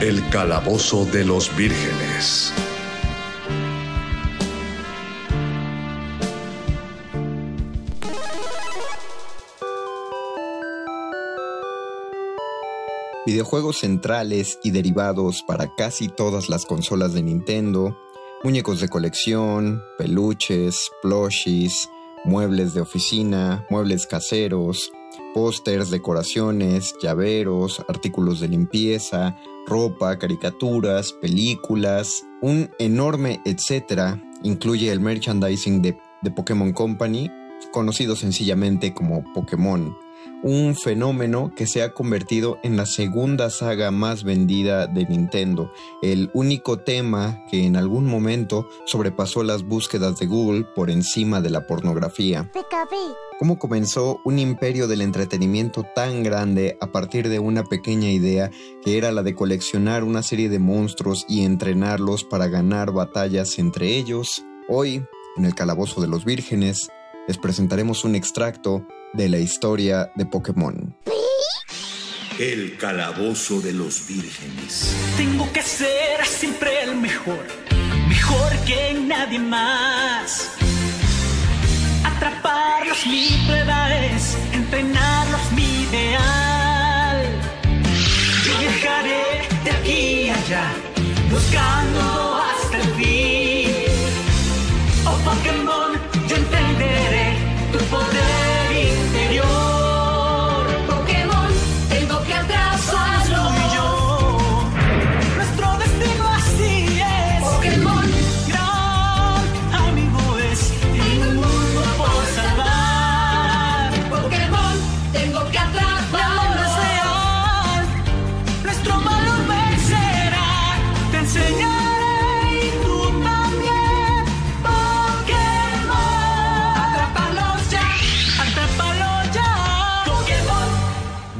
El calabozo de los vírgenes. Videojuegos centrales y derivados para casi todas las consolas de Nintendo, muñecos de colección, peluches, plushies, muebles de oficina, muebles caseros, pósters, decoraciones, llaveros, artículos de limpieza, ropa, caricaturas, películas, un enorme etcétera. Incluye el merchandising de, de Pokémon Company, conocido sencillamente como Pokémon. Un fenómeno que se ha convertido en la segunda saga más vendida de Nintendo, el único tema que en algún momento sobrepasó las búsquedas de Google por encima de la pornografía. ¿Cómo comenzó un imperio del entretenimiento tan grande a partir de una pequeña idea que era la de coleccionar una serie de monstruos y entrenarlos para ganar batallas entre ellos? Hoy, en el Calabozo de los Vírgenes, les presentaremos un extracto de la historia de Pokémon. El calabozo de los vírgenes. Tengo que ser siempre el mejor, mejor que nadie más. Atraparlos mi prueba es, entrenarlos mi ideal. Yo viajaré de aquí a allá, buscando hasta el fin.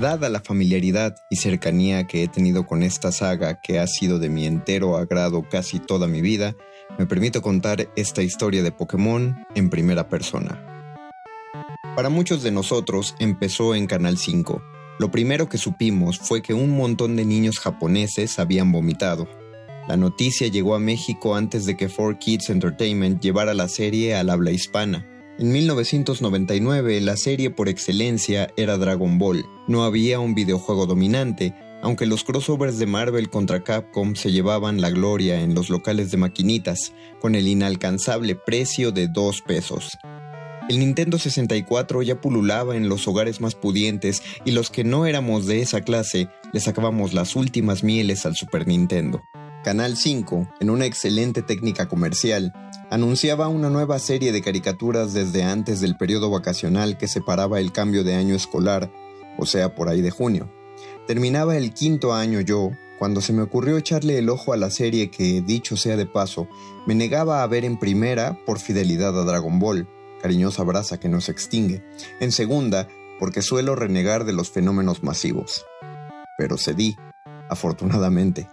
Dada la familiaridad y cercanía que he tenido con esta saga que ha sido de mi entero agrado casi toda mi vida, me permito contar esta historia de Pokémon en primera persona. Para muchos de nosotros empezó en Canal 5. Lo primero que supimos fue que un montón de niños japoneses habían vomitado. La noticia llegó a México antes de que 4Kids Entertainment llevara la serie al habla hispana. En 1999 la serie por excelencia era Dragon Ball. No había un videojuego dominante, aunque los crossovers de Marvel contra Capcom se llevaban la gloria en los locales de maquinitas, con el inalcanzable precio de 2 pesos. El Nintendo 64 ya pululaba en los hogares más pudientes y los que no éramos de esa clase le sacábamos las últimas mieles al Super Nintendo. Canal 5, en una excelente técnica comercial, anunciaba una nueva serie de caricaturas desde antes del periodo vacacional que separaba el cambio de año escolar, o sea, por ahí de junio. Terminaba el quinto año yo, cuando se me ocurrió echarle el ojo a la serie que, dicho sea de paso, me negaba a ver en primera por fidelidad a Dragon Ball, cariñosa brasa que nos extingue, en segunda, porque suelo renegar de los fenómenos masivos. pero cedí, afortunadamente.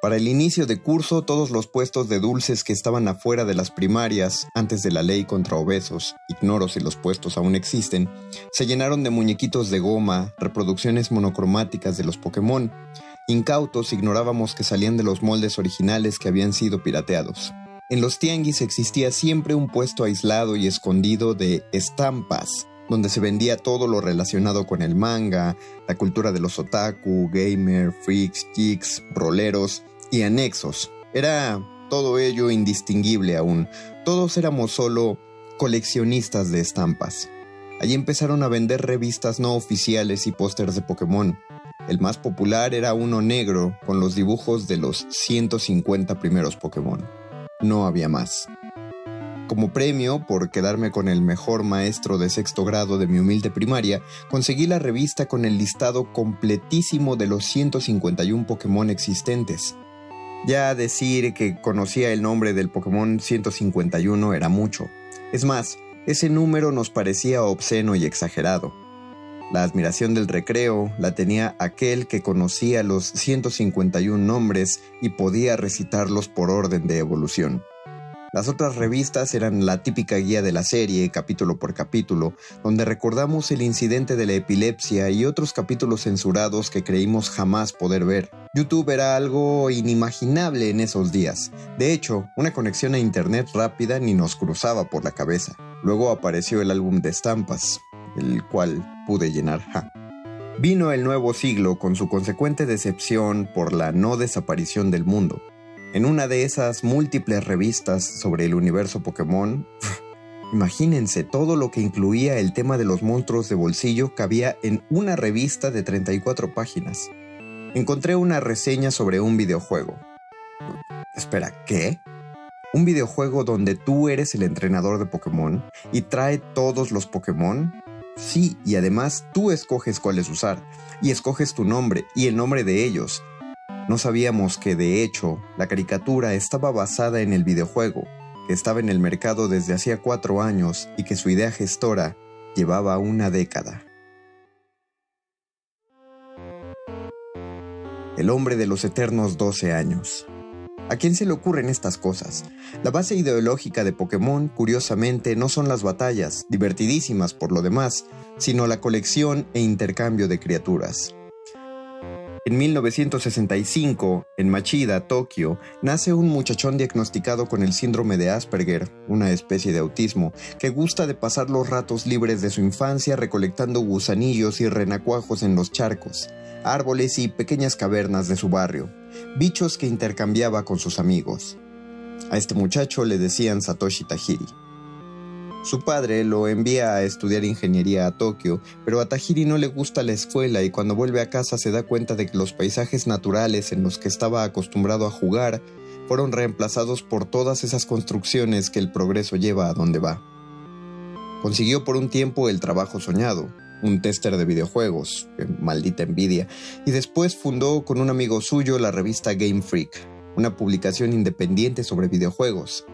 Para el inicio de curso, todos los puestos de dulces que estaban afuera de las primarias, antes de la ley contra obesos, ignoro si los puestos aún existen, se llenaron de muñequitos de goma, reproducciones monocromáticas de los Pokémon. Incautos ignorábamos que salían de los moldes originales que habían sido pirateados. En los tianguis existía siempre un puesto aislado y escondido de estampas, donde se vendía todo lo relacionado con el manga, la cultura de los otaku, gamer, freaks, geeks, roleros y anexos. Era todo ello indistinguible aún. Todos éramos solo coleccionistas de estampas. Allí empezaron a vender revistas no oficiales y pósters de Pokémon. El más popular era uno negro con los dibujos de los 150 primeros Pokémon. No había más. Como premio por quedarme con el mejor maestro de sexto grado de mi humilde primaria, conseguí la revista con el listado completísimo de los 151 Pokémon existentes. Ya decir que conocía el nombre del Pokémon 151 era mucho. Es más, ese número nos parecía obsceno y exagerado. La admiración del recreo la tenía aquel que conocía los 151 nombres y podía recitarlos por orden de evolución. Las otras revistas eran la típica guía de la serie, capítulo por capítulo, donde recordamos el incidente de la epilepsia y otros capítulos censurados que creímos jamás poder ver. YouTube era algo inimaginable en esos días. De hecho, una conexión a Internet rápida ni nos cruzaba por la cabeza. Luego apareció el álbum de estampas, el cual pude llenar. Vino el nuevo siglo con su consecuente decepción por la no desaparición del mundo. En una de esas múltiples revistas sobre el universo Pokémon, imagínense todo lo que incluía el tema de los monstruos de bolsillo cabía en una revista de 34 páginas. Encontré una reseña sobre un videojuego. Espera, ¿qué? ¿Un videojuego donde tú eres el entrenador de Pokémon y trae todos los Pokémon? Sí, y además tú escoges cuáles usar, y escoges tu nombre y el nombre de ellos, no sabíamos que, de hecho, la caricatura estaba basada en el videojuego, que estaba en el mercado desde hacía cuatro años y que su idea gestora llevaba una década. El hombre de los eternos 12 años. ¿A quién se le ocurren estas cosas? La base ideológica de Pokémon, curiosamente, no son las batallas, divertidísimas por lo demás, sino la colección e intercambio de criaturas. En 1965, en Machida, Tokio, nace un muchachón diagnosticado con el síndrome de Asperger, una especie de autismo, que gusta de pasar los ratos libres de su infancia recolectando gusanillos y renacuajos en los charcos, árboles y pequeñas cavernas de su barrio, bichos que intercambiaba con sus amigos. A este muchacho le decían Satoshi Tajiri. Su padre lo envía a estudiar ingeniería a Tokio, pero a Tajiri no le gusta la escuela y cuando vuelve a casa se da cuenta de que los paisajes naturales en los que estaba acostumbrado a jugar fueron reemplazados por todas esas construcciones que el progreso lleva a donde va. Consiguió por un tiempo el trabajo soñado, un tester de videojuegos, maldita envidia, y después fundó con un amigo suyo la revista Game Freak, una publicación independiente sobre videojuegos.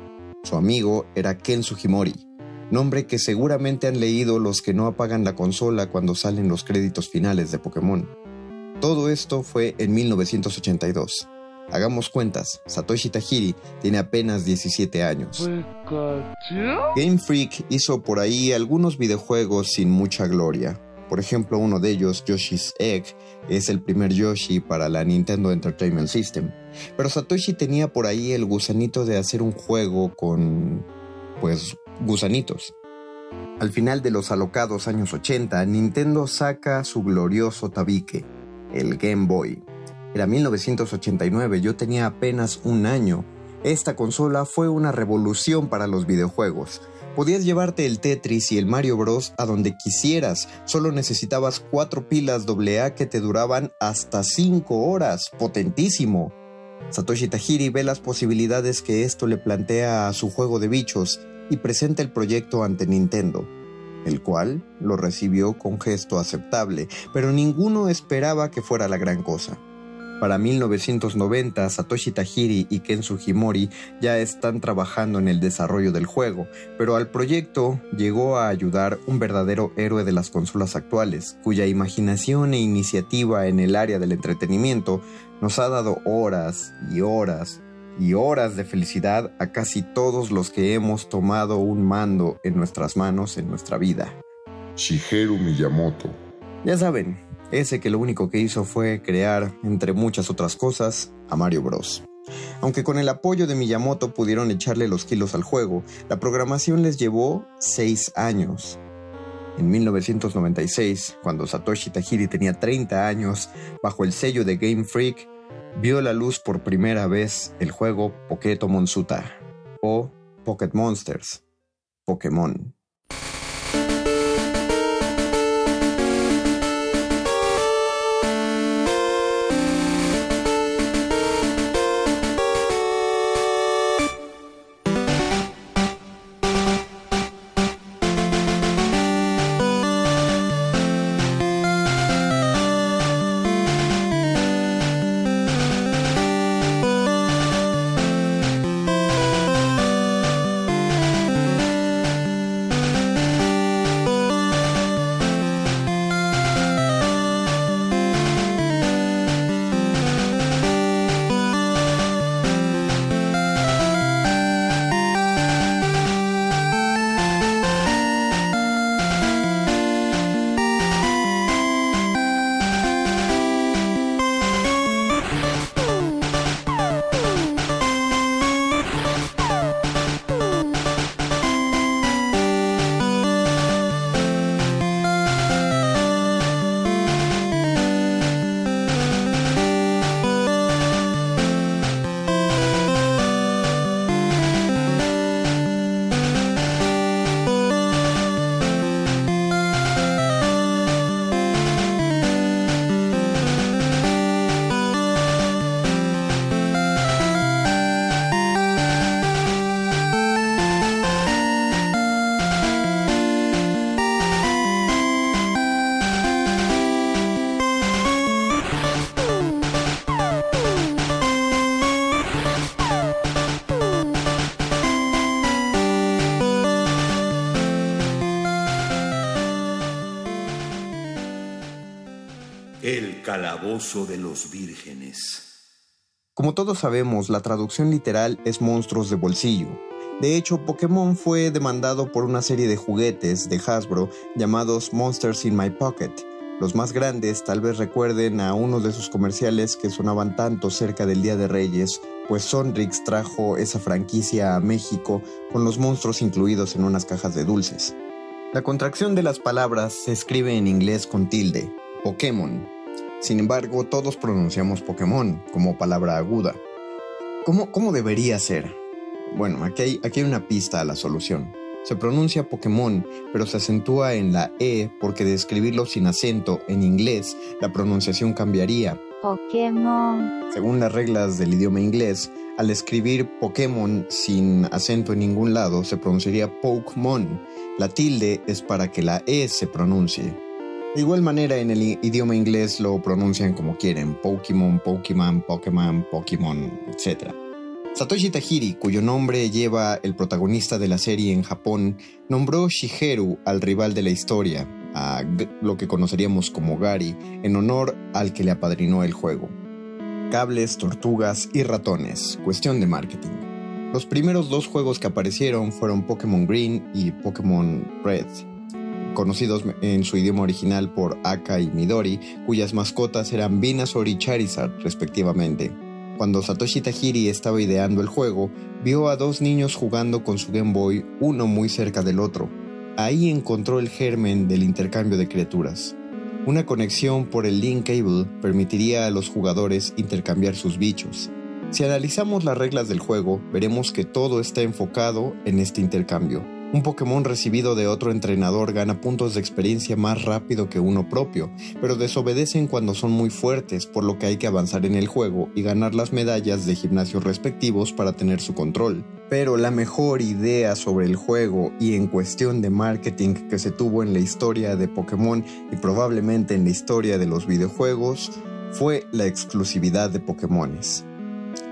Su amigo era Ken Sugimori, nombre que seguramente han leído los que no apagan la consola cuando salen los créditos finales de Pokémon. Todo esto fue en 1982. Hagamos cuentas, Satoshi Tajiri tiene apenas 17 años. Game Freak hizo por ahí algunos videojuegos sin mucha gloria. Por ejemplo, uno de ellos, Yoshi's Egg, es el primer Yoshi para la Nintendo Entertainment System. Pero Satoshi tenía por ahí el gusanito de hacer un juego con, pues, gusanitos. Al final de los alocados años 80, Nintendo saca su glorioso tabique, el Game Boy. Era 1989, yo tenía apenas un año. Esta consola fue una revolución para los videojuegos. Podías llevarte el Tetris y el Mario Bros. a donde quisieras, solo necesitabas cuatro pilas AA que te duraban hasta 5 horas, potentísimo. Satoshi Tajiri ve las posibilidades que esto le plantea a su juego de bichos y presenta el proyecto ante Nintendo, el cual lo recibió con gesto aceptable, pero ninguno esperaba que fuera la gran cosa. Para 1990, Satoshi Tajiri y Ken Sugimori ya están trabajando en el desarrollo del juego, pero al proyecto llegó a ayudar un verdadero héroe de las consolas actuales, cuya imaginación e iniciativa en el área del entretenimiento nos ha dado horas y horas y horas de felicidad a casi todos los que hemos tomado un mando en nuestras manos en nuestra vida. Shigeru Miyamoto. Ya saben, ese que lo único que hizo fue crear, entre muchas otras cosas, a Mario Bros. Aunque con el apoyo de Miyamoto pudieron echarle los kilos al juego, la programación les llevó 6 años. En 1996, cuando Satoshi Tajiri tenía 30 años, bajo el sello de Game Freak, vio la luz por primera vez el juego Pokémon Suta o Pocket Monsters, Pokémon. De los vírgenes. Como todos sabemos, la traducción literal es monstruos de bolsillo. De hecho, Pokémon fue demandado por una serie de juguetes de Hasbro llamados Monsters in My Pocket. Los más grandes tal vez recuerden a uno de sus comerciales que sonaban tanto cerca del Día de Reyes, pues Sonrix trajo esa franquicia a México con los monstruos incluidos en unas cajas de dulces. La contracción de las palabras se escribe en inglés con tilde, Pokémon. Sin embargo, todos pronunciamos Pokémon como palabra aguda. ¿Cómo, cómo debería ser? Bueno, aquí hay, aquí hay una pista a la solución. Se pronuncia Pokémon, pero se acentúa en la E porque de escribirlo sin acento en inglés, la pronunciación cambiaría. Pokémon. Según las reglas del idioma inglés, al escribir Pokémon sin acento en ningún lado, se pronunciaría Pokémon. La tilde es para que la E se pronuncie. De igual manera, en el idioma inglés lo pronuncian como quieren: Pokémon, Pokémon, Pokémon, Pokémon, etc. Satoshi Tajiri, cuyo nombre lleva el protagonista de la serie en Japón, nombró Shigeru al rival de la historia, a lo que conoceríamos como Gary, en honor al que le apadrinó el juego. Cables, tortugas y ratones, cuestión de marketing. Los primeros dos juegos que aparecieron fueron Pokémon Green y Pokémon Red, conocidos en su idioma original por Aka y Midori, cuyas mascotas eran Venusaur y Charizard respectivamente. Cuando Satoshi Tajiri estaba ideando el juego, vio a dos niños jugando con su Game Boy, uno muy cerca del otro. Ahí encontró el germen del intercambio de criaturas. Una conexión por el Link Cable permitiría a los jugadores intercambiar sus bichos. Si analizamos las reglas del juego, veremos que todo está enfocado en este intercambio. Un Pokémon recibido de otro entrenador gana puntos de experiencia más rápido que uno propio, pero desobedecen cuando son muy fuertes, por lo que hay que avanzar en el juego y ganar las medallas de gimnasio respectivos para tener su control. Pero la mejor idea sobre el juego y en cuestión de marketing que se tuvo en la historia de Pokémon y probablemente en la historia de los videojuegos fue la exclusividad de Pokémones.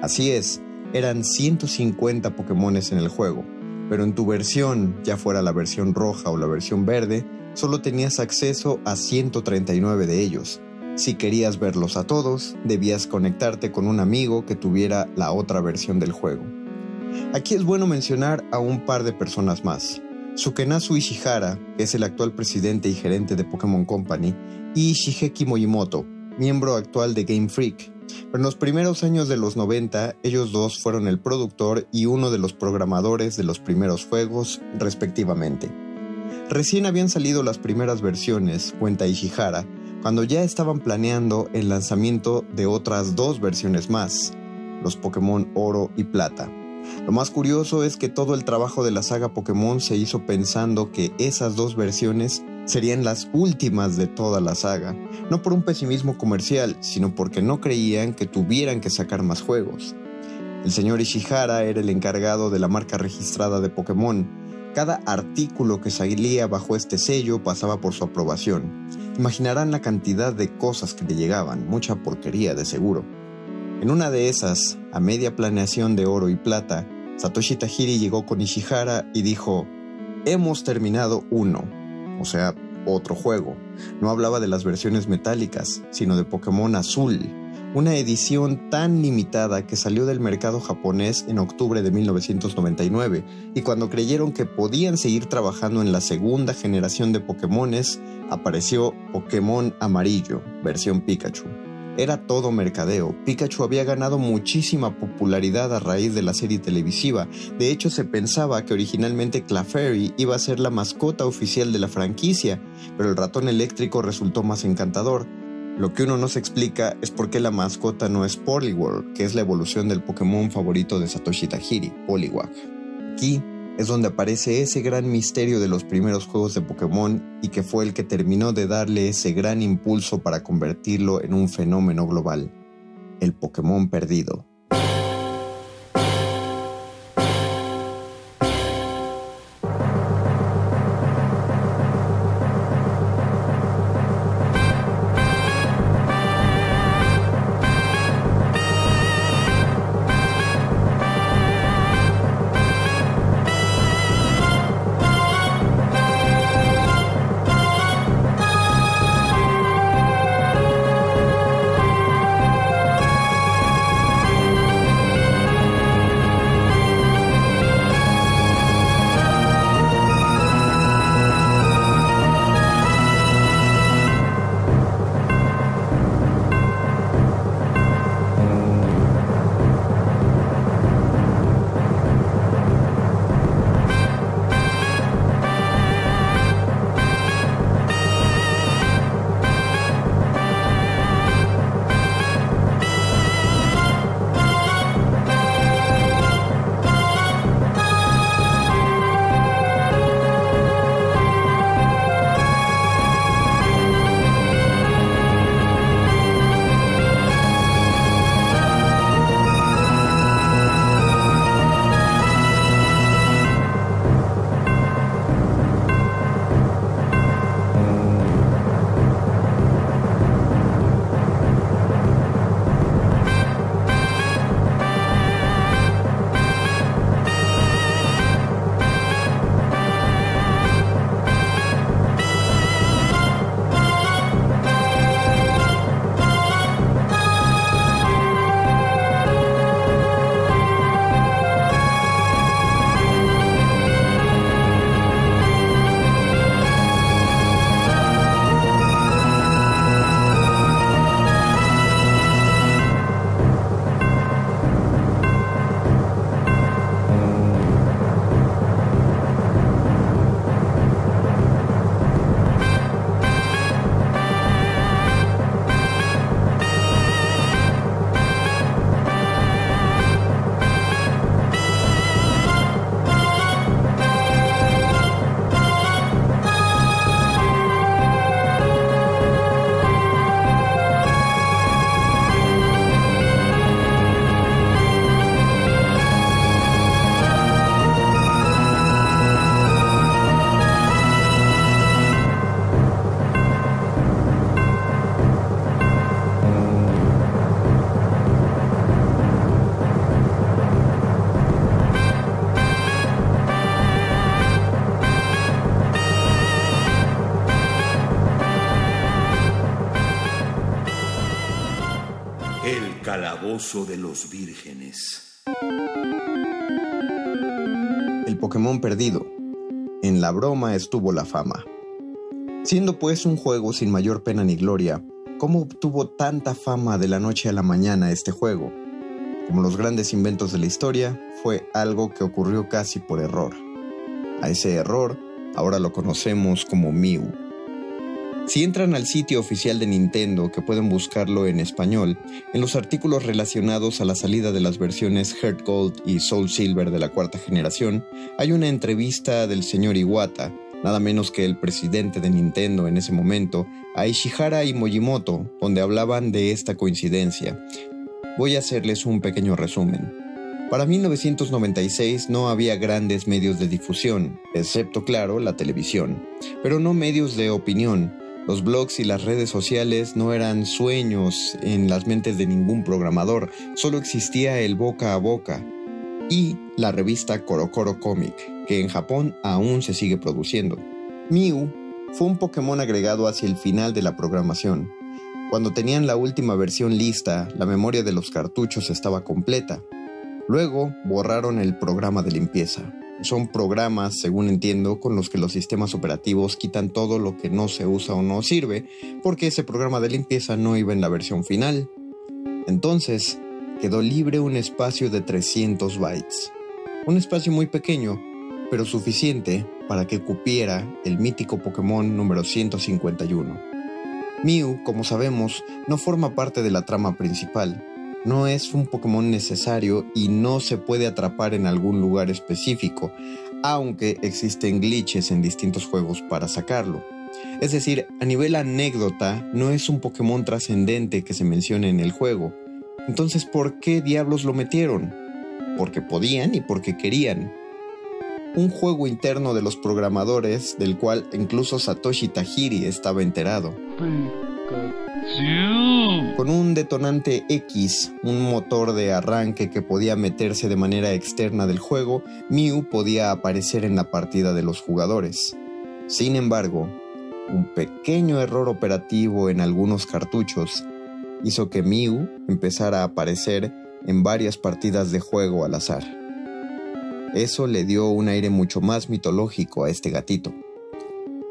Así es, eran 150 Pokémones en el juego, pero en tu versión, ya fuera la versión roja o la versión verde, solo tenías acceso a 139 de ellos. Si querías verlos a todos, debías conectarte con un amigo que tuviera la otra versión del juego. Aquí es bueno mencionar a un par de personas más. Sukenazu Ishihara, que es el actual presidente y gerente de Pokémon Company, y Shigeki Mojimoto, miembro actual de Game Freak. Pero en los primeros años de los 90, ellos dos fueron el productor y uno de los programadores de los primeros juegos, respectivamente. Recién habían salido las primeras versiones, cuenta Ishihara, cuando ya estaban planeando el lanzamiento de otras dos versiones más, los Pokémon Oro y Plata. Lo más curioso es que todo el trabajo de la saga Pokémon se hizo pensando que esas dos versiones serían las últimas de toda la saga, no por un pesimismo comercial, sino porque no creían que tuvieran que sacar más juegos. El señor Ishihara era el encargado de la marca registrada de Pokémon. Cada artículo que salía bajo este sello pasaba por su aprobación. Imaginarán la cantidad de cosas que le llegaban, mucha porquería de seguro. En una de esas, a media planeación de oro y plata, Satoshi Tajiri llegó con Ishihara y dijo, hemos terminado uno, o sea, otro juego. No hablaba de las versiones metálicas, sino de Pokémon Azul, una edición tan limitada que salió del mercado japonés en octubre de 1999, y cuando creyeron que podían seguir trabajando en la segunda generación de Pokémones, apareció Pokémon Amarillo, versión Pikachu. Era todo mercadeo. Pikachu había ganado muchísima popularidad a raíz de la serie televisiva. De hecho, se pensaba que originalmente Clefairy iba a ser la mascota oficial de la franquicia, pero el ratón eléctrico resultó más encantador. Lo que uno no se explica es por qué la mascota no es Poliwhirl, que es la evolución del Pokémon favorito de Satoshi Tajiri, Poliwag. Aquí es donde aparece ese gran misterio de los primeros juegos de Pokémon y que fue el que terminó de darle ese gran impulso para convertirlo en un fenómeno global, el Pokémon perdido. De los vírgenes. El Pokémon perdido. En la broma estuvo la fama. Siendo pues un juego sin mayor pena ni gloria, ¿cómo obtuvo tanta fama de la noche a la mañana este juego? Como los grandes inventos de la historia, fue algo que ocurrió casi por error. A ese error, ahora lo conocemos como Mew. Si entran al sitio oficial de Nintendo, que pueden buscarlo en español, en los artículos relacionados a la salida de las versiones Heart Gold y Soul Silver de la cuarta generación, hay una entrevista del señor Iwata, nada menos que el presidente de Nintendo en ese momento, a Ishihara y Mojimoto, donde hablaban de esta coincidencia. Voy a hacerles un pequeño resumen. Para 1996 no había grandes medios de difusión, excepto, claro, la televisión, pero no medios de opinión, los blogs y las redes sociales no eran sueños en las mentes de ningún programador, solo existía el boca a boca y la revista Korokoro Comic, que en Japón aún se sigue produciendo. Mew fue un Pokémon agregado hacia el final de la programación. Cuando tenían la última versión lista, la memoria de los cartuchos estaba completa. Luego borraron el programa de limpieza. Son programas, según entiendo, con los que los sistemas operativos quitan todo lo que no se usa o no sirve, porque ese programa de limpieza no iba en la versión final. Entonces, quedó libre un espacio de 300 bytes. Un espacio muy pequeño, pero suficiente para que cupiera el mítico Pokémon número 151. Mew, como sabemos, no forma parte de la trama principal, no es un Pokémon necesario y no se puede atrapar en algún lugar específico, aunque existen glitches en distintos juegos para sacarlo. Es decir, a nivel anécdota, no es un Pokémon trascendente que se mencione en el juego. Entonces, ¿por qué diablos lo metieron? Porque podían y porque querían. Un juego interno de los programadores, del cual incluso Satoshi Tajiri estaba enterado. Con un detonante X, un motor de arranque que podía meterse de manera externa del juego, Mew podía aparecer en la partida de los jugadores. Sin embargo, un pequeño error operativo en algunos cartuchos hizo que Mew empezara a aparecer en varias partidas de juego al azar. Eso le dio un aire mucho más mitológico a este gatito.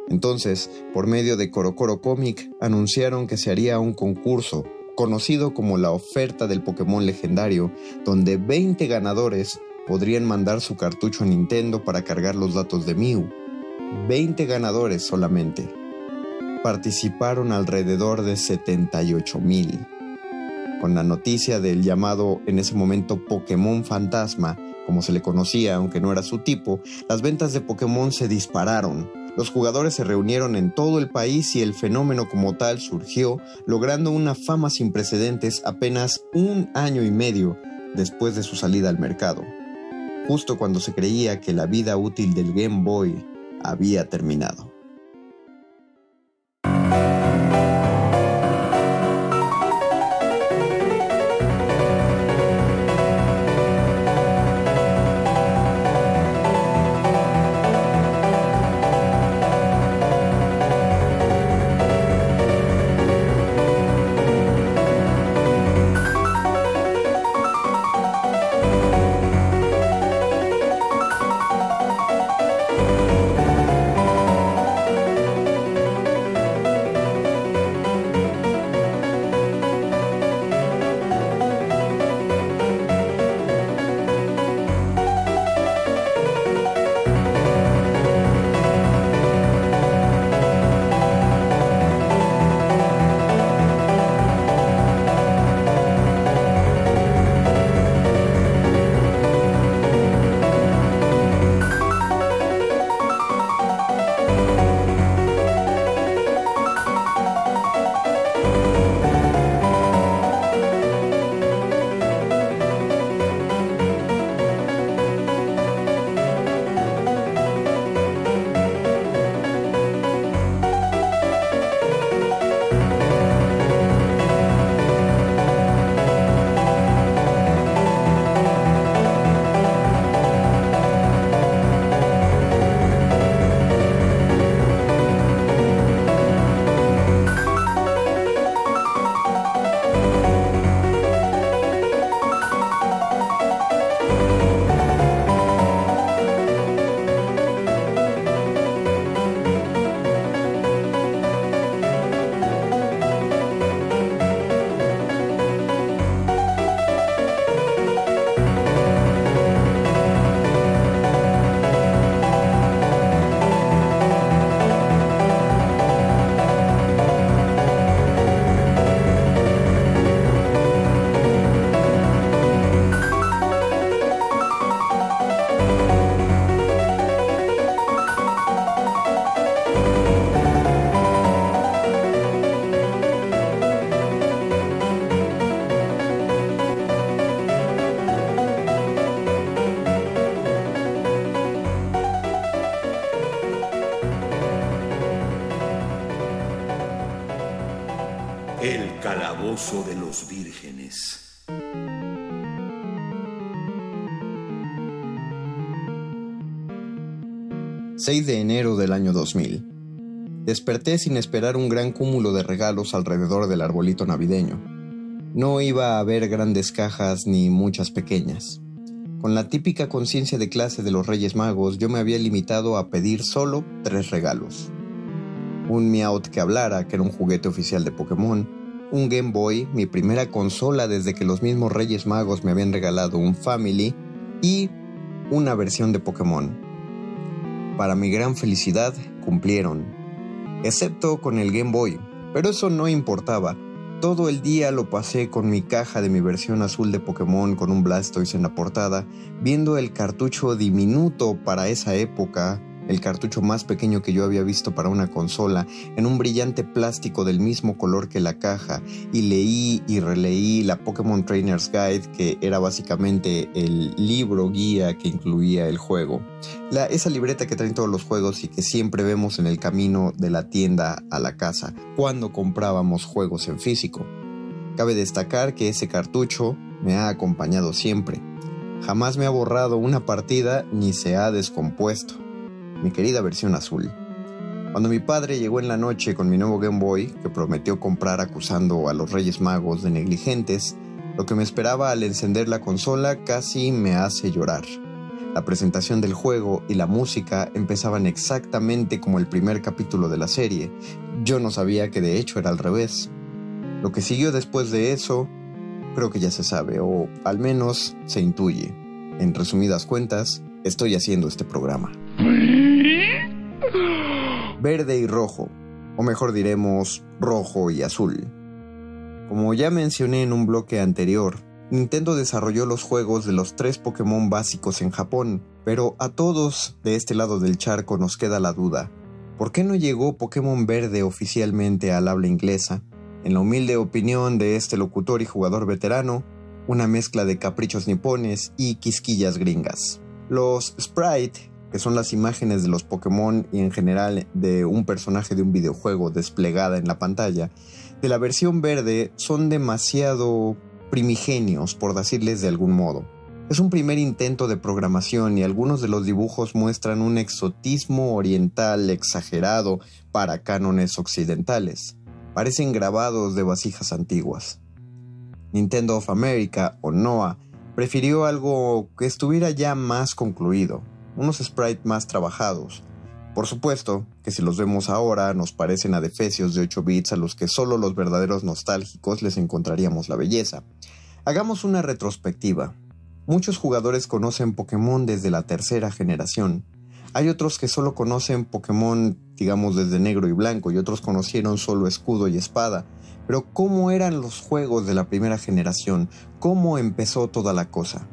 Entonces, por medio de Korokoro Comic, anunciaron que se haría un concurso conocido como la oferta del Pokémon legendario, donde 20 ganadores podrían mandar su cartucho a Nintendo para cargar los datos de Mew. 20 ganadores solamente. Participaron alrededor de 78 mil. Con la noticia del llamado en ese momento Pokémon Fantasma, como se le conocía aunque no era su tipo, las ventas de Pokémon se dispararon los jugadores se reunieron en todo el país y el fenómeno como tal surgió, logrando una fama sin precedentes apenas un año y medio después de su salida al mercado, justo cuando se creía que la vida útil del Game Boy había terminado. De los Vírgenes. ...6 de enero del año 2000... Desperté sin esperar un gran cúmulo de regalos alrededor del arbolito navideño. No iba a haber grandes cajas ni muchas pequeñas. Con la típica conciencia de clase de los Reyes Magos, yo me había limitado a pedir solo tres regalos. Un Meowth que hablara, que era un juguete oficial de Pokémon, un Game Boy, mi primera consola desde que los mismos Reyes Magos me habían regalado un Family, y una versión de Pokémon. Para mi gran felicidad, cumplieron. Excepto con el Game Boy, pero eso no importaba todo el día lo pasé con mi caja de mi versión azul de Pokémon con un Blastoise en la portada, viendo el cartucho diminuto para esa época el cartucho más pequeño que yo había visto para una consola, en un brillante plástico del mismo color que la caja, y leí y releí la Pokémon Trainer's Guide, que era básicamente el libro guía que incluía el juego. La, esa libreta que traen todos los juegos y que siempre vemos en el camino de la tienda a la casa, cuando comprábamos juegos en físico. Cabe destacar que ese cartucho me ha acompañado siempre. Jamás me ha borrado una partida ni se ha descompuesto mi querida versión azul. Cuando mi padre llegó en la noche con mi nuevo Game Boy, que prometió comprar acusando a los Reyes Magos de negligentes, lo que me esperaba al encender la consola casi me hace llorar. La presentación del juego y la música empezaban exactamente como el primer capítulo de la serie. Yo no sabía que de hecho era al revés. Lo que siguió después de eso, creo que ya se sabe, o al menos se intuye. En resumidas cuentas, estoy haciendo este programa verde y rojo, o mejor diremos rojo y azul. Como ya mencioné en un bloque anterior, Nintendo desarrolló los juegos de los tres Pokémon básicos en Japón, pero a todos de este lado del charco nos queda la duda. ¿Por qué no llegó Pokémon Verde oficialmente al habla inglesa? En la humilde opinión de este locutor y jugador veterano, una mezcla de caprichos nipones y quisquillas gringas. Los Sprite que son las imágenes de los Pokémon y en general de un personaje de un videojuego desplegada en la pantalla, de la versión verde son demasiado primigenios, por decirles de algún modo. Es un primer intento de programación y algunos de los dibujos muestran un exotismo oriental exagerado para cánones occidentales. Parecen grabados de vasijas antiguas. Nintendo of America, o NOAA, prefirió algo que estuviera ya más concluido, unos sprites más trabajados. Por supuesto que si los vemos ahora nos parecen adefesios de 8 bits a los que solo los verdaderos nostálgicos les encontraríamos la belleza. Hagamos una retrospectiva. Muchos jugadores conocen Pokémon desde la tercera generación. Hay otros que solo conocen Pokémon, digamos, desde negro y blanco, y otros conocieron solo escudo y espada. Pero ¿cómo eran los juegos de la primera generación? ¿Cómo empezó toda la cosa?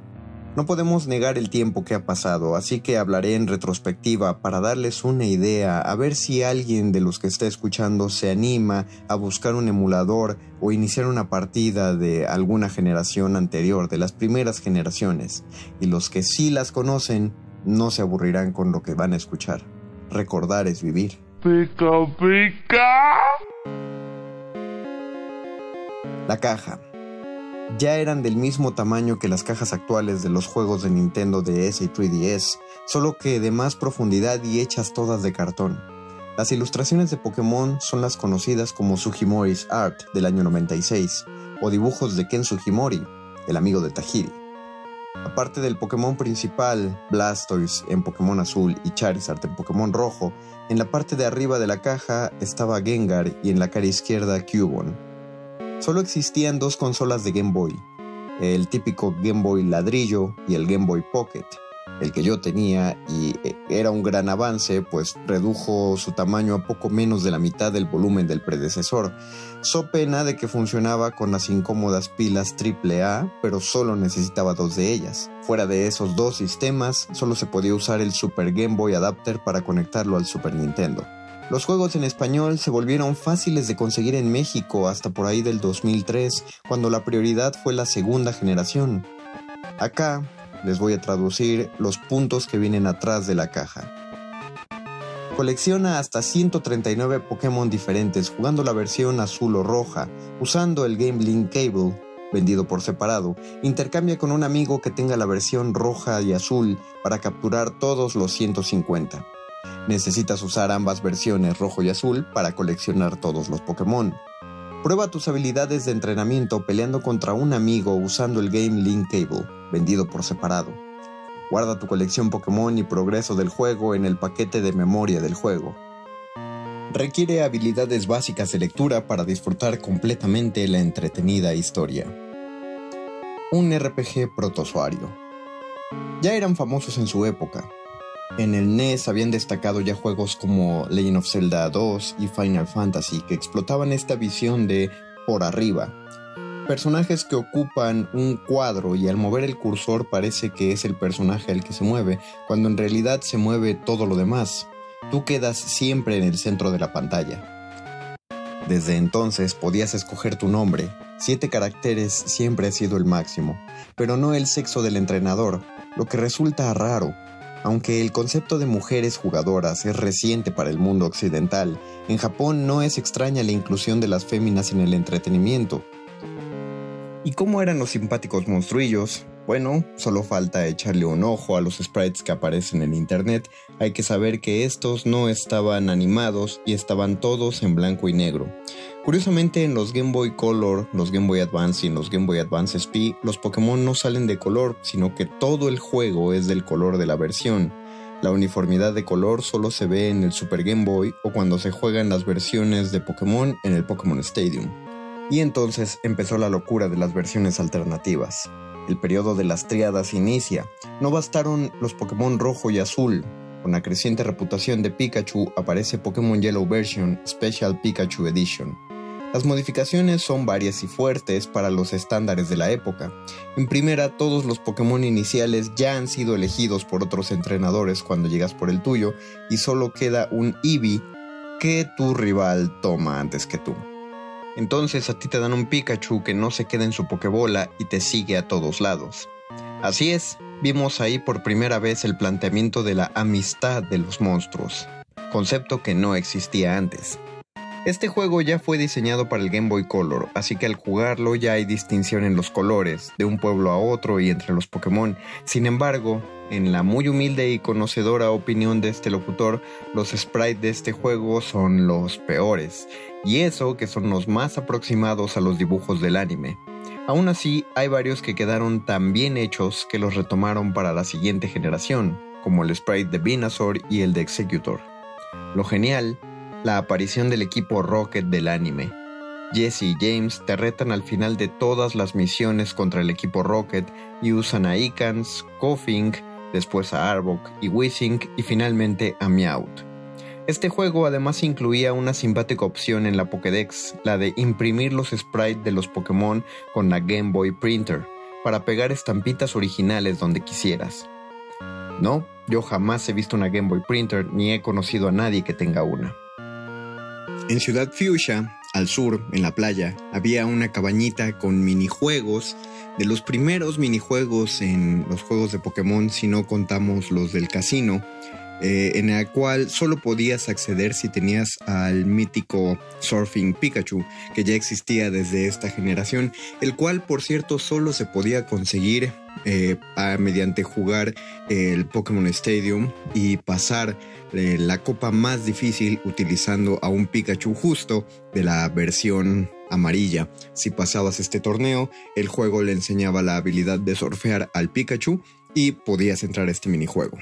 No podemos negar el tiempo que ha pasado, así que hablaré en retrospectiva para darles una idea, a ver si alguien de los que está escuchando se anima a buscar un emulador o iniciar una partida de alguna generación anterior, de las primeras generaciones. Y los que sí las conocen, no se aburrirán con lo que van a escuchar. Recordar es vivir. Pica, pica. La caja ya eran del mismo tamaño que las cajas actuales de los juegos de Nintendo DS y 3DS, solo que de más profundidad y hechas todas de cartón. Las ilustraciones de Pokémon son las conocidas como Sugimori's Art del año 96, o dibujos de Ken Sugimori, el amigo de Tajiri. Aparte del Pokémon principal, Blastoise en Pokémon azul y Charizard en Pokémon rojo, en la parte de arriba de la caja estaba Gengar y en la cara izquierda Cubone. Solo existían dos consolas de Game Boy, el típico Game Boy ladrillo y el Game Boy Pocket, el que yo tenía y eh, era un gran avance, pues redujo su tamaño a poco menos de la mitad del volumen del predecesor. So pena de que funcionaba con las incómodas pilas AAA, pero solo necesitaba dos de ellas. Fuera de esos dos sistemas, solo se podía usar el Super Game Boy Adapter para conectarlo al Super Nintendo. Los juegos en español se volvieron fáciles de conseguir en México hasta por ahí del 2003, cuando la prioridad fue la segunda generación. Acá les voy a traducir los puntos que vienen atrás de la caja. Colecciona hasta 139 Pokémon diferentes jugando la versión azul o roja, usando el Game Link Cable, vendido por separado. Intercambia con un amigo que tenga la versión roja y azul para capturar todos los 150. Necesitas usar ambas versiones rojo y azul para coleccionar todos los Pokémon. Prueba tus habilidades de entrenamiento peleando contra un amigo usando el Game Link Cable, vendido por separado. Guarda tu colección Pokémon y progreso del juego en el paquete de memoria del juego. Requiere habilidades básicas de lectura para disfrutar completamente la entretenida historia. Un RPG protozoario. Ya eran famosos en su época. En el NES habían destacado ya juegos como Legend of Zelda 2 y Final Fantasy que explotaban esta visión de por arriba, personajes que ocupan un cuadro y al mover el cursor parece que es el personaje el que se mueve, cuando en realidad se mueve todo lo demás. Tú quedas siempre en el centro de la pantalla. Desde entonces podías escoger tu nombre. Siete caracteres siempre ha sido el máximo, pero no el sexo del entrenador, lo que resulta raro. Aunque el concepto de mujeres jugadoras es reciente para el mundo occidental, en Japón no es extraña la inclusión de las féminas en el entretenimiento, ¿Y cómo eran los simpáticos monstruillos? Bueno, solo falta echarle un ojo a los sprites que aparecen en internet. Hay que saber que estos no estaban animados y estaban todos en blanco y negro. Curiosamente, en los Game Boy Color, los Game Boy Advance y en los Game Boy Advance SP, los Pokémon no salen de color, sino que todo el juego es del color de la versión. La uniformidad de color solo se ve en el Super Game Boy o cuando se juegan las versiones de Pokémon en el Pokémon Stadium. Y entonces empezó la locura de las versiones alternativas. El periodo de las triadas inicia. No bastaron los Pokémon rojo y azul. Con la creciente reputación de Pikachu aparece Pokémon Yellow Version Special Pikachu Edition. Las modificaciones son varias y fuertes para los estándares de la época. En primera, todos los Pokémon iniciales ya han sido elegidos por otros entrenadores cuando llegas por el tuyo y solo queda un Eevee que tu rival toma antes que tú. Entonces a ti te dan un Pikachu que no se queda en su Pokébola y te sigue a todos lados. Así es, vimos ahí por primera vez el planteamiento de la amistad de los monstruos, concepto que no existía antes. Este juego ya fue diseñado para el Game Boy Color, así que al jugarlo ya hay distinción en los colores, de un pueblo a otro y entre los Pokémon. Sin embargo, en la muy humilde y conocedora opinión de este locutor, los sprites de este juego son los peores, y eso que son los más aproximados a los dibujos del anime. Aún así, hay varios que quedaron tan bien hechos que los retomaron para la siguiente generación, como el sprite de Venusaur y el de Executor. Lo genial la aparición del equipo Rocket del anime. Jesse y James te retan al final de todas las misiones contra el equipo Rocket y usan a Icans, Koffing, después a Arbok y Wishing y finalmente a Meowth. Este juego además incluía una simpática opción en la Pokédex, la de imprimir los sprites de los Pokémon con la Game Boy Printer, para pegar estampitas originales donde quisieras. No, yo jamás he visto una Game Boy Printer ni he conocido a nadie que tenga una. En Ciudad Fuchsia, al sur, en la playa, había una cabañita con minijuegos, de los primeros minijuegos en los juegos de Pokémon, si no contamos los del casino, eh, en el cual solo podías acceder si tenías al mítico Surfing Pikachu, que ya existía desde esta generación, el cual por cierto solo se podía conseguir eh, mediante jugar el Pokémon Stadium y pasar eh, la copa más difícil utilizando a un Pikachu justo de la versión amarilla. Si pasabas este torneo, el juego le enseñaba la habilidad de surfear al Pikachu y podías entrar a este minijuego.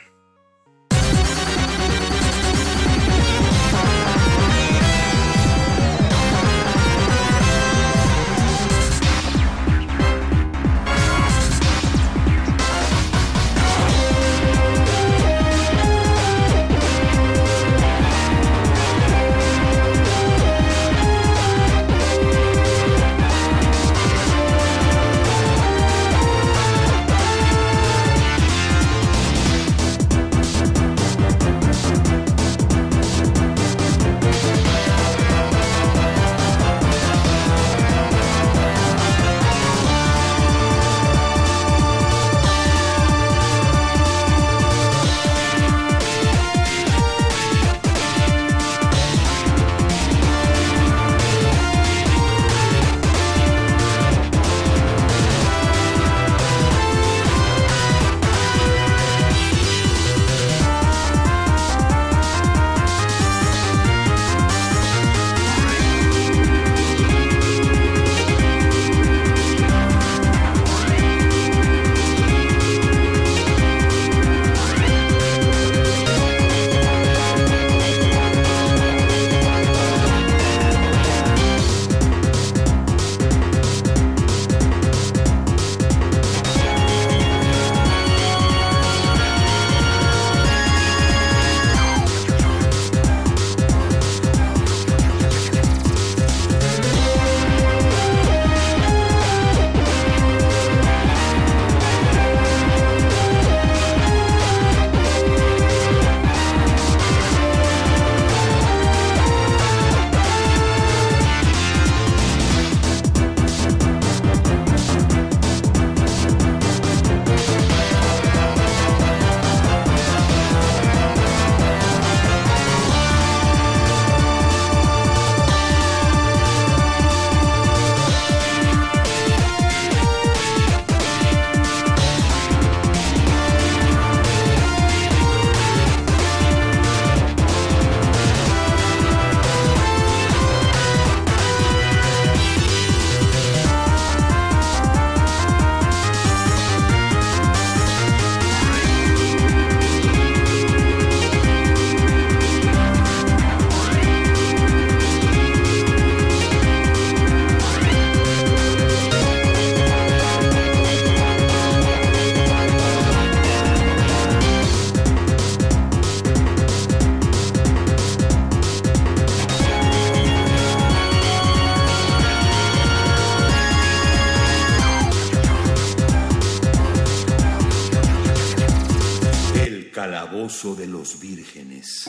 Vírgenes.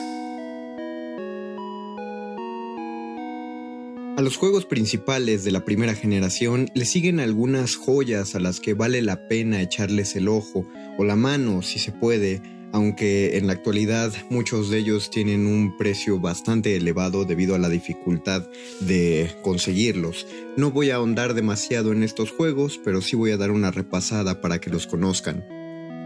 A los juegos principales de la primera generación le siguen algunas joyas a las que vale la pena echarles el ojo o la mano si se puede, aunque en la actualidad muchos de ellos tienen un precio bastante elevado debido a la dificultad de conseguirlos. No voy a ahondar demasiado en estos juegos, pero sí voy a dar una repasada para que los conozcan.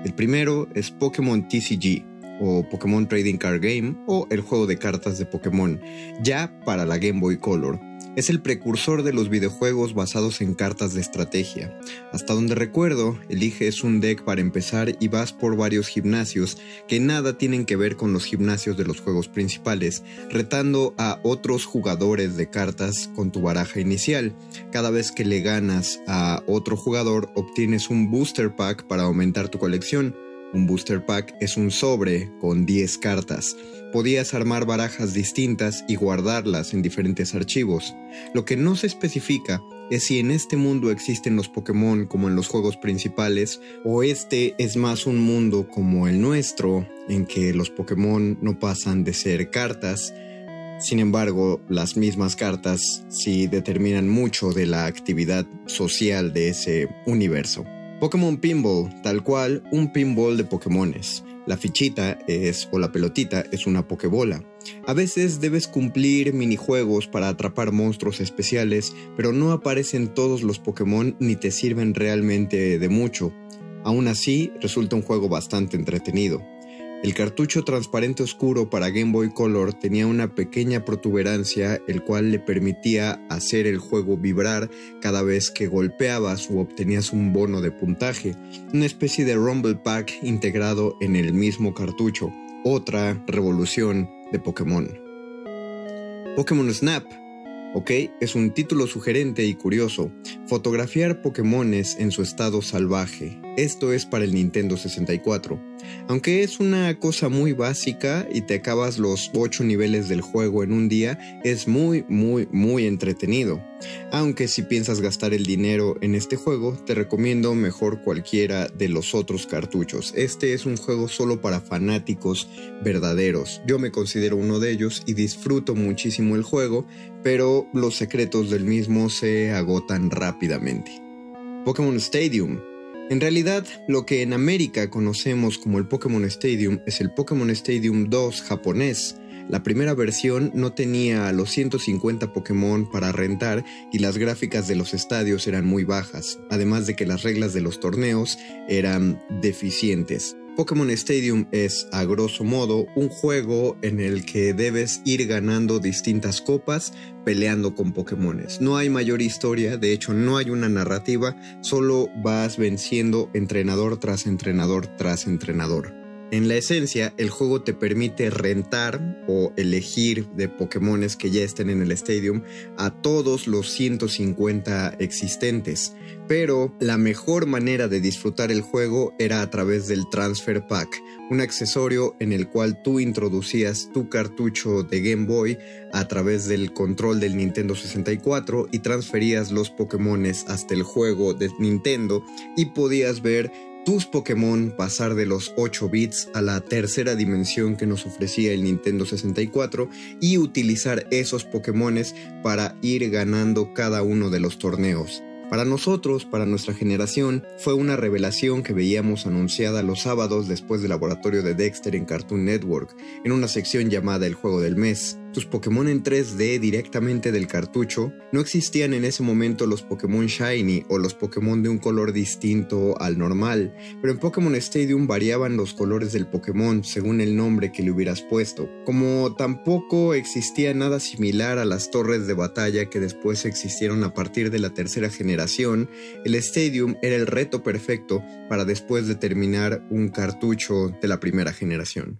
El primero es Pokémon TCG o Pokémon Trading Card Game o el juego de cartas de Pokémon, ya para la Game Boy Color. Es el precursor de los videojuegos basados en cartas de estrategia. Hasta donde recuerdo, eliges un deck para empezar y vas por varios gimnasios que nada tienen que ver con los gimnasios de los juegos principales, retando a otros jugadores de cartas con tu baraja inicial. Cada vez que le ganas a otro jugador, obtienes un booster pack para aumentar tu colección. Un booster pack es un sobre con 10 cartas podías armar barajas distintas y guardarlas en diferentes archivos. Lo que no se especifica es si en este mundo existen los Pokémon como en los juegos principales o este es más un mundo como el nuestro en que los Pokémon no pasan de ser cartas. Sin embargo, las mismas cartas sí determinan mucho de la actividad social de ese universo. Pokémon Pinball, tal cual un pinball de Pokémones. La fichita es, o la pelotita, es una pokebola. A veces debes cumplir minijuegos para atrapar monstruos especiales, pero no aparecen todos los Pokémon ni te sirven realmente de mucho. Aún así, resulta un juego bastante entretenido. El cartucho transparente oscuro para Game Boy Color tenía una pequeña protuberancia el cual le permitía hacer el juego vibrar cada vez que golpeabas o obtenías un bono de puntaje, una especie de Rumble Pack integrado en el mismo cartucho, otra revolución de Pokémon. Pokémon Snap ¿ok? Es un título sugerente y curioso. Fotografiar Pokémones en su estado salvaje. Esto es para el Nintendo 64. Aunque es una cosa muy básica y te acabas los 8 niveles del juego en un día, es muy, muy, muy entretenido. Aunque si piensas gastar el dinero en este juego, te recomiendo mejor cualquiera de los otros cartuchos. Este es un juego solo para fanáticos verdaderos. Yo me considero uno de ellos y disfruto muchísimo el juego, pero los secretos del mismo se agotan rápidamente. Pokémon Stadium. En realidad, lo que en América conocemos como el Pokémon Stadium es el Pokémon Stadium 2 japonés. La primera versión no tenía los 150 Pokémon para rentar y las gráficas de los estadios eran muy bajas, además de que las reglas de los torneos eran deficientes. Pokémon Stadium es, a grosso modo, un juego en el que debes ir ganando distintas copas peleando con Pokémones. No hay mayor historia, de hecho no hay una narrativa, solo vas venciendo entrenador tras entrenador tras entrenador. En la esencia, el juego te permite rentar o elegir de Pokémones que ya estén en el Stadium a todos los 150 existentes. Pero la mejor manera de disfrutar el juego era a través del Transfer Pack, un accesorio en el cual tú introducías tu cartucho de Game Boy a través del control del Nintendo 64 y transferías los Pokémones hasta el juego de Nintendo y podías ver tus Pokémon pasar de los 8 bits a la tercera dimensión que nos ofrecía el Nintendo 64 y utilizar esos Pokémones para ir ganando cada uno de los torneos. Para nosotros, para nuestra generación, fue una revelación que veíamos anunciada los sábados después del laboratorio de Dexter en Cartoon Network, en una sección llamada El Juego del Mes. Tus Pokémon en 3D directamente del cartucho, no existían en ese momento los Pokémon Shiny o los Pokémon de un color distinto al normal, pero en Pokémon Stadium variaban los colores del Pokémon según el nombre que le hubieras puesto. Como tampoco existía nada similar a las torres de batalla que después existieron a partir de la tercera generación, el Stadium era el reto perfecto para después de terminar un cartucho de la primera generación.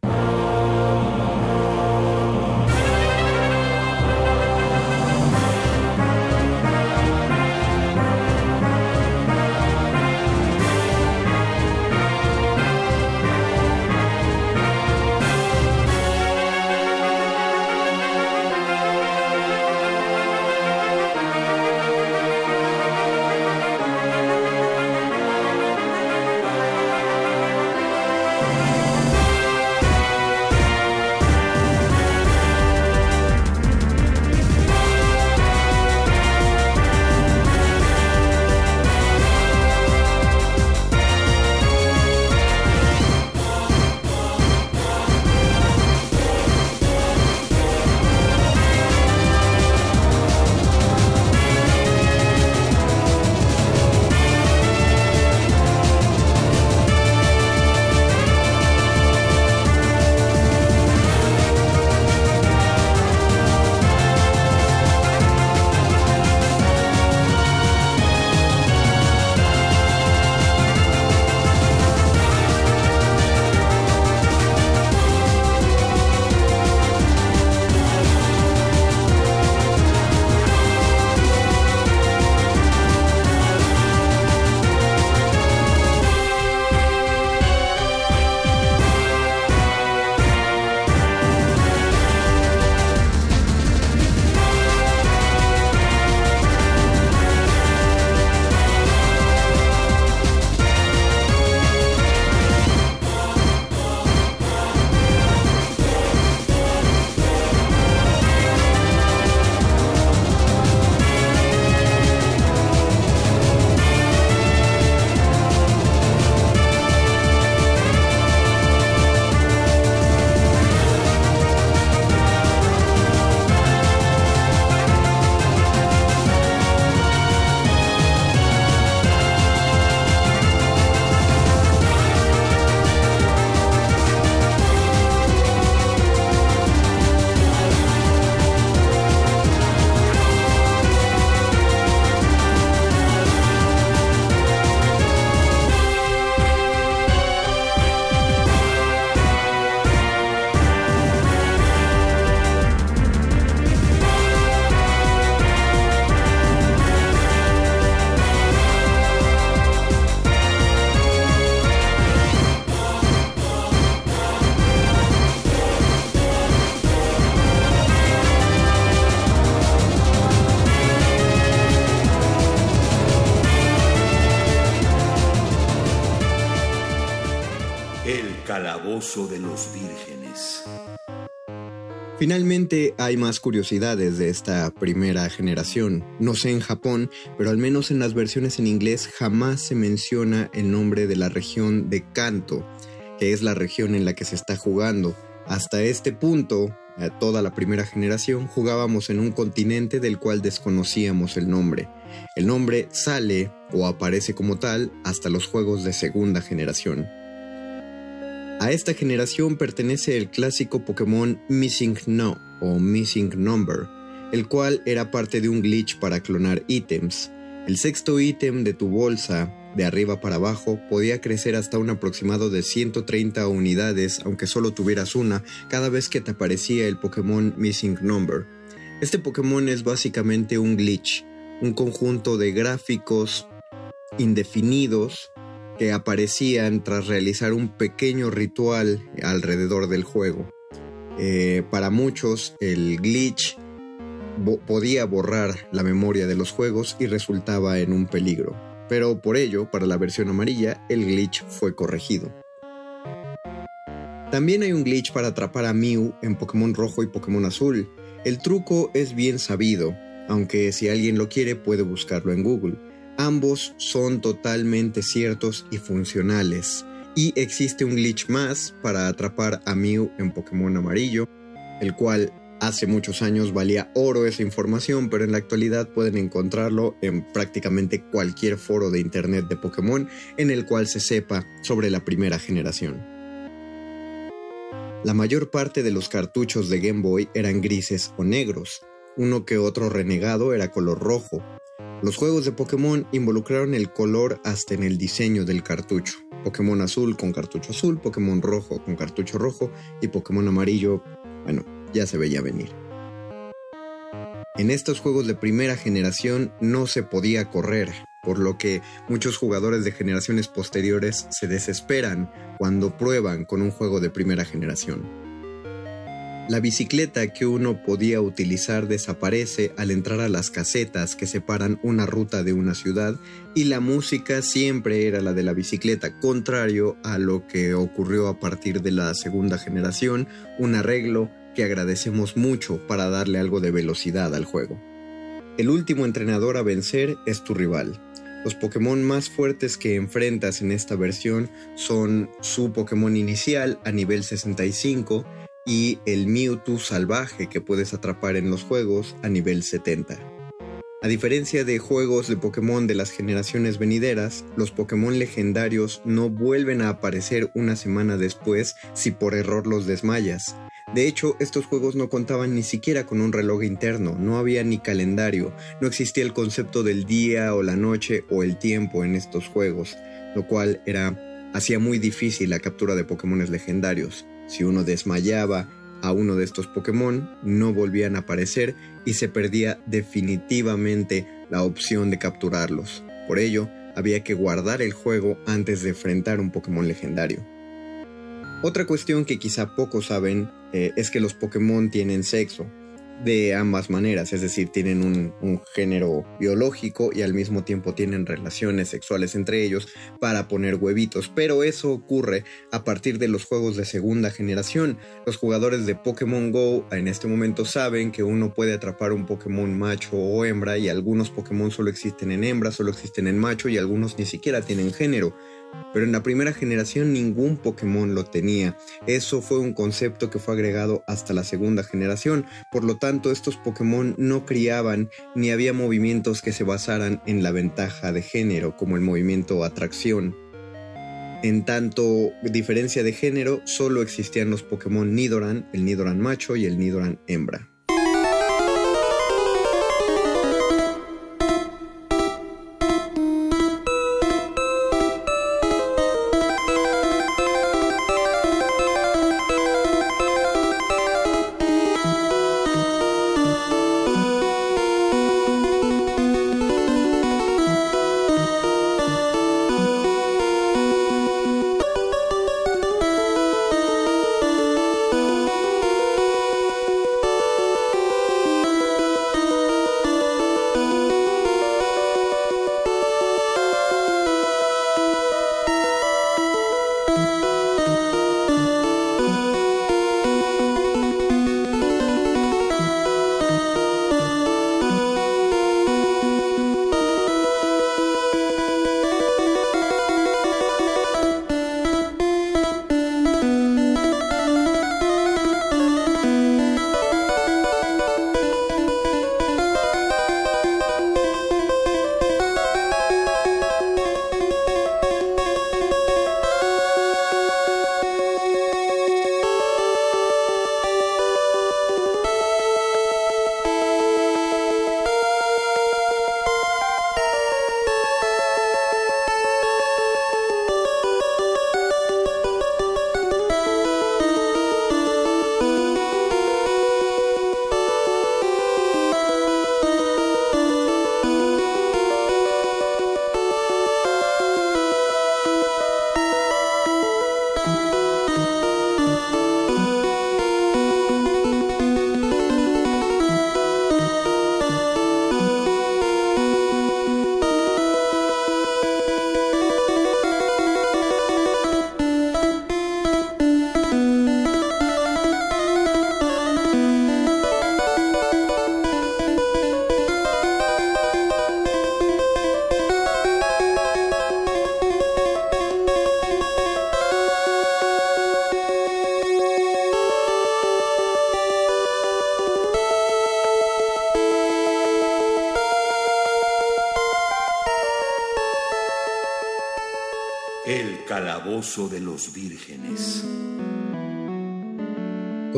Finalmente hay más curiosidades de esta primera generación. No sé en Japón, pero al menos en las versiones en inglés jamás se menciona el nombre de la región de Kanto, que es la región en la que se está jugando. Hasta este punto, toda la primera generación jugábamos en un continente del cual desconocíamos el nombre. El nombre sale o aparece como tal hasta los juegos de segunda generación. A esta generación pertenece el clásico Pokémon Missing No o Missing Number, el cual era parte de un glitch para clonar ítems. El sexto ítem de tu bolsa, de arriba para abajo, podía crecer hasta un aproximado de 130 unidades, aunque solo tuvieras una, cada vez que te aparecía el Pokémon Missing Number. Este Pokémon es básicamente un glitch, un conjunto de gráficos indefinidos que aparecían tras realizar un pequeño ritual alrededor del juego. Eh, para muchos el glitch podía borrar la memoria de los juegos y resultaba en un peligro, pero por ello, para la versión amarilla, el glitch fue corregido. También hay un glitch para atrapar a Mew en Pokémon Rojo y Pokémon Azul. El truco es bien sabido, aunque si alguien lo quiere puede buscarlo en Google. Ambos son totalmente ciertos y funcionales. Y existe un glitch más para atrapar a Mew en Pokémon amarillo, el cual hace muchos años valía oro esa información, pero en la actualidad pueden encontrarlo en prácticamente cualquier foro de internet de Pokémon en el cual se sepa sobre la primera generación. La mayor parte de los cartuchos de Game Boy eran grises o negros, uno que otro renegado era color rojo, los juegos de Pokémon involucraron el color hasta en el diseño del cartucho. Pokémon azul con cartucho azul, Pokémon rojo con cartucho rojo y Pokémon amarillo, bueno, ya se veía venir. En estos juegos de primera generación no se podía correr, por lo que muchos jugadores de generaciones posteriores se desesperan cuando prueban con un juego de primera generación. La bicicleta que uno podía utilizar desaparece al entrar a las casetas que separan una ruta de una ciudad y la música siempre era la de la bicicleta, contrario a lo que ocurrió a partir de la segunda generación, un arreglo que agradecemos mucho para darle algo de velocidad al juego. El último entrenador a vencer es tu rival. Los Pokémon más fuertes que enfrentas en esta versión son su Pokémon inicial a nivel 65, y el Mewtwo salvaje que puedes atrapar en los juegos a nivel 70. A diferencia de juegos de Pokémon de las generaciones venideras, los Pokémon legendarios no vuelven a aparecer una semana después si por error los desmayas. De hecho, estos juegos no contaban ni siquiera con un reloj interno, no había ni calendario, no existía el concepto del día o la noche o el tiempo en estos juegos, lo cual era hacía muy difícil la captura de Pokémon legendarios. Si uno desmayaba a uno de estos Pokémon, no volvían a aparecer y se perdía definitivamente la opción de capturarlos. Por ello, había que guardar el juego antes de enfrentar un Pokémon legendario. Otra cuestión que quizá pocos saben eh, es que los Pokémon tienen sexo de ambas maneras, es decir, tienen un, género biológico y al mismo tiempo tienen relaciones sexuales entre ellos para poner huevitos, pero eso ocurre a partir de los juegos de segunda generación. Los jugadores de Pokémon Go en este momento saben que uno puede atrapar un Pokémon macho o hembra y algunos Pokémon solo existen en hembra, solo existen en macho y algunos ni siquiera tienen género pero en la primera generación ningún Pokémon lo tenía. Eso fue un concepto que fue agregado hasta la segunda generación, por lo tanto estos Pokémon no criaban ni había movimientos que se basaran en la ventaja de género, como el movimiento atracción. En tanto diferencia de género, solo existían los Pokémon Nidoran, el Nidoran macho y el Nidoran hembra.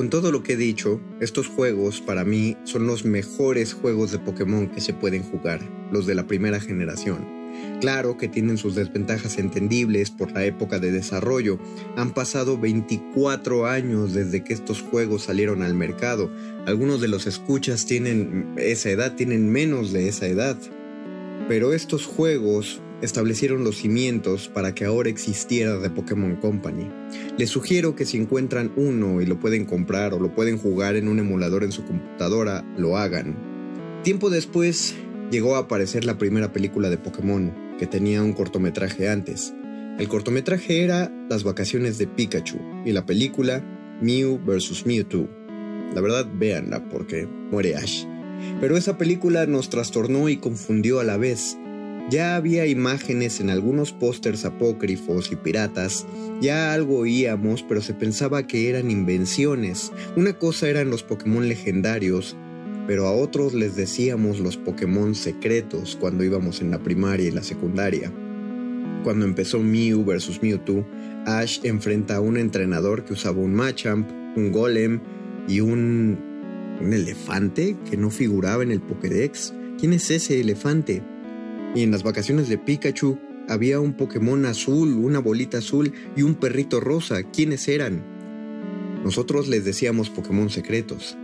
Con todo lo que he dicho, estos juegos para mí son los mejores juegos de Pokémon que se pueden jugar, los de la primera generación. Claro que tienen sus desventajas entendibles por la época de desarrollo. Han pasado 24 años desde que estos juegos salieron al mercado. Algunos de los escuchas tienen esa edad, tienen menos de esa edad. Pero estos juegos establecieron los cimientos para que ahora existiera The Pokémon Company. Les sugiero que si encuentran uno y lo pueden comprar o lo pueden jugar en un emulador en su computadora, lo hagan. Tiempo después llegó a aparecer la primera película de Pokémon, que tenía un cortometraje antes. El cortometraje era Las vacaciones de Pikachu y la película Mew vs. Mewtwo. La verdad, véanla porque muere Ash. Pero esa película nos trastornó y confundió a la vez. Ya había imágenes en algunos pósters apócrifos y piratas, ya algo oíamos, pero se pensaba que eran invenciones. Una cosa eran los Pokémon legendarios, pero a otros les decíamos los Pokémon secretos cuando íbamos en la primaria y la secundaria. Cuando empezó Mew vs Mewtwo, Ash enfrenta a un entrenador que usaba un Machamp, un Golem y un ¿Un elefante que no figuraba en el Pokédex? ¿Quién es ese elefante? Y en las vacaciones de Pikachu había un Pokémon azul, una bolita azul y un perrito rosa. ¿Quiénes eran? Nosotros les decíamos Pokémon secretos.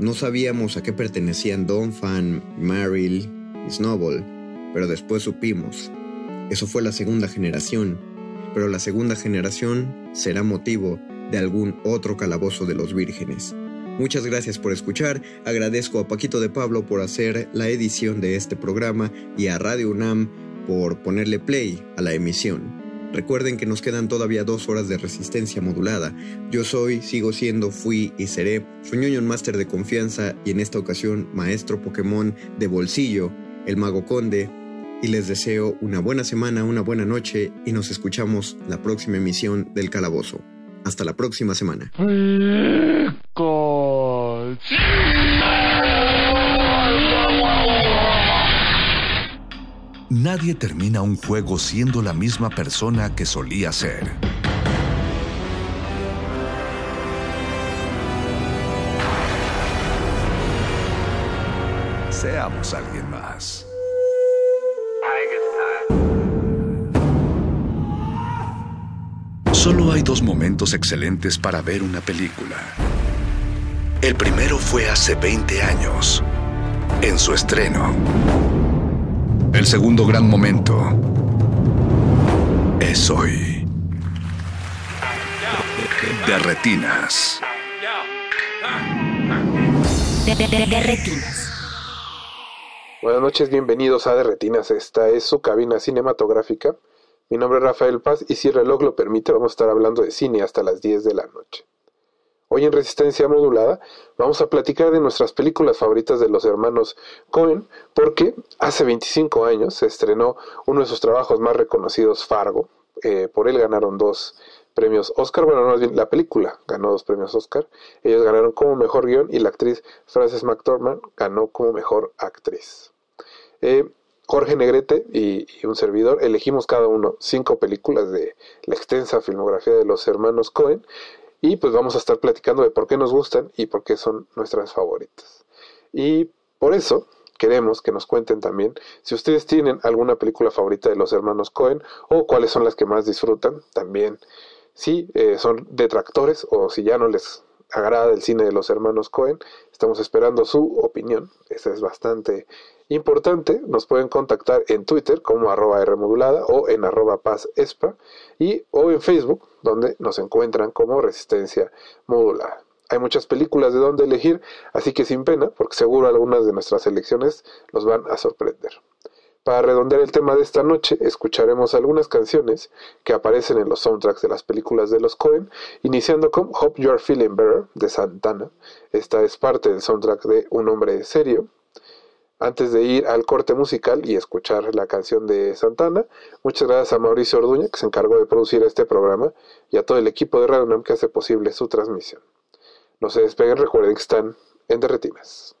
No sabíamos a qué pertenecían Donphan, Marill y Snowball, pero después supimos. Eso fue la segunda generación, pero la segunda generación será motivo de algún otro calabozo de los vírgenes. Muchas gracias por escuchar, agradezco a Paquito de Pablo por hacer la edición de este programa y a Radio UNAM por ponerle play a la emisión. Recuerden que nos quedan todavía dos horas de resistencia modulada. Yo soy, sigo siendo, fui y seré su ñoño máster de confianza y en esta ocasión maestro Pokémon de bolsillo, el Mago Conde. Y les deseo una buena semana, una buena noche y nos escuchamos la próxima emisión del Calabozo. Hasta la próxima semana. Nadie termina un juego siendo la misma persona que solía ser. Seamos alguien más. Solo hay dos momentos excelentes para ver una película. El primero fue hace 20 años, en su estreno. El segundo gran momento es hoy. De retinas. De, retinas. Buenas noches, bienvenidos a De Retinas. Esta es su cabina cinematográfica. Mi nombre es Rafael Paz y si el reloj lo permite vamos a estar hablando de cine hasta las 10 de la noche. Hoy en Resistencia Modulada vamos a platicar de nuestras películas favoritas de los hermanos Cohen porque hace 25 años se estrenó uno de sus trabajos más reconocidos, Fargo. Eh, por él ganaron dos premios Oscar, bueno, no, la película ganó dos premios Oscar. Ellos ganaron como mejor guion y la actriz Frances McDormand ganó como mejor actriz. Eh, Jorge Negrete y, un servidor elegimos cada uno cinco películas de la extensa filmografía de los hermanos Cohen y pues vamos a estar platicando de por qué nos gustan y por qué son nuestras favoritas. Y por eso queremos que nos cuenten también si ustedes tienen alguna película favorita de los hermanos Cohen o cuáles son las que más disfrutan también. Si eh, son detractores o si ya no les agrada el cine de los hermanos Cohen, estamos esperando su opinión. Esa es bastante Importante, nos pueden contactar en Twitter como arroba Rmodulada o en arroba Paz Espa y o en Facebook donde nos encuentran como Resistencia Modulada. Hay muchas películas de donde elegir, así que sin pena, porque seguro algunas de nuestras selecciones los van a sorprender. Para redondear el tema de esta noche, escucharemos algunas canciones que aparecen en los soundtracks de las películas de los Cohen, iniciando con Hope You Are Feeling Better de Santana. Esta es parte del soundtrack de Un Hombre Serio, antes de ir al corte musical y escuchar la canción de Santana, muchas gracias a Mauricio Orduña, que se encargó de producir este programa, y a todo el equipo de Radio que hace posible su transmisión. No se despeguen, recuerden que están en Derretinas.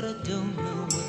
but I don't know.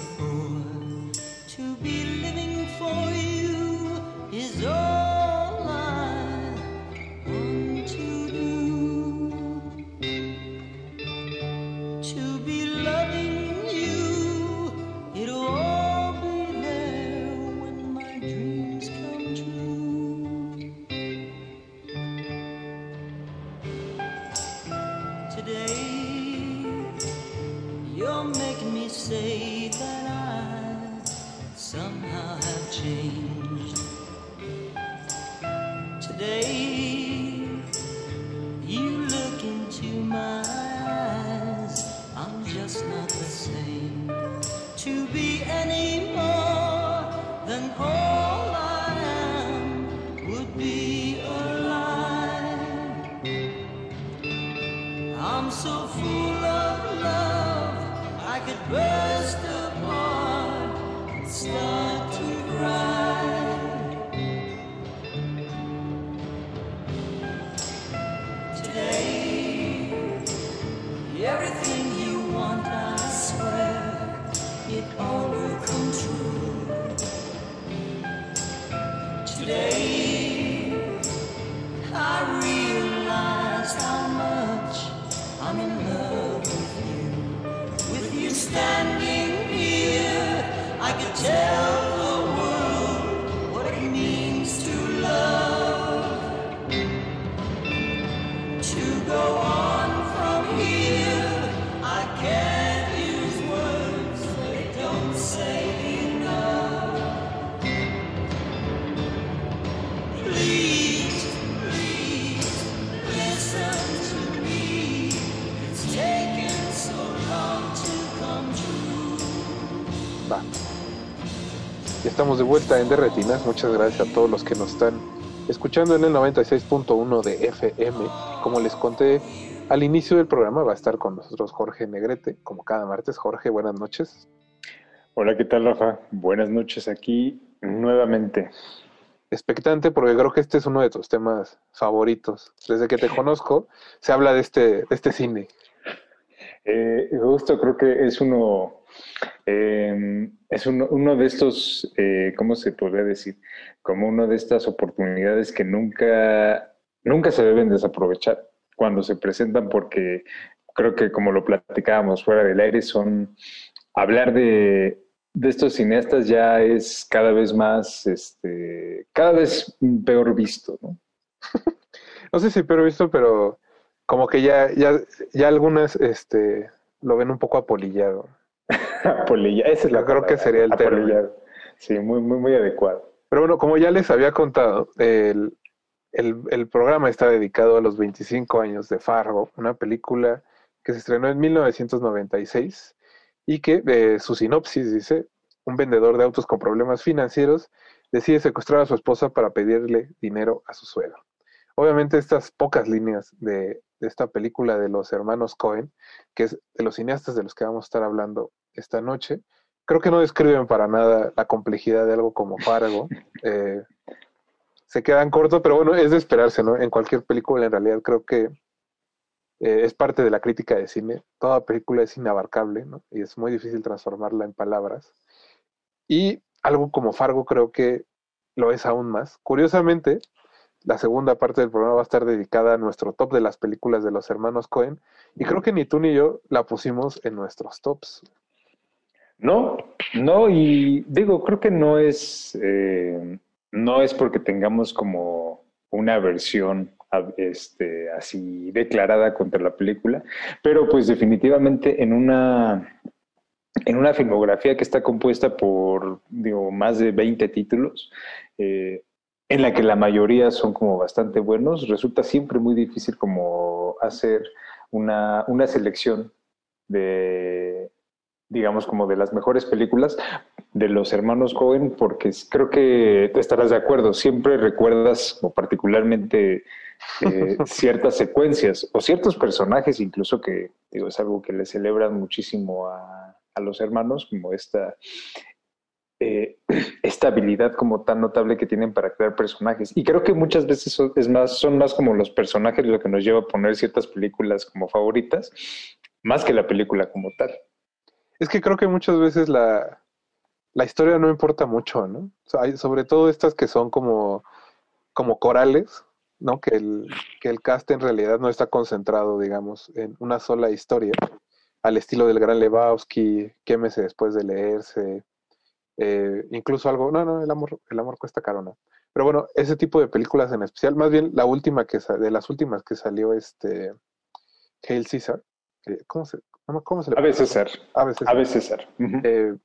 Estamos de vuelta en Derretinas. Muchas gracias a todos los que nos están escuchando en el 96.1 de FM. Como les conté al inicio del programa, va a estar con nosotros Jorge Negrete, como cada martes. Jorge, buenas noches. Hola, ¿qué tal, Rafa? Buenas noches aquí nuevamente. Expectante, porque creo que este es uno de tus temas favoritos. Desde que te conozco, se habla de este, de este cine. Eh, justo creo que es uno, eh, es uno, uno, de estos, eh, ¿cómo se podría decir? Como una de estas oportunidades que nunca, nunca se deben desaprovechar cuando se presentan porque creo que como lo platicábamos fuera del aire, son hablar de, de estos cineastas ya es cada vez más, este, cada vez peor visto, ¿no? no sé si peor visto, pero como que ya, ya, ya algunas este, lo ven un poco apolillado. apolillado, esa es la Creo que sería el término. Sí, muy, muy, muy adecuado. Pero bueno, como ya les había contado, el, el, el, programa está dedicado a los 25 años de Fargo, una película que se estrenó en 1996 y que eh, su sinopsis dice, un vendedor de autos con problemas financieros decide secuestrar a su esposa para pedirle dinero a su suegro. Obviamente estas pocas líneas de esta película de los hermanos Cohen, que es de los cineastas de los que vamos a estar hablando esta noche, creo que no describen para nada la complejidad de algo como Fargo. Eh, se quedan cortos, pero bueno, es de esperarse, ¿no? En cualquier película, en realidad, creo que eh, es parte de la crítica de cine. Toda película es inabarcable, ¿no? Y es muy difícil transformarla en palabras. Y algo como Fargo creo que lo es aún más. Curiosamente, la segunda parte del programa va a estar dedicada a nuestro top de las películas de los hermanos Cohen. Y creo que ni tú ni yo la pusimos en nuestros tops. No, no, y digo, creo que no es, eh, no es porque tengamos como una versión este, así declarada contra la película, pero pues definitivamente en una, en una filmografía que está compuesta por digo, más de 20 títulos, eh, en la que la mayoría son como bastante buenos, resulta siempre muy difícil como hacer una, una selección de, digamos, como de las mejores películas de los hermanos Cohen, porque creo que te estarás de acuerdo, siempre recuerdas, o particularmente eh, ciertas secuencias o ciertos personajes, incluso que digo, es algo que le celebran muchísimo a, a los hermanos, como esta eh, esta habilidad como tan notable que tienen para crear personajes. Y creo que muchas veces son, es más, son más como los personajes lo que nos lleva a poner ciertas películas como favoritas, más que la película como tal. Es que creo que muchas veces la, la historia no importa mucho, ¿no? sobre todo estas que son como, como corales, ¿no? Que el, que el cast en realidad no está concentrado, digamos, en una sola historia, al estilo del gran Lebowski, quémese después de leerse, eh, incluso algo, no, no, el amor, el amor cuesta caro, ¿no? Pero bueno, ese tipo de películas en especial, más bien la última que de las últimas que salió este Hail Caesar, ¿cómo se, cómo se le Ave César. Ave César. César. Eh,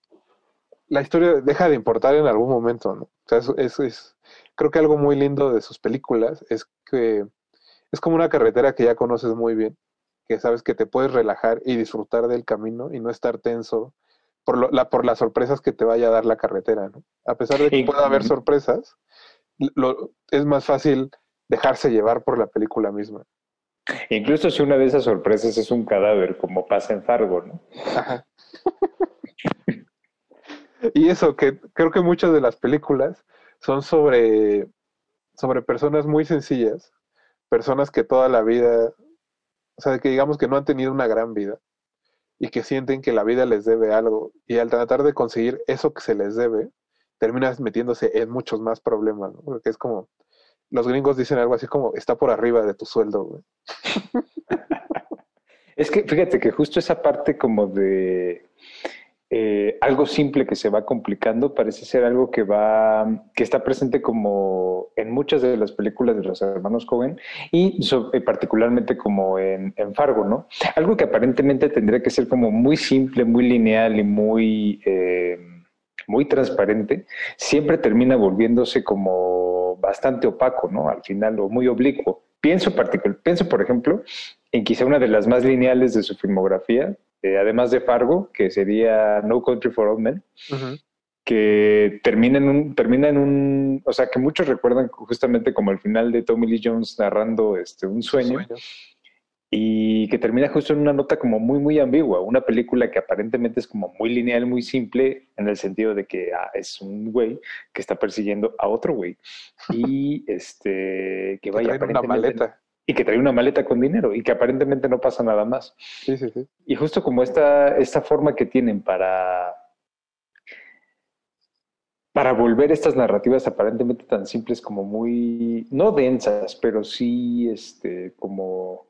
la historia deja de importar en algún momento, ¿no? O sea, eso, es, creo que algo muy lindo de sus películas es que es como una carretera que ya conoces muy bien, que sabes que te puedes relajar y disfrutar del camino y no estar tenso por, la, por las sorpresas que te vaya a dar la carretera, ¿no? A pesar de que pueda haber sorpresas, lo, es más fácil dejarse llevar por la película misma. Incluso si una de esas sorpresas es un cadáver, como pasa en Fargo, ¿no? Ajá. y eso, que creo que muchas de las películas son sobre, sobre personas muy sencillas, personas que toda la vida, o sea, que digamos que no han tenido una gran vida, y que sienten que la vida les debe algo y al tratar de conseguir eso que se les debe, terminas metiéndose en muchos más problemas, ¿no? Porque es como, los gringos dicen algo así como, está por arriba de tu sueldo, güey. es que fíjate que justo esa parte como de eh, algo simple que se va complicando parece ser algo que va, que está presente como en muchas de las películas de los hermanos Cohen y eh, particularmente como en, Fargo, ¿no? Algo que aparentemente tendría que ser como muy simple, muy lineal y muy, eh, muy transparente, siempre termina volviéndose como bastante opaco, ¿no? Al final, o muy oblicuo. Pienso, pienso, por ejemplo, en quizá una de las más lineales de su filmografía, eh, además de Fargo, que sería No Country for Old Men, que termina en un, termina en un, o sea, que muchos recuerdan justamente como el final de Tommy Lee Jones narrando este, un sueño, y que termina justo en una nota como muy, muy ambigua, una película que aparentemente es como muy lineal, muy simple, en el sentido de que ah, es un güey que está persiguiendo a otro güey. Y este, que vaya una maleta. Y que trae una maleta con dinero y que aparentemente no pasa nada más. Sí, sí, sí. Y justo como esta, esta forma que tienen para para volver estas narrativas aparentemente tan simples como muy, no densas, pero sí este, como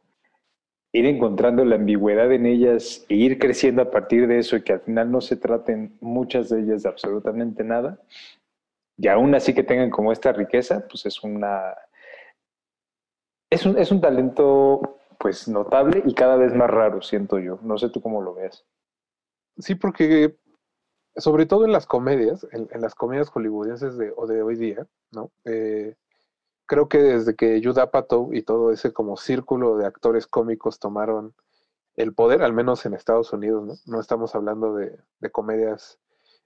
ir encontrando la ambigüedad en ellas e ir creciendo a partir de eso y que al final no se traten muchas de ellas de absolutamente nada, y aún así que tengan como esta riqueza, pues es una... Es un, es un talento pues notable y cada vez más raro, siento yo. No sé tú cómo lo ves. Sí, porque sobre todo en las comedias, en, las comedias hollywoodienses de, o de hoy día, ¿no? Eh, creo que desde que Judd Apatow y todo ese como círculo de actores cómicos tomaron el poder, al menos en Estados Unidos, ¿no? No estamos hablando de, comedias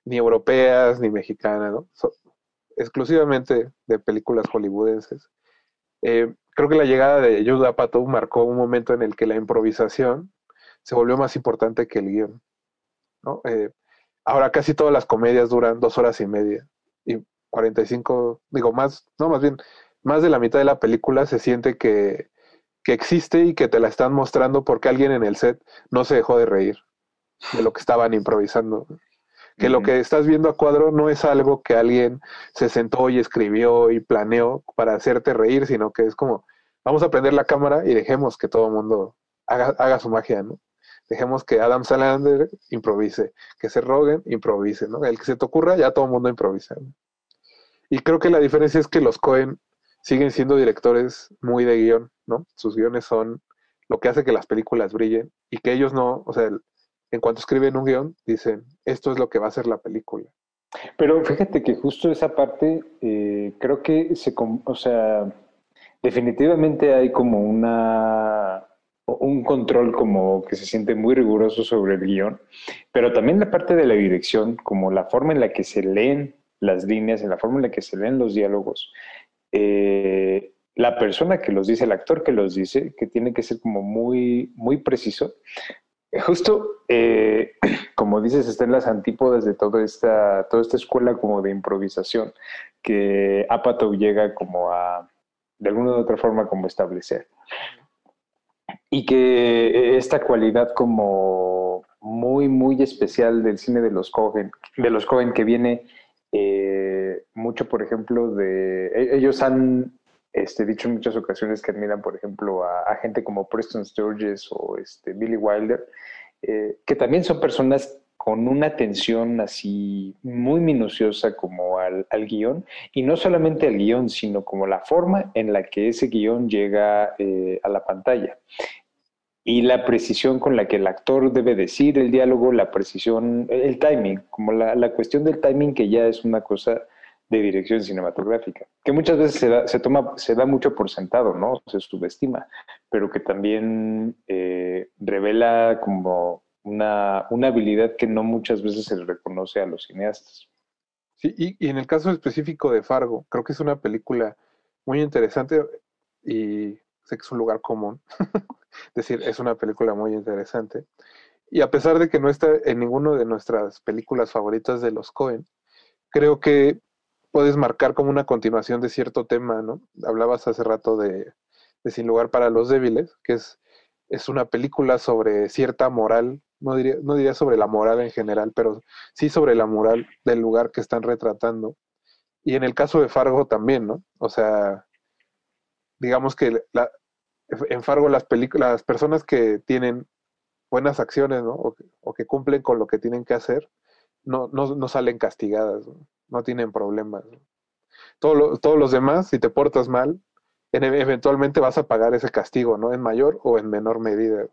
ni europeas ni mexicanas, ¿no? exclusivamente de películas hollywoodenses. Eh, creo que la llegada de Judd Apatow marcó un momento en el que la improvisación se volvió más importante que el guion, ¿no? Eh, Ahora casi todas las comedias duran dos horas y media y 45, digo más, no, más bien, más de la mitad de la película se siente que, que existe y que te la están mostrando porque alguien en el set no se dejó de reír de lo que estaban improvisando. Que lo que estás viendo a cuadro no es algo que alguien se sentó y escribió y planeó para hacerte reír, sino que es como, vamos a prender la cámara y dejemos que todo el mundo haga, haga su magia, ¿no? Dejemos que Adam Salander improvise, que se Rogen improvise, ¿no? El que se te ocurra, ya todo el mundo improvisa. Y creo que la diferencia es que los Cohen siguen siendo directores muy de guion, ¿no? Sus guiones son lo que hace que las películas brillen y que ellos no, o sea, en cuanto escriben un guion, dicen, esto es lo que va a ser la película. Pero fíjate que justo esa parte, eh, creo que se, o sea, definitivamente hay como una un control como que se siente muy riguroso sobre el guion, pero también la parte de la dirección, como la forma en la que se leen las líneas, en la forma en la que se leen los diálogos, eh, la persona que los dice, el actor que los dice, que tiene que ser como muy, muy preciso. Justo, eh, como dices, está en las antípodas de toda esta, toda esta escuela como de improvisación que Apatow llega como a, de alguna u otra forma, como establecer. Y que esta cualidad como muy, muy especial del cine de los Cohen, de los Cohen que viene eh, mucho, por ejemplo, de... E-, ellos han este, dicho en muchas ocasiones que admiran, por ejemplo, a, gente como Preston Sturges o este, Billy Wilder, eh, que también son personas con una atención así muy minuciosa como al, guion, y no solamente al guion, sino como la forma en la que ese guion llega eh, a la pantalla. Y la precisión con la que el actor debe decir el diálogo, la precisión, el timing, como la, cuestión del timing que ya es una cosa de dirección cinematográfica, que muchas veces se da, se toma, se da mucho por sentado, ¿no? Se subestima, pero que también eh, revela como una, una habilidad que no muchas veces se le reconoce a los cineastas. Sí, y, en el caso específico de Fargo, creo que es una película muy interesante y sé que es un lugar común. decir, es una película muy interesante. Y a pesar de que no está en ninguna de nuestras películas favoritas de los Cohen, creo que puedes marcar como una continuación de cierto tema, ¿no? Hablabas hace rato de, de Sin lugar para los débiles, que es, es una película sobre cierta moral no diría, no diría sobre la moral en general, pero sí sobre la moral del lugar que están retratando. Y en el caso de Fargo también, ¿no? O sea, digamos que en Fargo las, las personas que tienen buenas acciones, ¿no? O que, cumplen con lo que tienen que hacer, no, no, no salen castigadas, ¿no? tienen problemas. todos los demás, si te portas mal, eventualmente vas a pagar ese castigo, ¿no? En mayor o en menor medida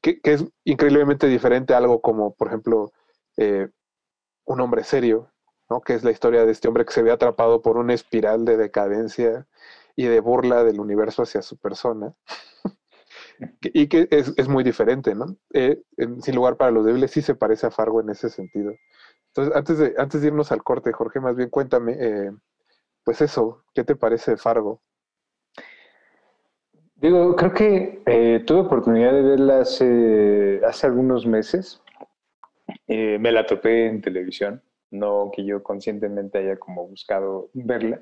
que, es increíblemente diferente a algo como, por ejemplo, eh, un hombre serio, ¿no? que es la historia de este hombre que se ve atrapado por una espiral de decadencia y de burla del universo hacia su persona. Y que es, es, muy diferente, ¿no? Eh, sin lugar para los débiles sí se parece a Fargo en ese sentido. Entonces, antes de, antes de irnos al corte, Jorge, más bien cuéntame, eh, pues eso, ¿qué te parece Fargo? Digo, creo que eh, tuve oportunidad de verla hace, hace algunos meses. Eh, me la topé en televisión, no que yo conscientemente haya como buscado verla.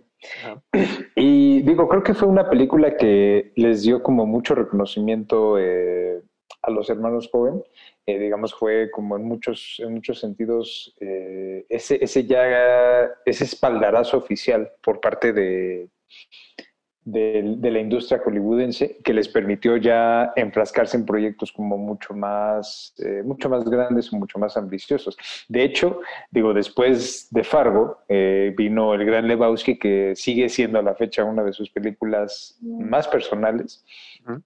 Y digo, creo que fue una película que les dio como mucho reconocimiento eh, a los hermanos Cohen. digamos, fue como en muchos, en muchos sentidos ese, ese ya, ese espaldarazo oficial por parte de, de, la industria hollywoodense que les permitió ya enfrascarse en proyectos como mucho más, eh, mucho más grandes o mucho más ambiciosos. De hecho, digo, después de Fargo eh, vino el gran Lebowski que sigue siendo a la fecha una de sus películas más personales,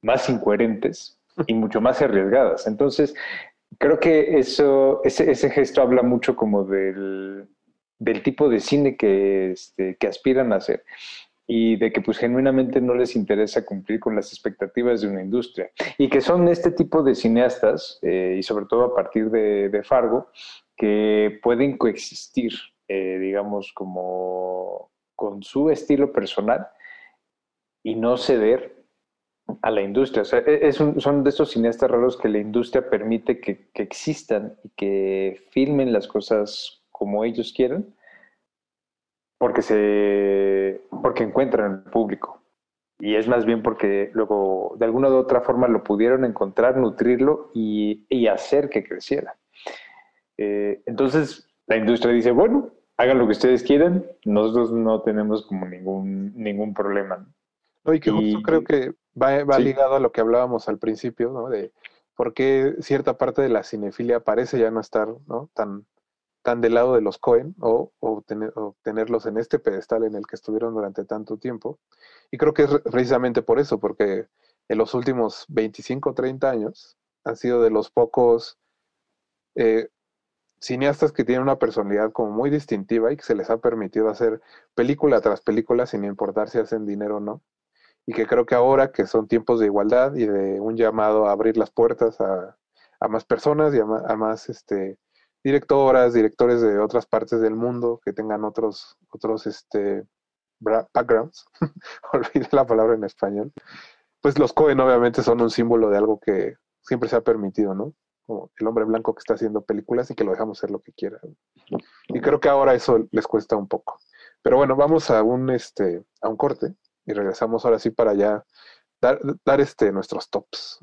más incoherentes y mucho más arriesgadas. Entonces, creo que eso, ese, ese gesto habla mucho como del, del tipo de cine que, este, que aspiran a hacer y de que pues genuinamente no les interesa cumplir con las expectativas de una industria y que son este tipo de cineastas eh, y sobre todo a partir de, Fargo que pueden coexistir eh, digamos como con su estilo personal y no ceder a la industria. O sea, e, es son de estos cineastas raros que la industria permite que, que existan y que filmen las cosas como ellos quieren, porque se porque encuentran el público y es más bien porque luego de alguna u otra forma lo pudieron encontrar, nutrirlo y, hacer que creciera. Eh, entonces la industria dice, bueno, hagan lo que ustedes quieran, nosotros no tenemos como ningún, ningún problema. y que justo creo que va, va ligado a lo que hablábamos al principio, ¿no? De por qué cierta parte de la cinefilia parece ya no estar ¿no? tan tan del lado de los Cohen o, o, tenerlos en este pedestal en el que estuvieron durante tanto tiempo. Y creo que es precisamente por eso, porque en los últimos 25, 30 años han sido de los pocos eh, cineastas que tienen una personalidad como muy distintiva y que se les ha permitido hacer película tras película sin importar si hacen dinero o no. Y que creo que ahora que son tiempos de igualdad y de un llamado a abrir las puertas a, más personas y a a más este, directoras, directores de otras partes del mundo que tengan otros, otros este, backgrounds, olvidé la palabra en español, pues los Cohen obviamente son un símbolo de algo que siempre se ha permitido, ¿no? Como el hombre blanco que está haciendo películas y que lo dejamos hacer lo que quiera. Y creo que ahora eso les cuesta un poco. Pero bueno, vamos a un, este, a un corte y regresamos ahora sí para ya dar, dar este, nuestros tops.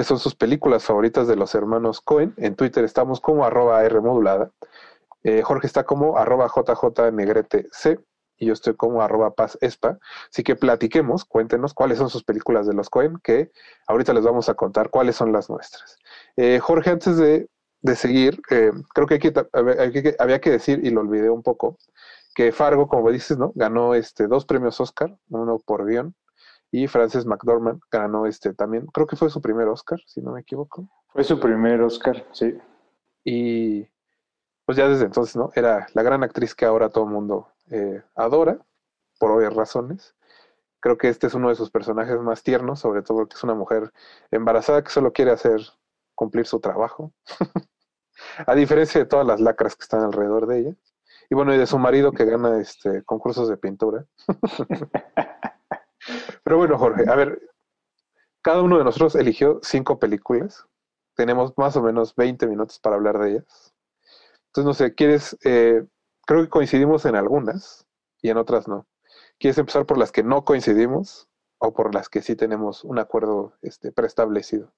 Cuáles son sus películas favoritas de los hermanos Cohen. En Twitter estamos como arroba R modulada. Eh, Jorge está como arroba JJ y yo estoy como arroba Paz Espa. Así que platiquemos, cuéntenos cuáles son sus películas de los Cohen, que ahorita les vamos a contar cuáles son las nuestras. Eh, Jorge, antes de, seguir, eh, creo que, que, había que decir, y lo olvidé un poco, que Fargo, como dices, ¿no? Ganó este, dos premios Oscar, uno por guion, y Frances McDormand ganó este también, creo que fue su primer Oscar, si no me equivoco. Fue su primer Oscar, sí. Y pues ya desde entonces, ¿no? Era la gran actriz que ahora todo el mundo eh, adora, por obvias razones. Creo que este es uno de sus personajes más tiernos, sobre todo porque es una mujer embarazada que solo quiere hacer cumplir su trabajo. A diferencia de todas las lacras que están alrededor de ella. Y bueno, y de su marido que gana este concursos de pintura. Pero bueno, Jorge, a ver, cada uno de nosotros eligió cinco películas. Tenemos más o menos 20 minutos para hablar de ellas. Entonces, no sé, ¿quieres? Eh, creo que coincidimos en algunas y en otras no. ¿Quieres empezar por las que no coincidimos o por las que sí tenemos un acuerdo este, preestablecido?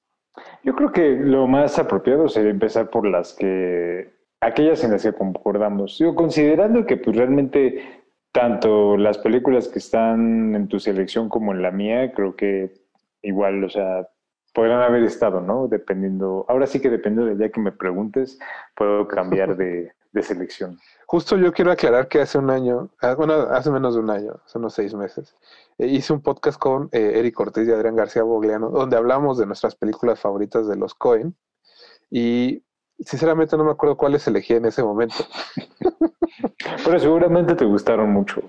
Yo creo que lo más apropiado sería empezar por las que, aquellas en las que concordamos. Considerando que pues realmente tanto las películas que están en tu selección como en la mía, creo que igual, o sea, podrán haber estado, ¿no? Dependiendo, ahora sí que depende del día que me preguntes, puedo cambiar de, selección. Justo yo quiero aclarar que hace un año, ah, bueno, hace menos de un año, hace unos seis meses, eh, hice un podcast con eh, Eric Cortés y Adrián García Bogliano, donde hablamos de nuestras películas favoritas de los Cohen. Y sinceramente no me acuerdo cuáles elegí en ese momento. Pero seguramente te gustaron mucho.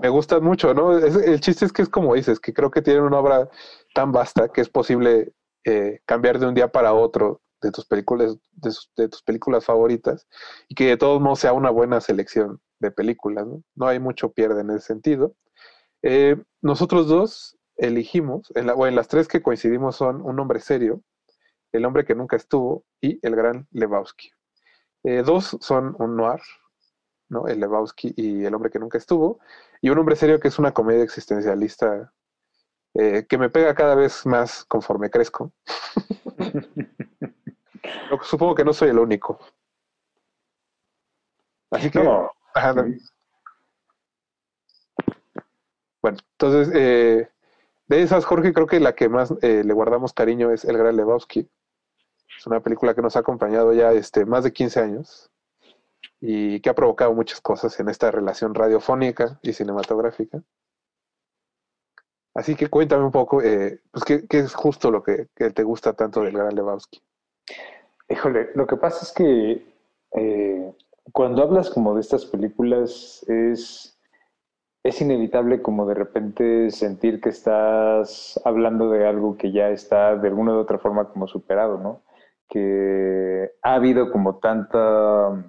Me gustan mucho, ¿no? el chiste es que es como dices, que creo que tienen una obra tan vasta que es posible eh, cambiar de un día para otro de tus películas, de, tus películas favoritas y que de todos modos sea una buena selección de películas, ¿no? No hay mucho pierde en ese sentido. Eh, nosotros dos elegimos, o en las tres que coincidimos son Un hombre serio, El hombre que nunca estuvo y El gran Lebowski. Eh, dos son un noir, ¿no? El Lebowski y El hombre que nunca estuvo, y Un hombre serio que es una comedia existencialista eh, que me pega cada vez más conforme crezco. Supongo que no soy el único. Así que... Bueno, entonces, eh, de esas, Jorge, creo que la que más eh, le guardamos cariño es El Gran Lebowski. Es una película que nos ha acompañado ya este, más de 15 años y que ha provocado muchas cosas en esta relación radiofónica y cinematográfica. Así que cuéntame un poco, eh, pues, ¿qué, es justo lo que, te gusta tanto del Gran Lebowski? Híjole, lo que pasa es que eh, cuando hablas como de estas películas es, es inevitable como de repente sentir que estás hablando de algo que ya está de alguna u otra forma como superado, ¿no? Que ha habido como tanta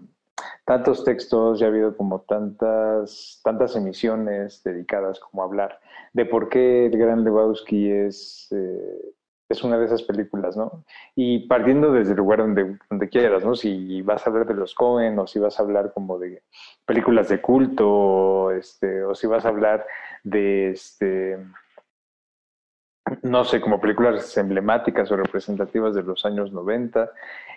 tantos textos, ya ha habido como tantas, tantas emisiones dedicadas como a hablar de por qué el Gran Lebowski es, eh, es una de esas películas, ¿no? Y partiendo desde el lugar donde, donde quieras, ¿no? Si vas a hablar de los Cohen o si vas a hablar como de películas de culto, este, o si vas a hablar de este no sé, como películas emblemáticas o representativas de los años 90.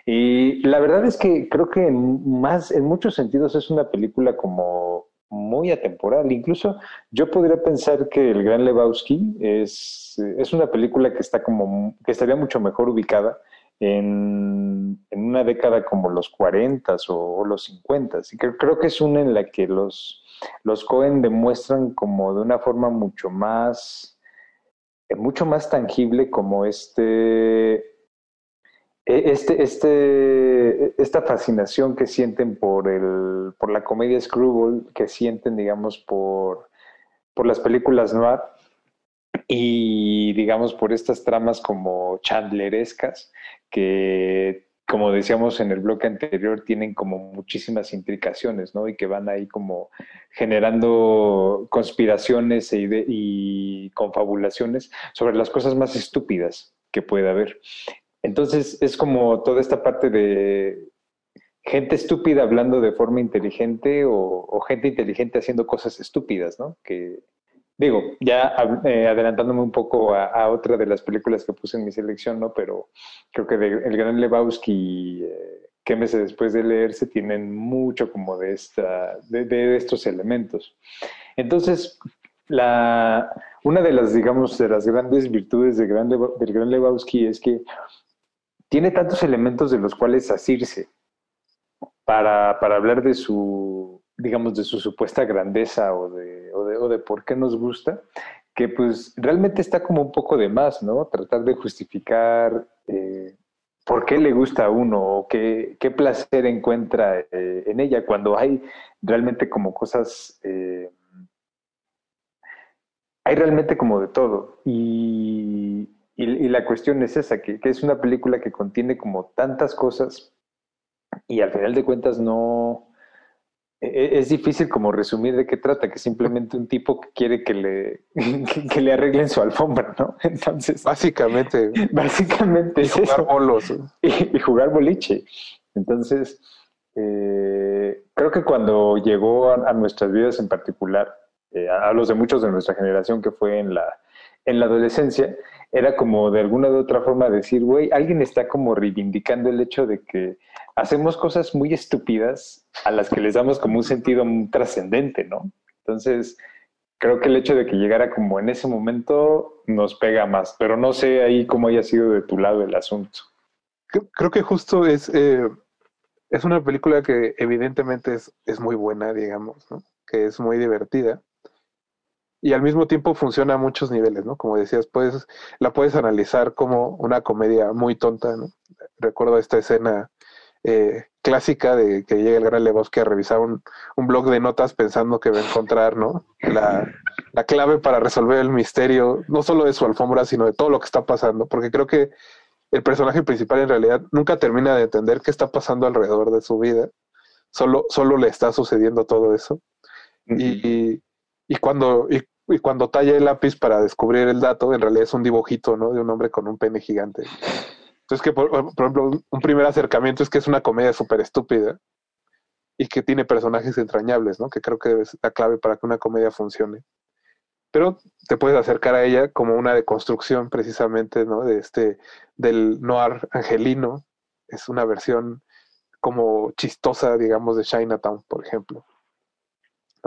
Y la verdad es que creo que en, más, en muchos sentidos es una película como muy atemporal. Incluso yo podría pensar que El Gran Lebowski es, es una película que está como, que estaría mucho mejor ubicada en, en una década como los 40 o, los 50. Y creo, creo que es una en la que los, los Cohen demuestran como de una forma mucho más mucho más tangible como este, e, este, este, esta fascinación que sienten por, el, por la comedia Screwball, que sienten, digamos, por, por las películas noir y, digamos, por estas tramas como chandlerescas que como decíamos en el bloque anterior, tienen como muchísimas implicaciones, ¿no? Y que van ahí como generando conspiraciones e y confabulaciones sobre las cosas más estúpidas que puede haber. Entonces es como toda esta parte de gente estúpida hablando de forma inteligente o, gente inteligente haciendo cosas estúpidas, ¿no? Que, digo, ya eh, adelantándome un poco a, otra de las películas que puse en mi selección, ¿no? Pero creo que El Gran Lebowski, eh, meses después de leerse, tienen mucho como de, esta, de, estos elementos. Entonces, la, una de las, digamos, de las grandes virtudes de del Gran Lebowski es que tiene tantos elementos de los cuales asirse para, para hablar de su, digamos, de su supuesta grandeza o de, o de, o de por qué nos gusta, que pues realmente está como un poco de más, ¿no? Tratar de justificar eh, por qué le gusta a uno o qué, qué placer encuentra eh, en ella cuando hay realmente como cosas, eh, hay realmente como de todo. Y, y, la cuestión es esa, que, que es una película que contiene como tantas cosas y al final de cuentas no, es difícil como resumir de qué trata, que simplemente un tipo que quiere que le, que, le arreglen su alfombra, ¿no? Entonces. Básicamente. Básicamente. Y jugar bolos. Y, jugar boliche. Entonces, eh, creo que cuando llegó a, nuestras vidas en particular, eh, a, los de muchos de nuestra generación que fue en la, en la adolescencia, era como de alguna u otra forma decir, güey, alguien está como reivindicando el hecho de que hacemos cosas muy estúpidas a las que les damos como un sentido trascendente, ¿no? Entonces, creo que el hecho de que llegara como en ese momento nos pega más, pero no sé ahí cómo haya sido de tu lado el asunto. Creo que justo es, eh, es una película que evidentemente es, es muy buena, digamos, ¿no? que es muy divertida y al mismo tiempo funciona a muchos niveles, ¿no? Como decías, puedes, la puedes analizar como una comedia muy tonta, ¿no? Recuerdo esta escena eh, clásica de que llega el gran Lebowski a revisar un, un, blog de notas pensando que va a encontrar, ¿no? La, la clave para resolver el misterio, no solo de su alfombra, sino de todo lo que está pasando, porque creo que el personaje principal en realidad nunca termina de entender qué está pasando alrededor de su vida, solo, solo le está sucediendo todo eso. y, y, cuando, y y cuando talla el lápiz para descubrir el dato, en realidad es un dibujito, ¿no? De un hombre con un pene gigante. Entonces, que por, ejemplo, un primer acercamiento es que es una comedia súper estúpida y que tiene personajes entrañables, ¿no? Que creo que es la clave para que una comedia funcione. Pero te puedes acercar a ella como una deconstrucción precisamente, ¿no? De este, del noir angelino. Es una versión como chistosa, digamos, de Chinatown, por ejemplo.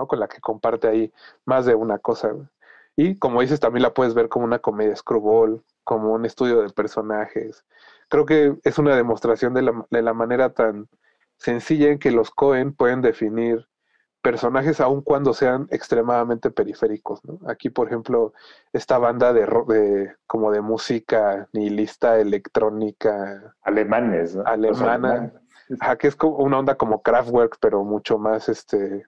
Con la que comparte ahí más de una cosa. Y como dices, también la puedes ver como una comedia screwball, como un estudio de personajes. Creo que es una demostración de la, de la manera tan sencilla en que los Cohen pueden definir personajes aun cuando sean extremadamente periféricos. Aquí, por ejemplo, esta banda de, de como de música nihilista electrónica alemanes, alemana, que es como una onda como Kraftwerk, pero mucho más este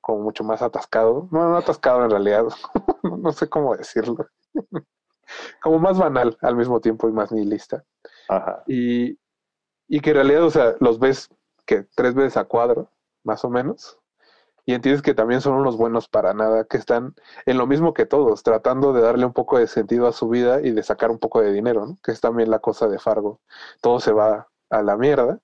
como mucho más atascado. No, no atascado en realidad, no sé cómo decirlo. como más banal al mismo tiempo y más nihilista. Ajá. Y, y que en realidad, o sea, los ves que tres veces a cuadro, más o menos, y entiendes que también son unos buenos para nada, que están en lo mismo que todos, tratando de darle un poco de sentido a su vida y de sacar un poco de dinero, ¿no? Que es también la cosa de Fargo. Todo se va a la mierda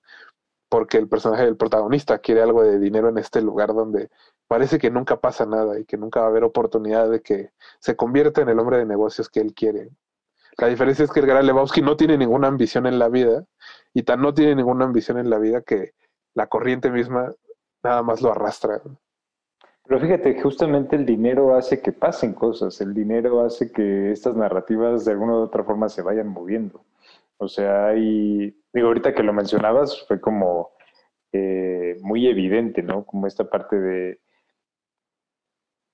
porque el personaje del protagonista quiere algo de dinero en este lugar donde parece que nunca pasa nada y que nunca va a haber oportunidad de que se convierta en el hombre de negocios que él quiere. La diferencia es que el gran Lebowski no tiene ninguna ambición en la vida y tan no tiene ninguna ambición en la vida que la corriente misma nada más lo arrastra. Pero fíjate, justamente el dinero hace que pasen cosas, el dinero hace que estas narrativas de alguna u otra forma se vayan moviendo. O sea, hay, digo, ahorita que lo mencionabas fue como eh, muy evidente, ¿no? Como esta parte de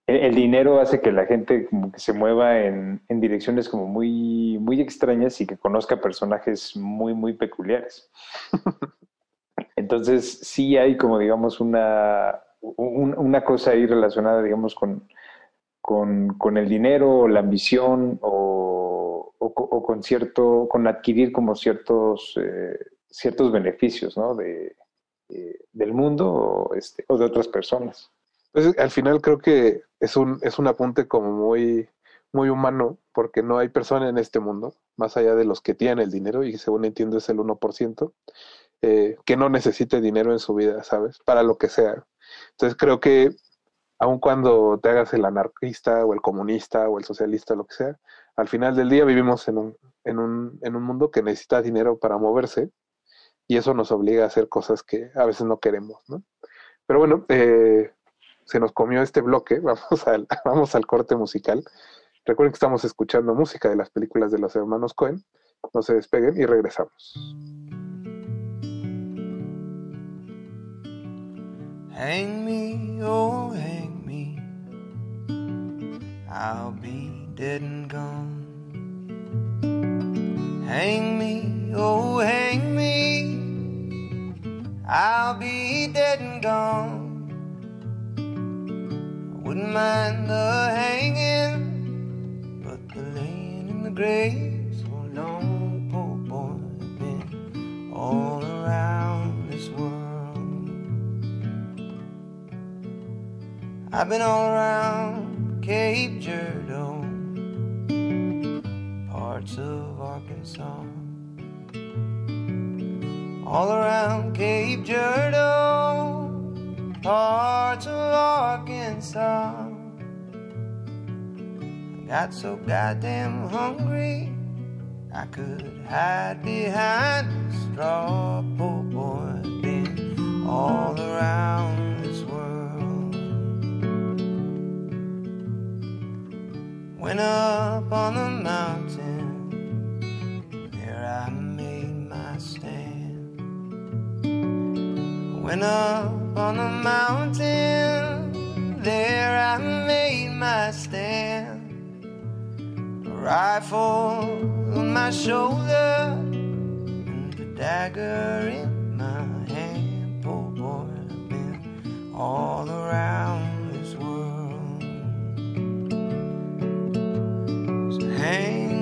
el, dinero hace que la gente como que se mueva en, en, direcciones como muy, muy extrañas y que conozca personajes muy, muy peculiares. Entonces, sí hay como, digamos, una, una cosa ahí relacionada, digamos, con, con, con el dinero o la ambición o, o, con cierto, con adquirir como ciertos, eh, ciertos beneficios, ¿no? De, eh, del mundo o, este, o de otras personas. Pues al final creo que es un, es un apunte como muy, muy humano, porque no hay persona en este mundo, más allá de los que tienen el dinero, y según entiendo es el 1%, eh, que no necesite dinero en su vida, ¿sabes? Para lo que sea. Entonces creo que aun cuando te hagas el anarquista o el comunista o el socialista, lo que sea, al final del día vivimos en un, en un, en un mundo que necesita dinero para moverse y eso nos obliga a hacer cosas que a veces no queremos, ¿no? Pero bueno, eh, se nos comió este bloque, vamos al, vamos al corte musical. Recuerden que estamos escuchando música de las películas de los hermanos Cohen. No se despeguen y regresamos. Hang me, oh, hang me. I'll be dead and gone. Hang me, oh, hang me. I'll be dead and gone. I wouldn't mind the hanging, but the laying in the grave so long, poor boy, been all around this world. I've been all around Cape Girardeau, parts of Arkansas. All around Cape Girardeau, parts of Arkansas. I got so goddamn hungry, I could hide behind a straw. Poor boy, been all around this world. Went up on the mountain, Went up on the mountain, there I made my stand. A rifle on my shoulder, and a dagger in my hand. Poor boy, I've been all around this world. So hang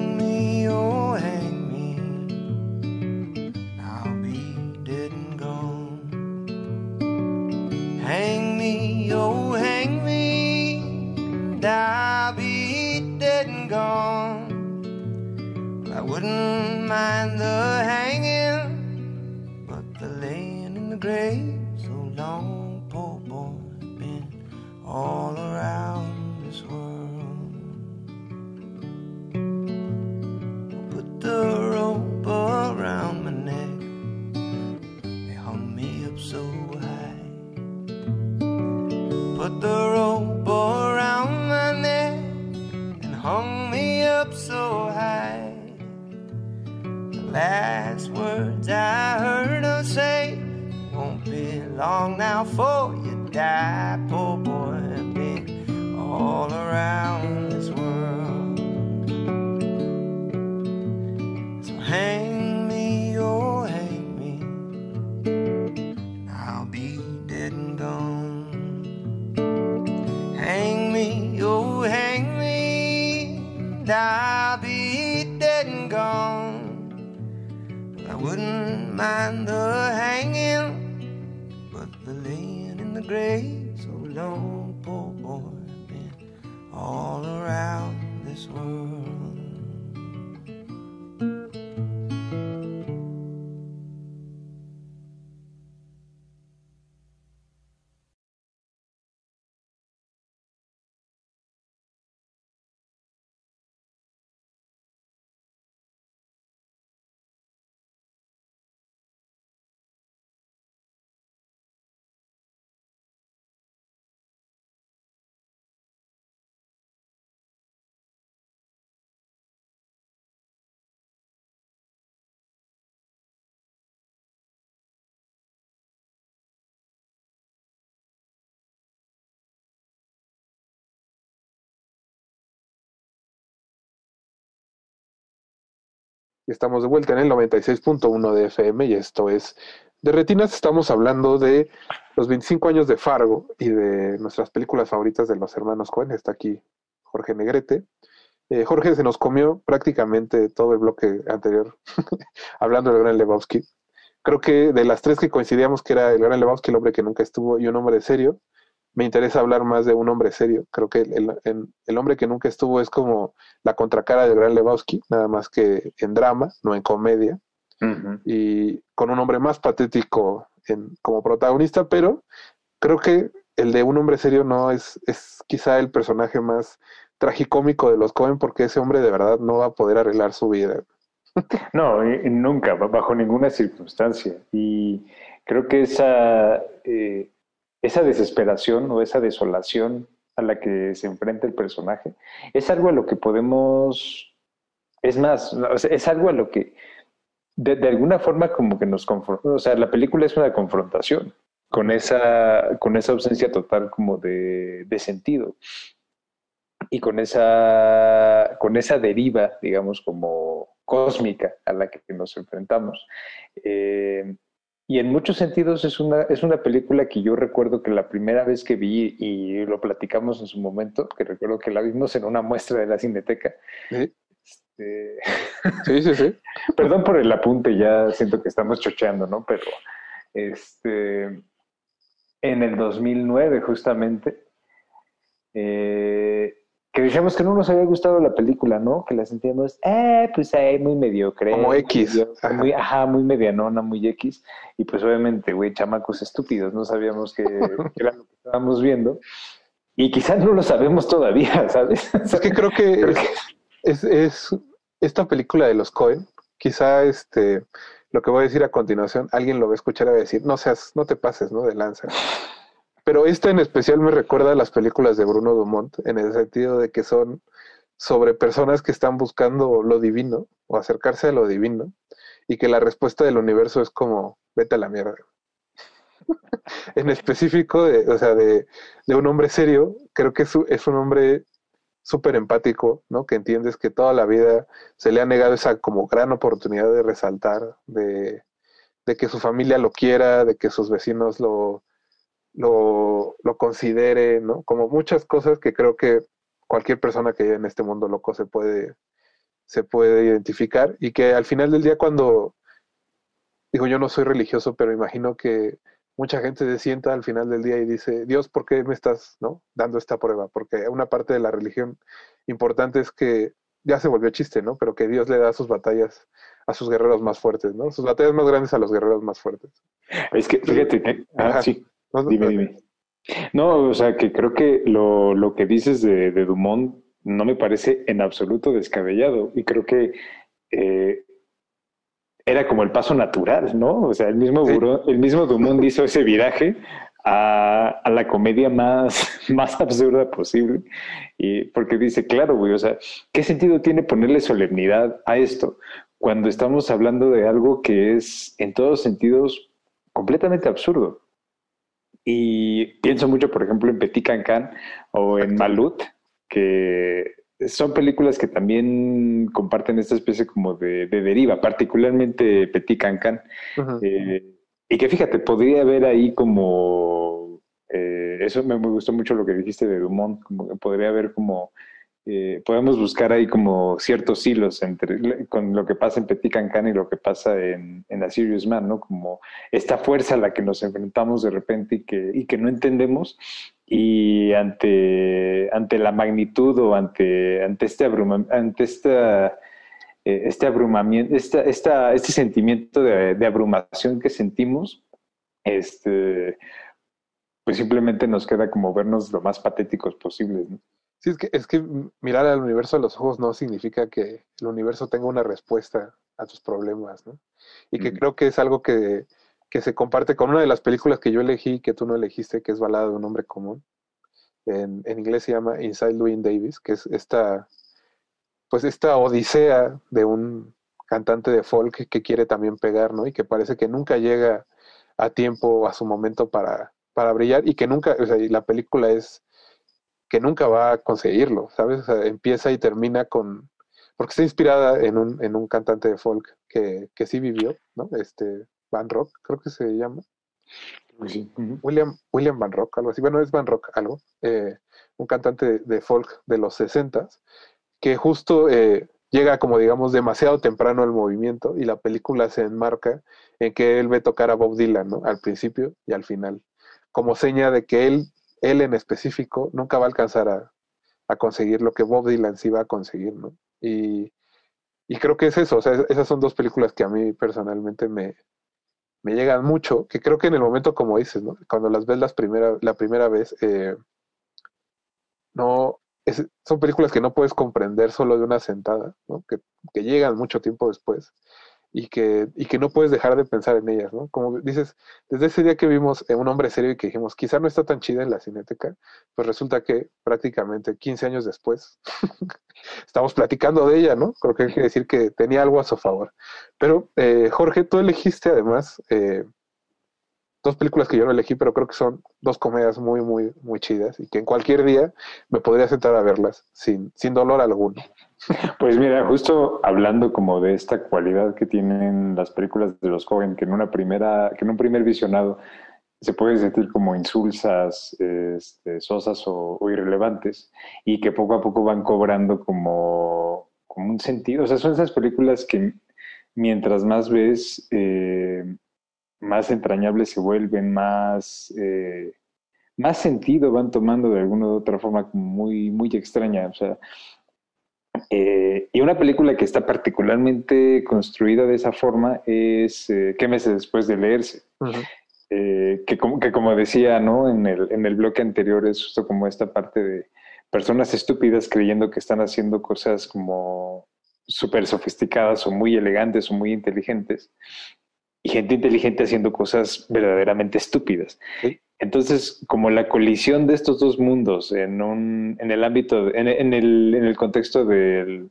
grave so long, poor boy, been all around this world. Estamos de vuelta en el 96.1 de FM y esto es de Retinas. Estamos hablando de los 25 años de Fargo y de nuestras películas favoritas de los hermanos Cohen. Está aquí Jorge Negrete. Eh, Jorge se nos comió prácticamente todo el bloque anterior hablando del gran Lebowski. Creo que de las tres que coincidíamos que era el gran Lebowski, el hombre que nunca estuvo y un hombre serio, me interesa hablar más de un hombre serio. Creo que el, el, el, hombre que nunca estuvo es como la contracara del gran Lebowski, nada más que en drama, no en comedia. Uh -huh. Y con un hombre más patético en, como protagonista, pero creo que el de un hombre serio no es, es quizá el personaje más tragicómico de los Cohen porque ese hombre de verdad no va a poder arreglar su vida. No, nunca, bajo ninguna circunstancia. Y creo que esa, eh, esa desesperación o esa desolación a la que se enfrenta el personaje es algo a lo que podemos, es más, es algo a lo que de, alguna forma como que nos confronta, o sea, la película es una confrontación con esa, con esa ausencia total como de, de sentido y con esa, con esa deriva, digamos, como cósmica a la que nos enfrentamos. Eh, y en muchos sentidos es una, es una película que yo recuerdo que la primera vez que vi y lo platicamos en su momento, que recuerdo que la vimos en una muestra de la Cineteca. Sí, este, sí, sí. Perdón por el apunte, ya siento que estamos chocheando, ¿no? Pero este, en el 2009 justamente, eh, que dijimos que no nos había gustado la película, ¿no? Que la sentíamos, eh, pues eh, muy mediocre. Como X. Muy, ajá. muy medianona, muy X. Y pues obviamente, güey, chamacos estúpidos, no sabíamos que, era lo que estábamos viendo. Y quizás no lo sabemos todavía, ¿sabes? Es que creo que, es, es, esta película de los Cohen, quizá este, lo que voy a decir a continuación, alguien lo va a escuchar y va a decir, no seas, no te pases, ¿no? De lanza. Pero esta en especial me recuerda a las películas de Bruno Dumont, en el sentido de que son sobre personas que están buscando lo divino o acercarse a lo divino y que la respuesta del universo es como, vete a la mierda. en específico, de, o sea, de, de, un hombre serio, creo que es, es un hombre súper empático, ¿no? Que entiendes que toda la vida se le ha negado esa como gran oportunidad de resaltar, de, de que su familia lo quiera, de que sus vecinos lo, lo, lo considere, ¿no? Como muchas cosas que creo que cualquier persona que vive en este mundo loco se puede, se puede identificar y que al final del día cuando, digo, yo no soy religioso, pero imagino que mucha gente se sienta al final del día y dice, Dios, ¿por qué me estás ¿no? dando esta prueba? Porque una parte de la religión importante es que ya se volvió chiste, ¿no? Pero que Dios le da sus batallas a sus guerreros más fuertes, ¿no? Sus batallas más grandes a los guerreros más fuertes. Es que, fíjate, que, ah, sí, dime, dime. No, o sea, que creo que lo, lo que dices de, de, Dumont no me parece en absoluto descabellado y creo que eh, era como el paso natural, ¿no? O sea, el mismo, el mismo Dumont hizo ese viraje a, a, la comedia más, más absurda posible. Y porque dice, claro, güey, o sea, ¿qué sentido tiene ponerle solemnidad a esto cuando estamos hablando de algo que es en todos sentidos completamente absurdo? Y pienso mucho, por ejemplo, en Petit Cancan o en Malut, que son películas que también comparten esta especie como de, deriva, particularmente Petit Cancan. eh, y que fíjate, podría haber ahí como... Eh, eso me, me, gustó mucho lo que dijiste de Dumont, como que podría haber como eh, podemos buscar ahí como ciertos hilos entre con lo que pasa en Petit Cancan y lo que pasa en, en Serious Man, ¿no? Como esta fuerza a la que nos enfrentamos de repente y que, y que no entendemos y ante, ante la magnitud o ante, ante este abruma, ante esta, eh, este abrumamiento, esta, esta, este sentimiento de, de abrumación que sentimos, este, pues simplemente nos queda como vernos lo más patéticos posibles, ¿no? Sí, es que, es que mirar al universo a los ojos no significa que el universo tenga una respuesta a tus problemas, ¿no? Y que mm. creo que es algo que, que, se comparte con una de las películas que yo elegí, que tú no elegiste, que es Balada de un hombre común. En, en inglés se llama Inside Louis Davis, que es esta, pues esta odisea de un cantante de folk que quiere también pegar, ¿no? Y que parece que nunca llega a tiempo, a su momento para, para brillar y que nunca, o sea, y la película es que nunca va a conseguirlo, ¿sabes? O sea, empieza y termina con, porque está inspirada en un, en un cantante de folk que, que sí vivió, ¿no? Este, Van Rock, creo que se llama. Sí. William, William Van Rock, algo así. Bueno, es Van Rock, algo. Eh, un cantante de, folk de los 60 que justo eh, llega como digamos demasiado temprano al movimiento y la película se enmarca en que él ve tocar a Bob Dylan, ¿no? Al principio y al final. Como seña de que él él en específico nunca va a alcanzar a, conseguir lo que Bob Dylan sí va a conseguir, ¿no? Y, creo que es eso, o sea, esas son dos películas que a mí personalmente me, me llegan mucho, que creo que en el momento, como dices, ¿no? Cuando las ves las primera, la primera vez, eh, no, son películas que no puedes comprender solo de una sentada, ¿no? Que, que llegan mucho tiempo después y que, y que no puedes dejar de pensar en ellas, ¿no? Como dices, desde ese día que vimos un hombre serio y que dijimos, quizá no está tan chida en la cineteca, pues resulta que prácticamente 15 años después estamos platicando de ella, ¿no? Creo que hay que decir que tenía algo a su favor. Pero, eh, Jorge, tú elegiste además eh, dos películas que yo no elegí, pero creo que son dos comedias muy, muy, muy chidas y que en cualquier día me podría sentar a verlas sin, sin dolor alguno. Pues mira, justo hablando como de esta cualidad que tienen las películas de los jóvenes, que en una primera, que en un primer visionado se puede sentir como insulsas, este, sosas o, irrelevantes, y que poco a poco van cobrando como, como un sentido. O sea, son esas películas que mientras más ves, eh, más entrañables se vuelven, más, eh, más sentido van tomando de alguna u otra forma muy, muy extraña. O sea, eh, y una película que está particularmente construida de esa forma es eh, ¿Qué meses después de leerse? Eh, que, como, que como decía ¿no? en, el, en el bloque anterior es justo como esta parte de personas estúpidas creyendo que están haciendo cosas como súper sofisticadas o muy elegantes o muy inteligentes y gente inteligente haciendo cosas verdaderamente estúpidas. Entonces, como la colisión de estos dos mundos en, un, en el ámbito, en, en, el, en el contexto del,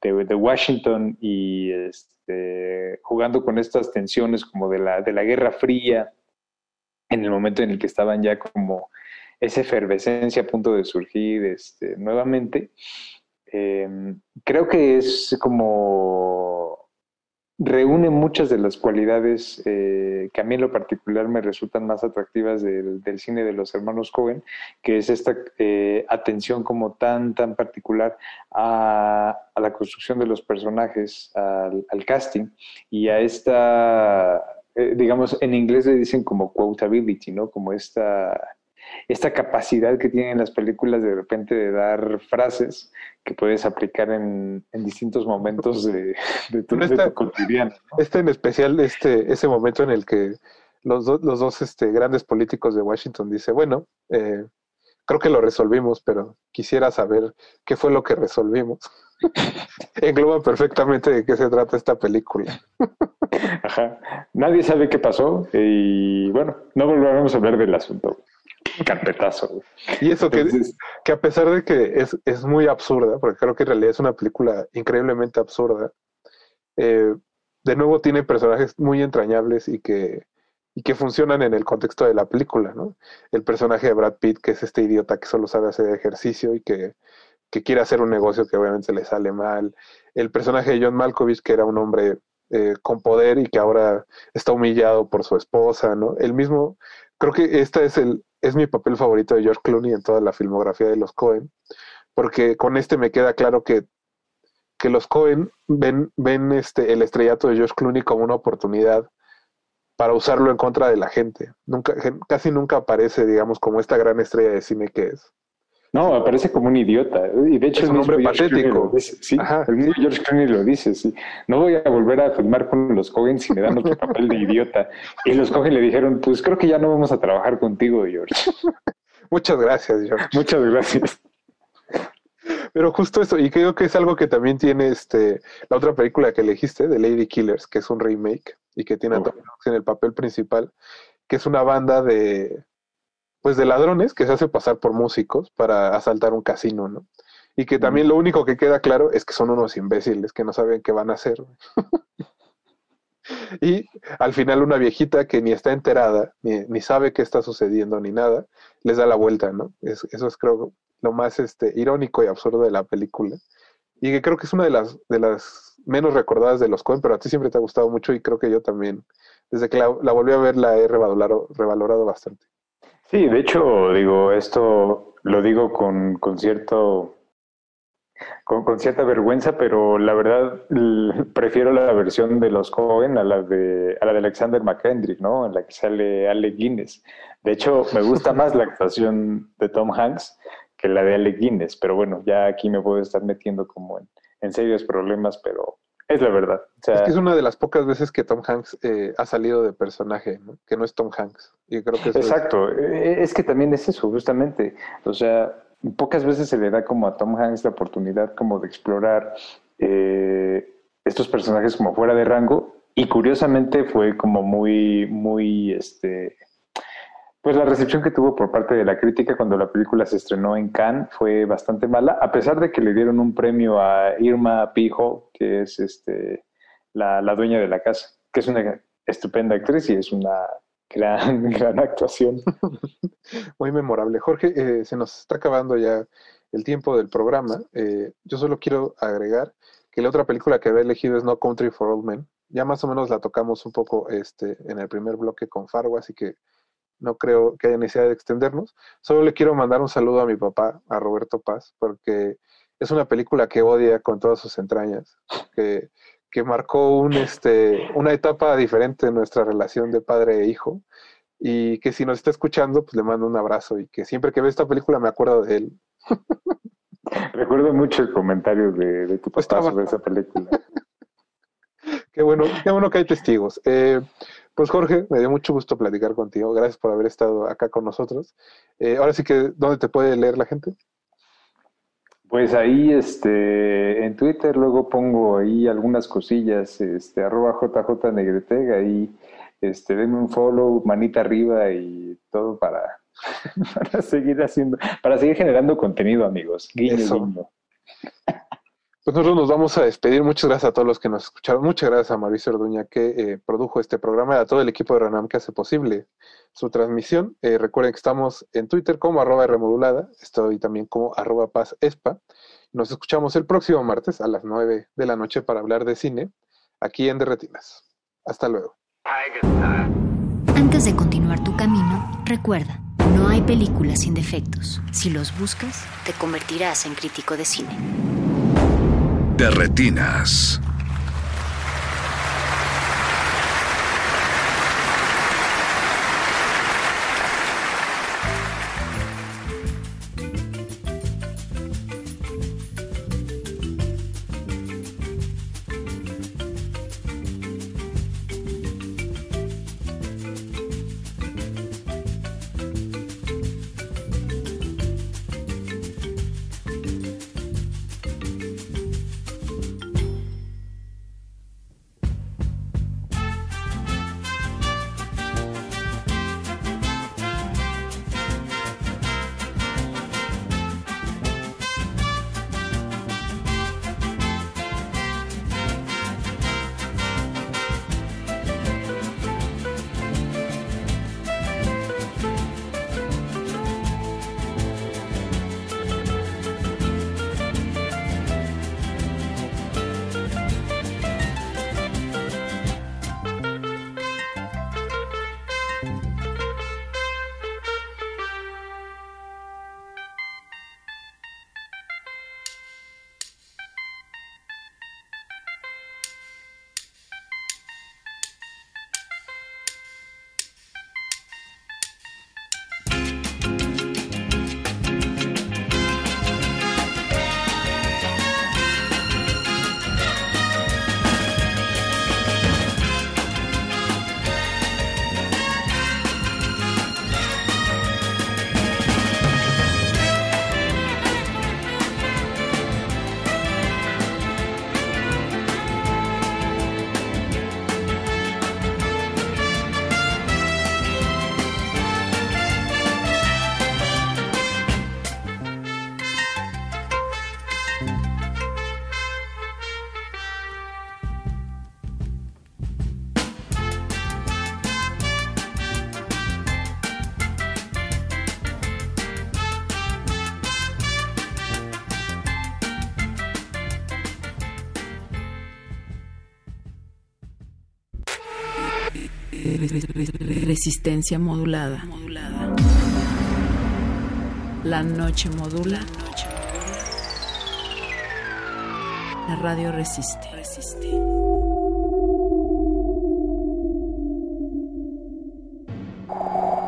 de, de, Washington y este, jugando con estas tensiones como de la, de la Guerra Fría, en el momento en el que estaban ya como esa efervescencia a punto de surgir este, nuevamente, eh, creo que es como reúne muchas de las cualidades eh, que a mí en lo particular me resultan más atractivas del, cine de los hermanos Cohen, que es esta eh, atención como tan, tan particular a, la construcción de los personajes, al, casting y a esta, eh, digamos, en inglés le dicen como quotability, ¿no? Como esta esta capacidad que tienen las películas de repente de dar frases que puedes aplicar en, en distintos momentos de, tu, vida cotidiano. Este en especial, este, ese momento en el que los, los dos este, grandes políticos de Washington dice, bueno, eh, creo que lo resolvimos, pero quisiera saber qué fue lo que resolvimos. Engloba perfectamente de qué se trata esta película. Ajá. Nadie sabe qué pasó y bueno, no volveremos a hablar del asunto carpetazo. Y eso que, que a pesar de que es, es, muy absurda, porque creo que en realidad es una película increíblemente absurda, eh, de nuevo tiene personajes muy entrañables y que, y que funcionan en el contexto de la película, ¿no? El personaje de Brad Pitt, que es este idiota que solo sabe hacer ejercicio y que, que quiere hacer un negocio que obviamente le sale mal. El personaje de John Malkovich, que era un hombre eh, con poder y que ahora está humillado por su esposa, ¿no? El mismo, creo que este es el, es mi papel favorito de George Clooney en toda la filmografía de los Cohen, porque con este me queda claro que, que los Cohen ven, ven este, el estrellato de George Clooney como una oportunidad para usarlo en contra de la gente. Nunca, casi nunca aparece, digamos, como esta gran estrella de cine que es. No, aparece como un idiota. Y de hecho es un hombre patético. Sí, el mismo George Clooney lo dice. Sí. No voy a volver a filmar con los Cohen si me dan otro papel de idiota. Y los Cohen le dijeron, pues creo que ya no vamos a trabajar contigo, George. Muchas gracias, George. Muchas gracias. Pero justo eso, y creo que es algo que también tiene este la otra película que elegiste, de Lady Killers, que es un remake y que tiene a Tom en el papel principal, que es una banda de pues de ladrones que se hace pasar por músicos para asaltar un casino, ¿no? Y que también lo único que queda claro es que son unos imbéciles que no saben qué van a hacer. y al final una viejita que ni está enterada, ni, ni, sabe qué está sucediendo, ni nada, les da la vuelta, ¿no? eso es creo lo más este, irónico y absurdo de la película. Y que creo que es una de las, de las menos recordadas de los Coen, pero a ti siempre te ha gustado mucho y creo que yo también, desde que la, la volví a ver, la he revalorado, revalorado bastante. Sí, de hecho, digo, esto lo digo con, con cierto con, con, cierta vergüenza, pero la verdad prefiero la versión de los Cohen a la de a la de Alexander McKendrick, ¿no? En la que sale Alec Guinness. De hecho, me gusta más la actuación de Tom Hanks que la de Alec Guinness, pero bueno, ya aquí me puedo estar metiendo como en, en serios problemas, pero Es la verdad. es que es una de las pocas veces que Tom Hanks eh, ha salido de personaje, que no es Tom Hanks. Y creo que Exacto, eh, es... que también es eso, justamente. O sea, pocas veces se le da como a Tom Hanks la oportunidad como de explorar eh, estos personajes como fuera de rango. Y curiosamente fue como muy, muy, este, pues la recepción que tuvo por parte de la crítica cuando la película se estrenó en Cannes fue bastante mala, a pesar de que le dieron un premio a Irma Pijo, que es este, la, dueña de la casa, que es una estupenda actriz y es una gran, gran actuación. Muy memorable. Jorge, eh, se nos está acabando ya el tiempo del programa. Eh, yo solo quiero agregar que la otra película que había elegido es No Country for Old Men. Ya más o menos la tocamos un poco este, en el primer bloque con Fargo, así que no creo que haya necesidad de extendernos. Solo le quiero mandar un saludo a mi papá, a Roberto Paz, porque es una película que odia con todas sus entrañas, que, que marcó un, este, una etapa diferente en nuestra relación de padre e hijo, y que si nos está escuchando, pues le mando un abrazo y que siempre que ve esta película me acuerdo de él. Recuerdo mucho el comentario de, tu papá sobre esa película. Qué bueno, qué bueno que hay testigos. Eh, pues Jorge, me dio mucho gusto platicar contigo. Gracias por haber estado acá con nosotros. Eh, ahora sí que, ¿dónde te puede leer la gente? Pues ahí, este, en Twitter luego pongo ahí algunas cosillas, este, arroba JJ ahí, este, denme un follow, manita arriba y todo para, para seguir haciendo, para seguir generando contenido, amigos. Guiño, pues nosotros nos vamos a despedir. Muchas gracias a todos los que nos escucharon. Muchas gracias a Mauricio Orduña que eh, produjo este programa y a todo el equipo de Ranam que hace posible su transmisión. Eh, recuerden que estamos en Twitter como arroba remodulada. Estoy también como arroba paz espa. Nos escuchamos el próximo martes a las 9 de la noche para hablar de cine aquí en Derretinas. Hasta luego. Antes de continuar tu camino, recuerda, no hay películas sin defectos. Si los buscas, te convertirás en crítico de cine de retinas. Resistencia modulada. La noche modula. La radio resiste.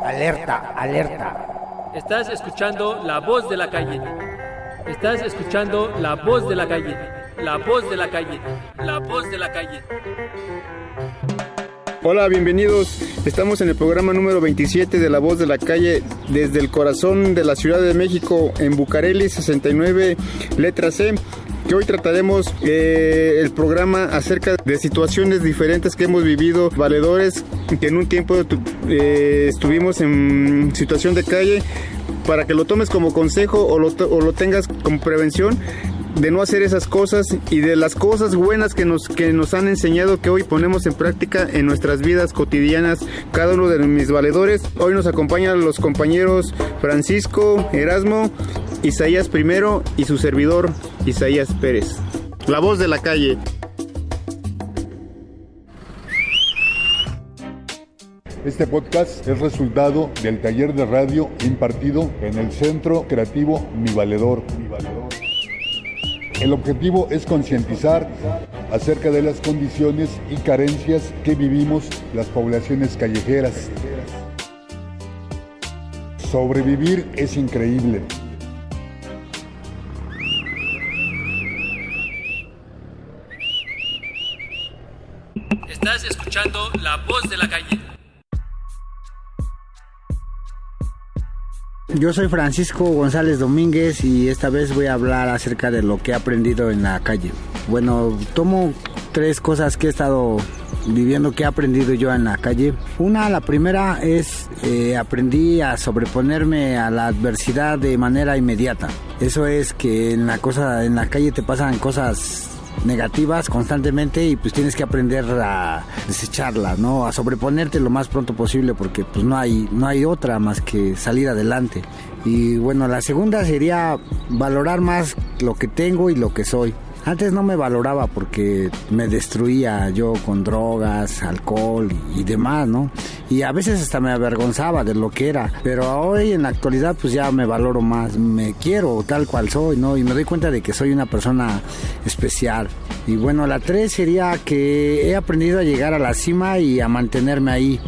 Alerta, alerta. Estás escuchando la voz de la calle. Estás escuchando la voz de la calle. La voz de la calle. La voz de la calle. Hola, bienvenidos. Estamos en el programa número 27 de La Voz de la Calle desde el corazón de la Ciudad de México en Bucareli 69, letra C que hoy trataremos eh, el programa acerca de situaciones diferentes que hemos vivido, valedores que en un tiempo eh, estuvimos en situación de calle, para que lo tomes como consejo o lo, o lo tengas como prevención de no hacer esas cosas y de las cosas buenas que nos, que nos han enseñado que hoy ponemos en práctica en nuestras vidas cotidianas cada uno de mis valedores. Hoy nos acompañan los compañeros Francisco, Erasmo, Isaías primero y su servidor Isaías Pérez. La voz de la calle. Este podcast es resultado del taller de radio impartido en el Centro Creativo Mi Valedor. Mi Valedor. El objetivo es concientizar acerca de las condiciones y carencias que vivimos las poblaciones callejeras. Sobrevivir es increíble. Estás escuchando La Voz de la Calle. Yo soy Francisco González Domínguez y esta vez voy a hablar acerca de lo que he aprendido en la calle. Bueno, tomo tres cosas que he estado viviendo, que he aprendido yo en la calle. Una, la primera es eh, aprendí a sobreponerme a la adversidad de manera inmediata. Eso es que en la cosa, en la calle te pasan cosas negativas constantemente y pues tienes que aprender a desecharlas, ¿no? A sobreponerte lo más pronto posible porque pues no hay, no hay otra más que salir adelante. Y bueno, la segunda sería valorar más lo que tengo y lo que soy. Antes no me valoraba porque me destruía yo con drogas, alcohol y, demás, ¿no? Y a veces hasta me avergonzaba de lo que era. Pero hoy en la actualidad pues ya me valoro más, me quiero tal cual soy, ¿no? Y me doy cuenta de que soy una persona especial. Y bueno, la tres sería que he aprendido a llegar a la cima y a mantenerme ahí.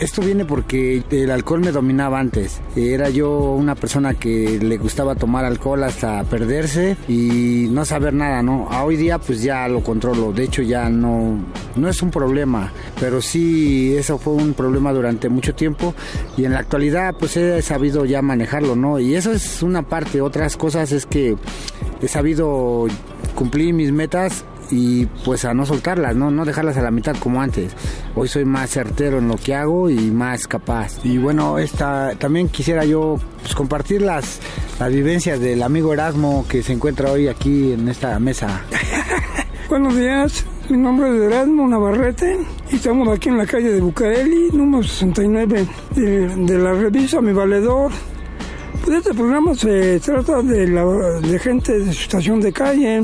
Esto viene porque el alcohol me dominaba antes. Era yo una persona que le gustaba tomar alcohol hasta perderse y no saber nada, ¿no? A hoy día pues ya lo controlo. De hecho ya no, no es un problema, pero sí eso fue un problema durante mucho tiempo y en la actualidad pues he sabido ya manejarlo, ¿no? Y eso es una parte. Otras cosas es que he sabido cumplir mis metas y pues a no soltarlas, ¿no? no dejarlas a la mitad como antes. Hoy soy más certero en lo que hago y más capaz. Y bueno, esta, también quisiera yo pues, compartir las, las vivencias del amigo Erasmo que se encuentra hoy aquí en esta mesa. Buenos días, mi nombre es Erasmo Navarrete y estamos aquí en la calle de Bucareli, número 69 de, de la revista Mi Valedor. Pues este programa se trata de, la, de gente de situación de calle,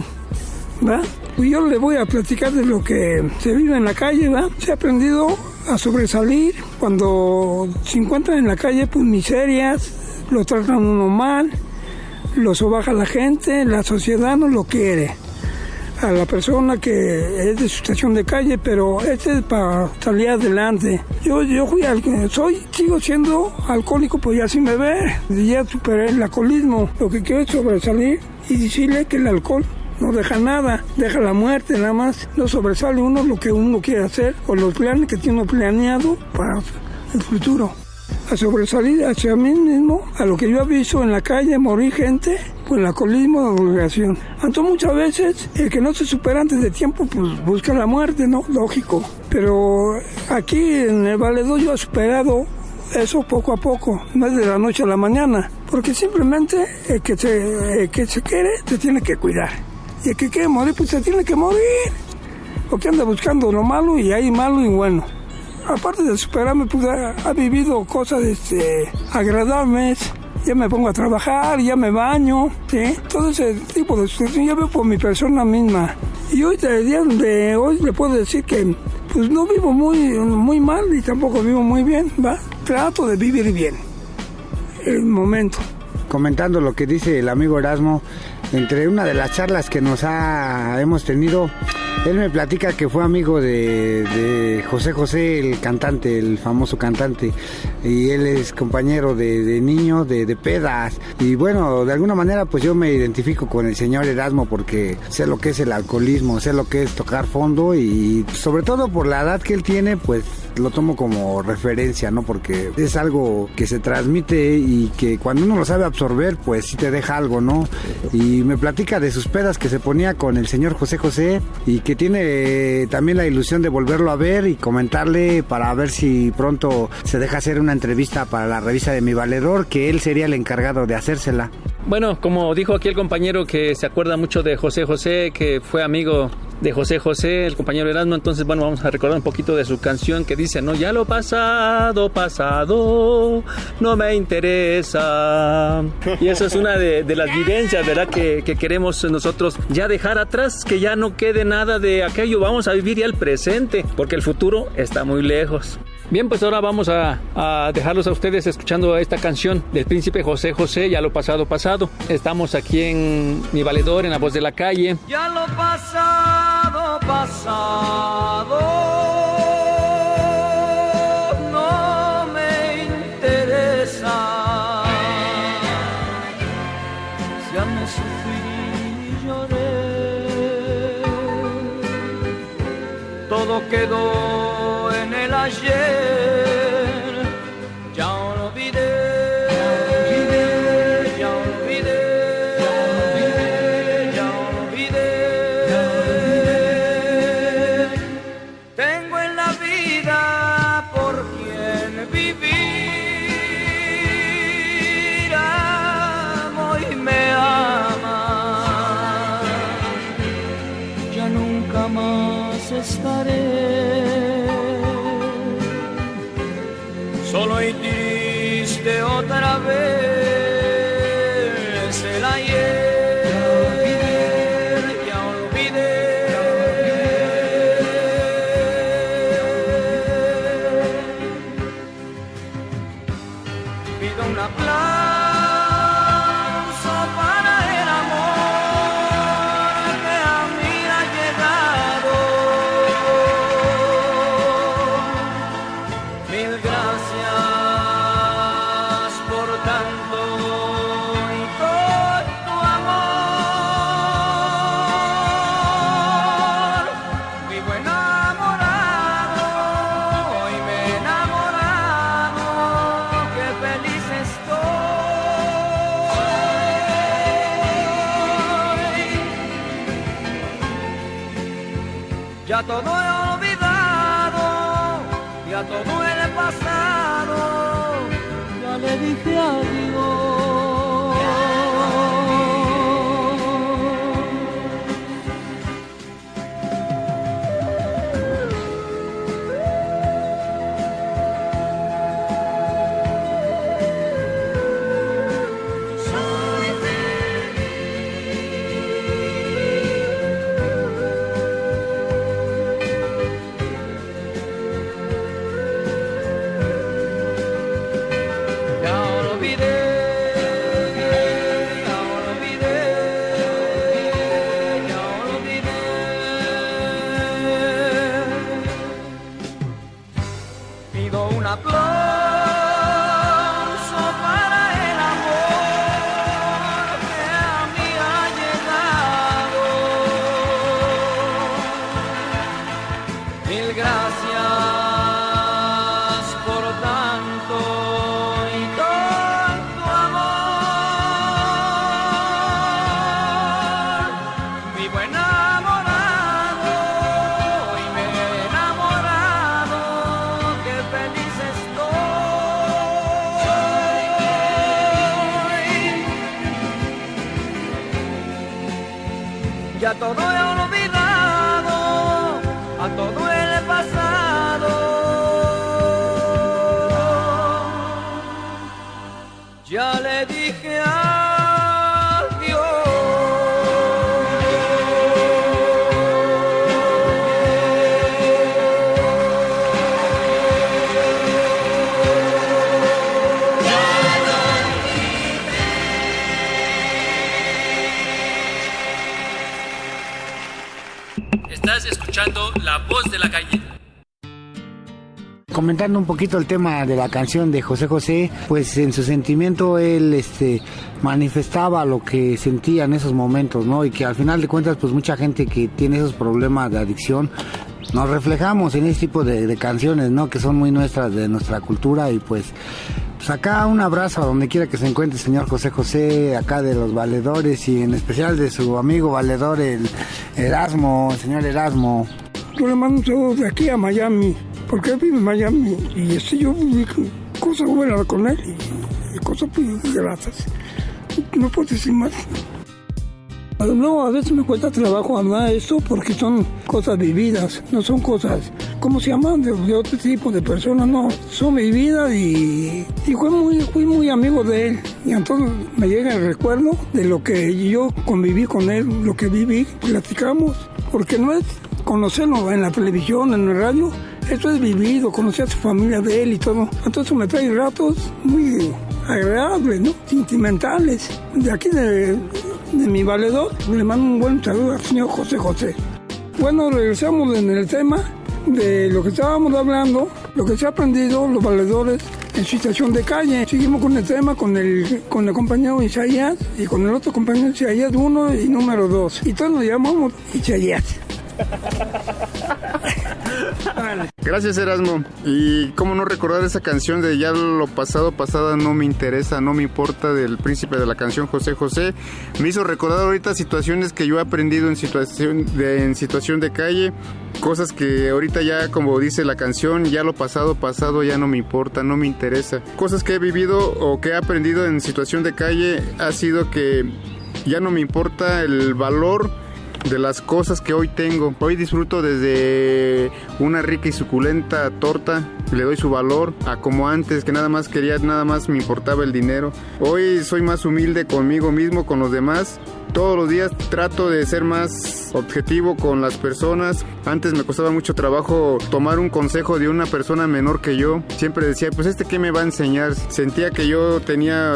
¿va? Y yo le voy a platicar de lo que se vive en la calle, ¿verdad? Se ha aprendido a sobresalir cuando se encuentran en la calle, pues miserias, lo tratan uno mal, lo sobaja la gente, la sociedad no lo quiere. A la persona que es de situación de calle, pero este es para salir adelante. Yo, yo fui al, soy, sigo siendo alcohólico, pues ya sin beber, ya superé el alcoholismo. Lo que quiero es sobresalir y decirle que el alcohol no deja nada, deja la muerte nada más, no sobresale uno lo que uno quiere hacer o los planes que tiene planeado para el futuro. A sobresalir hacia mí mismo, a lo que yo he visto en la calle, morir gente, pues el alcoholismo de obligación. Entonces muchas veces el que no se supera antes de tiempo, pues busca la muerte, ¿no? Lógico. Pero aquí en el Valedor yo he superado eso poco a poco, no es de la noche a la mañana, porque simplemente el que se, el que se quiere se tiene que cuidar. Y el que quiere morir, pues se tiene que morir. Porque anda buscando lo malo y hay malo y bueno. Aparte de superarme, pues ha, ha vivido cosas este, agradables. Ya me pongo a trabajar, ya me baño, ¿sí? Todo ese tipo de situación ya veo por mi persona misma. Y hoy, de hoy, le puedo decir que pues no vivo muy, muy mal y tampoco vivo muy bien, ¿va? Trato de vivir bien el momento comentando lo que dice el amigo Erasmo, entre una de las charlas que nos ha, hemos tenido, él me platica que fue amigo de, José José, el cantante, el famoso cantante, y él es compañero de, de niño, de, de pedas. Y bueno, de alguna manera pues yo me identifico con el señor Erasmo porque sé lo que es el alcoholismo, sé lo que es tocar fondo y sobre todo por la edad que él tiene, pues lo tomo como referencia, ¿no? Porque es algo que se transmite y que cuando uno lo sabe absorber, pues sí te deja algo, ¿no? Y me platica de sus pedas que se ponía con el señor José José y que tiene también la ilusión de volverlo a ver y comentarle para ver si pronto se deja hacer una entrevista para la revista de Mi Valedor, que él sería el encargado de hacérsela. Bueno, como dijo aquí el compañero que se acuerda mucho de José José, que fue amigo de José José, el compañero Erasmo, entonces bueno, vamos a recordar un poquito de su canción que dice, no, ya lo pasado, pasado, no me interesa. Y eso es una de, de las vivencias, ¿verdad? Que, que, queremos nosotros ya dejar atrás, que ya no quede nada de aquello, vamos a vivir ya el presente, porque el futuro está muy lejos. Bien, pues ahora vamos a, dejarlos a ustedes escuchando esta canción del príncipe José José, ya lo pasado, pasado. Estamos aquí en Mi Valedor, en la voz de la calle. Ya lo pasado, pasado. no me Comentando un poquito el tema de la canción de José José, pues en su sentimiento él este manifestaba lo que sentía en esos momentos, ¿no? Y que al final de cuentas pues mucha gente que tiene esos problemas de adicción nos reflejamos en ese tipo de, de canciones, ¿no? Que son muy nuestras de nuestra cultura y pues pues acá un abrazo a donde quiera que se encuentre señor José José, acá de los valedores y en especial de su amigo valedor, el Erasmo, el señor Erasmo. Yo le mando un saludo de aquí a Miami, porque él vive en Miami y este, yo viví cosas buenas con él y, y cosas pues, gratas. No puedo decir más. No, a veces me cuesta trabajo hablar esto porque son cosas vividas, no son cosas, ¿cómo se llaman? De, de otro tipo de personas, no, son vividas y, y fui, muy, fui muy amigo de él. Y entonces me llega el recuerdo de lo que yo conviví con él, lo que viví, platicamos, porque no es conocerlo en la televisión, en la radio, esto es vivido, conocer a su familia de él y todo. Entonces me trae ratos muy agradables, ¿no? Sentimentales. De aquí de, de mi valedor, le mando un buen saludo al señor José José. Bueno, regresamos en el tema de lo que estábamos hablando, lo que se ha aprendido los valedores en situación de calle. Seguimos con el tema con el, con el compañero Isaías y con el otro compañero Isaías 1 y número 2. Y todos nos llamamos Isaías. Gracias Erasmo. Y cómo no recordar esa canción de Ya lo pasado, pasada no me interesa, no me importa del príncipe de la canción José José. Me hizo recordar ahorita situaciones que yo he aprendido en situación de, en situación de calle. Cosas que ahorita ya, como dice la canción, ya lo pasado, pasado ya no me importa, no me interesa. Cosas que he vivido o que he aprendido en situación de calle ha sido que ya no me importa el valor de las cosas que hoy tengo. Hoy disfruto desde una rica y suculenta torta, le doy su valor, a como antes que nada más quería, nada más me importaba el dinero. Hoy soy más humilde conmigo mismo, con los demás. Todos los días trato de ser más objetivo con las personas. Antes me costaba mucho trabajo tomar un consejo de una persona menor que yo. Siempre decía, pues este qué me va a enseñar. Sentía que yo tenía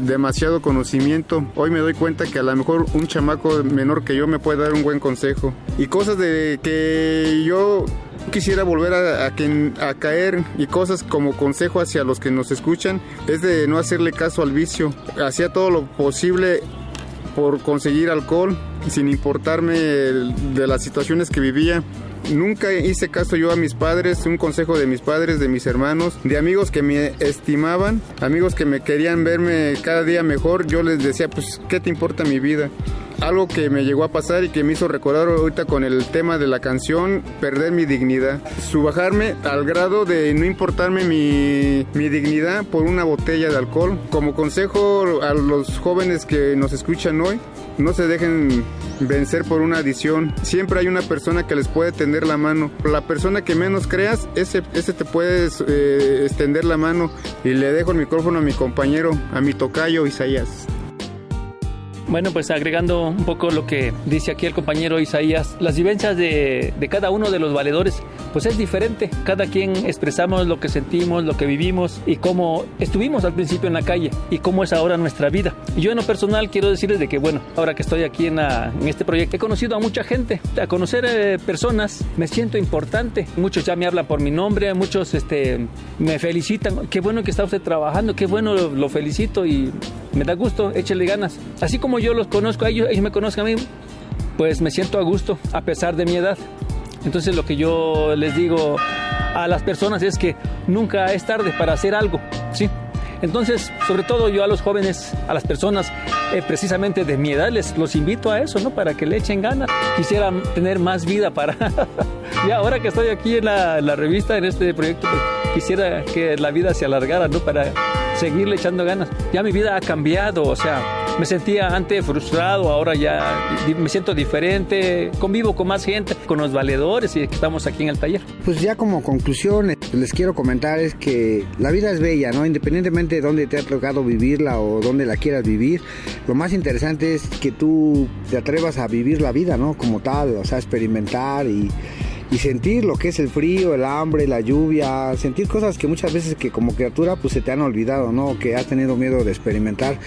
demasiado conocimiento. Hoy me doy cuenta que a lo mejor un chamaco menor que yo me puede dar un buen consejo. Y cosas de que yo quisiera volver a, a, que, a, caer y cosas como consejo hacia los que nos escuchan es de no hacerle caso al vicio. Hacía todo lo posible por conseguir alcohol sin importarme de las situaciones que vivía. Nunca hice caso yo a mis padres, un consejo de mis padres, de mis hermanos, de amigos que me estimaban, amigos que me querían verme cada día mejor. Yo les decía, pues, ¿qué te importa mi vida? Algo que me llegó a pasar y que me hizo recordar ahorita con el tema de la canción, perder mi dignidad. Subajarme al grado de no importarme mi, mi dignidad por una botella de alcohol. Como consejo a los jóvenes que nos escuchan hoy, no se dejen vencer por una adición. Siempre hay una persona que les puede tender la mano. La persona que menos creas, ese, ese te puede eh, extender la mano. Y le dejo el micrófono a mi compañero, a mi tocayo Isaías. Bueno, pues agregando un poco lo que dice aquí el compañero Isaías, las vivencias de, de, cada uno de los valedores, pues es diferente. Cada quien expresamos lo que sentimos, lo que vivimos y cómo estuvimos al principio en la calle y cómo es ahora nuestra vida. Yo en lo personal quiero decirles de que, bueno, ahora que estoy aquí en, la, en este proyecto, he conocido a mucha gente, a conocer eh, personas, me siento importante. Muchos ya me hablan por mi nombre, muchos este, me felicitan. Qué bueno que está usted trabajando, qué bueno, lo, lo felicito y me da gusto, échale ganas. Así como yo los conozco a ellos, ellos me conozcan a mí, pues me siento a gusto a pesar de mi edad. Entonces lo que yo les digo a las personas es que nunca es tarde para hacer algo, ¿sí? Entonces, sobre todo yo a los jóvenes, a las personas eh, precisamente de mi edad, les los invito a eso, ¿no? Para que le echen ganas. Quisiera tener más vida para... ya ahora que estoy aquí en la, la revista, en este proyecto, pues, quisiera que la vida se alargara, ¿no? Para seguirle echando ganas. Ya mi vida ha cambiado, o sea, me sentía antes frustrado, ahora ya me siento diferente, convivo con más gente, con los valedores y estamos aquí en el taller. Pues ya como conclusión les quiero comentar es que la vida es bella, ¿no? Independientemente de dónde te ha tocado vivirla o dónde la quieras vivir, lo más interesante es que tú te atrevas a vivir la vida, ¿no? Como tal, o sea, experimentar y y sentir lo que es el frío, el hambre, la lluvia, sentir cosas que muchas veces que como criatura pues se te han olvidado, ¿no? Que has tenido miedo de experimentar.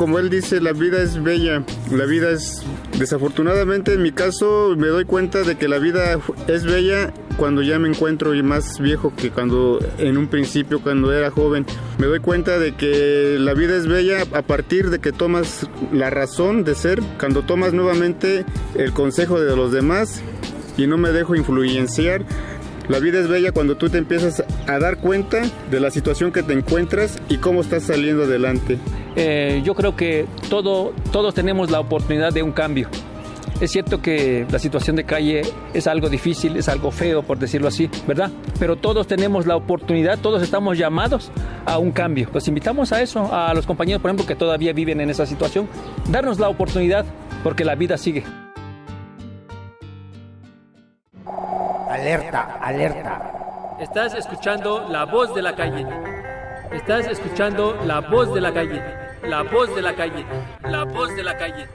Como él dice, la vida es bella, la vida es... Desafortunadamente en mi caso me doy cuenta de que la vida es bella cuando ya me encuentro más viejo que cuando en un principio, cuando era joven. Me doy cuenta de que la vida es bella a partir de que tomas la razón de ser, cuando tomas nuevamente el consejo de los demás y no me dejo influenciar la vida es bella cuando tú te empiezas a dar cuenta de la situación que te encuentras y cómo estás saliendo adelante. Eh, yo creo que todo, todos tenemos la oportunidad de un cambio. Es cierto que la situación de calle es algo difícil, es algo feo, por decirlo así, ¿verdad? Pero todos tenemos la oportunidad, todos estamos llamados a un cambio. Pues invitamos a eso, a los compañeros, por ejemplo, que todavía viven en esa situación, darnos la oportunidad, porque la vida sigue. Alerta, alerta. Estás escuchando la voz de la calle. Estás escuchando la voz de la calle. La voz de la calle. La voz de la calle.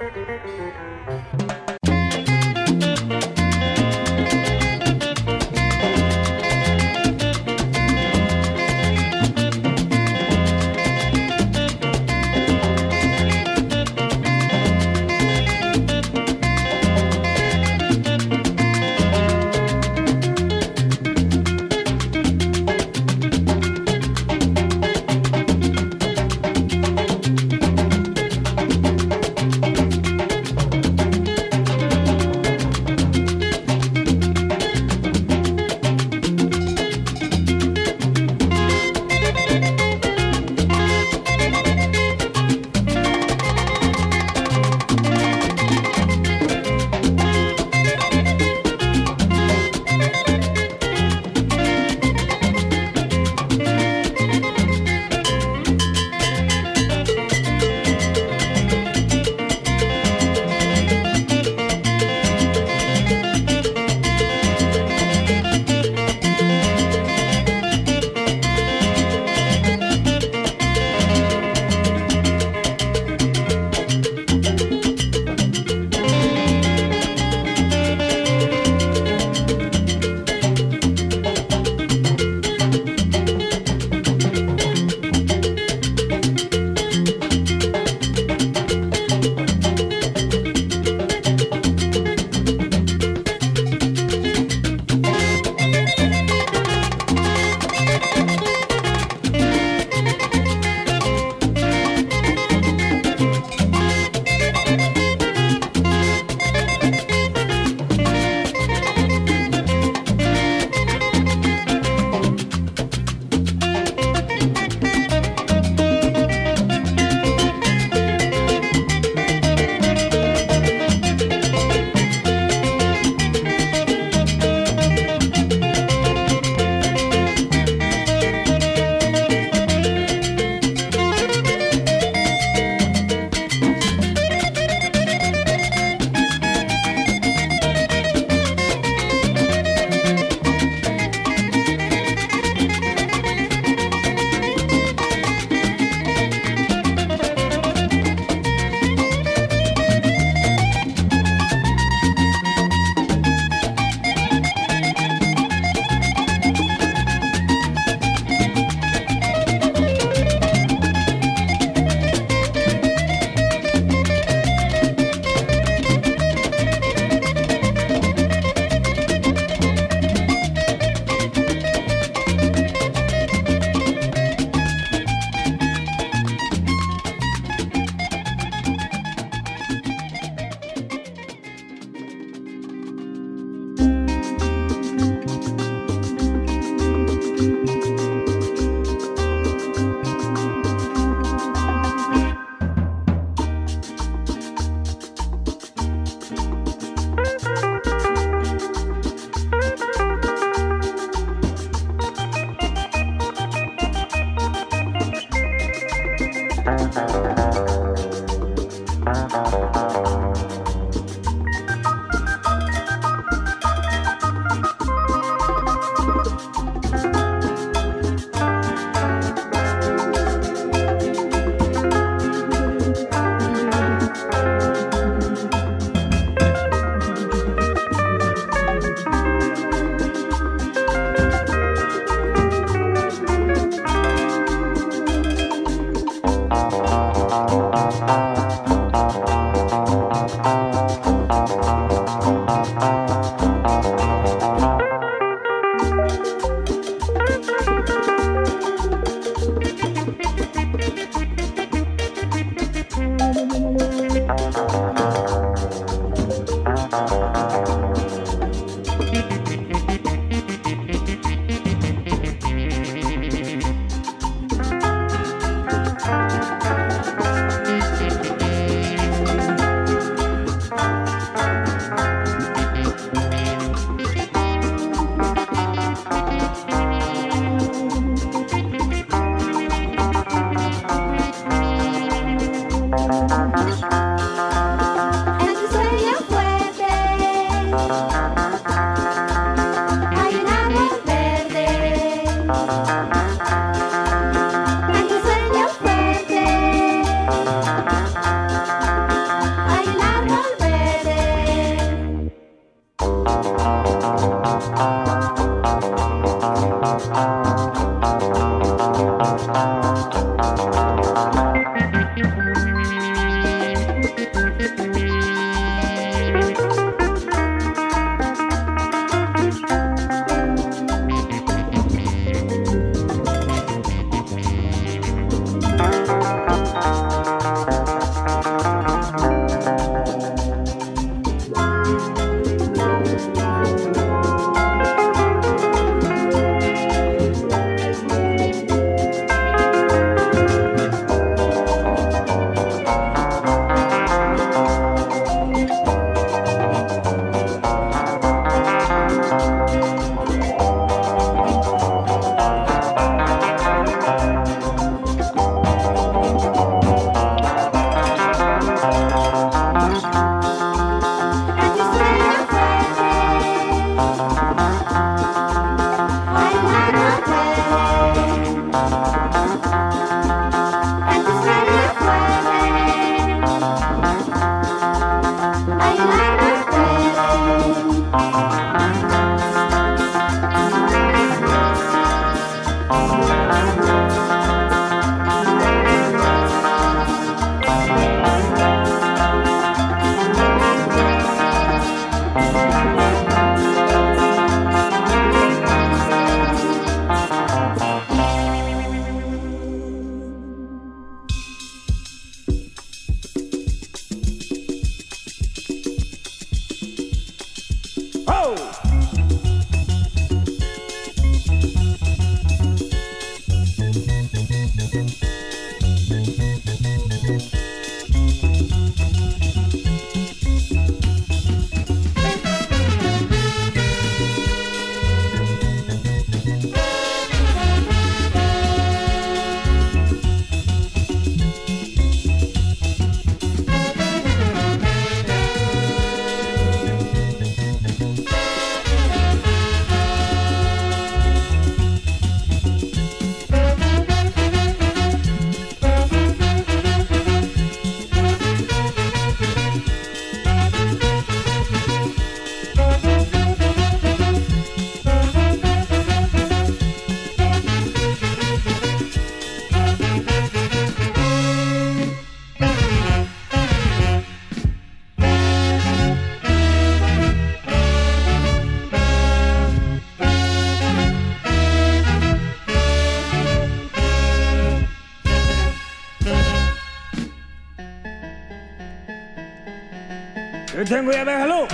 Yo tengo ya déjalo.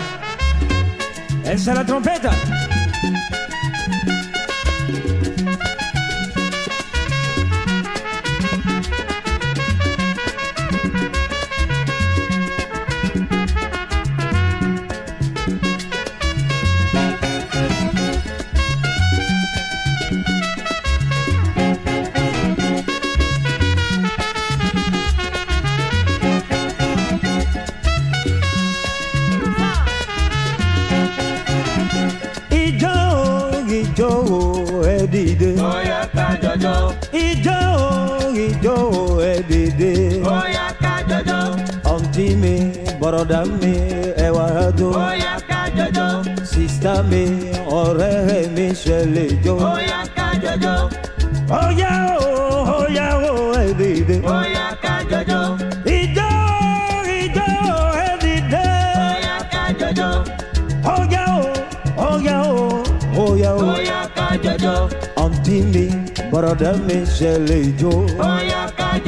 Esa es la trompeta. broda mi ẹ wá jó. ó yá ká jọjọ. sista mi ọ̀rẹ́ mi ṣe lè jó. ó yá ká jọjọ. ó yá o ó yá o ẹ dìde. ó yá ká jọjọ. ìjọ ìjọ ẹ dìde. ó yá ká jọjọ. ó yá o ó yá o ó yá o. ó yá ká jọjọ. àǹtí mi broda mi ṣe lè jó. ó yá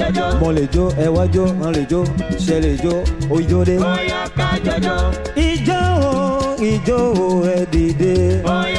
jọjọ. Mo lè jó, ẹ wá jó, mo lè jó, ṣẹlẹ̀ jó, ojó dé. Bóyá ká jọjọ. Ijó o, ijó o, ẹ dìde. Bóyá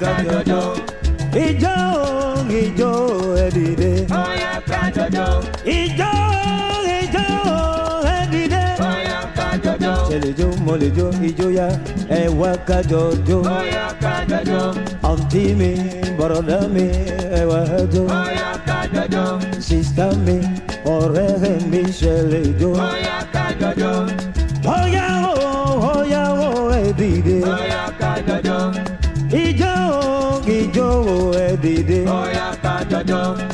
ká jọjọ. ìjọ ìjọ ẹ dìde. ó yá ká jọjọ. ìjọ ìjọ ẹ dìde. ó yá ká jọjọ. ṣẹlẹ̀jọ́ mọ̀lẹ́jọ́ ìjọyà ẹ wá ká jọjọ. ó àǹtí mi bọ̀rọ̀dá mi ẹ wá jọ. ó yá mi ọ̀rẹ́ mi ṣẹlẹ̀jọ́. ó yá ká. dove.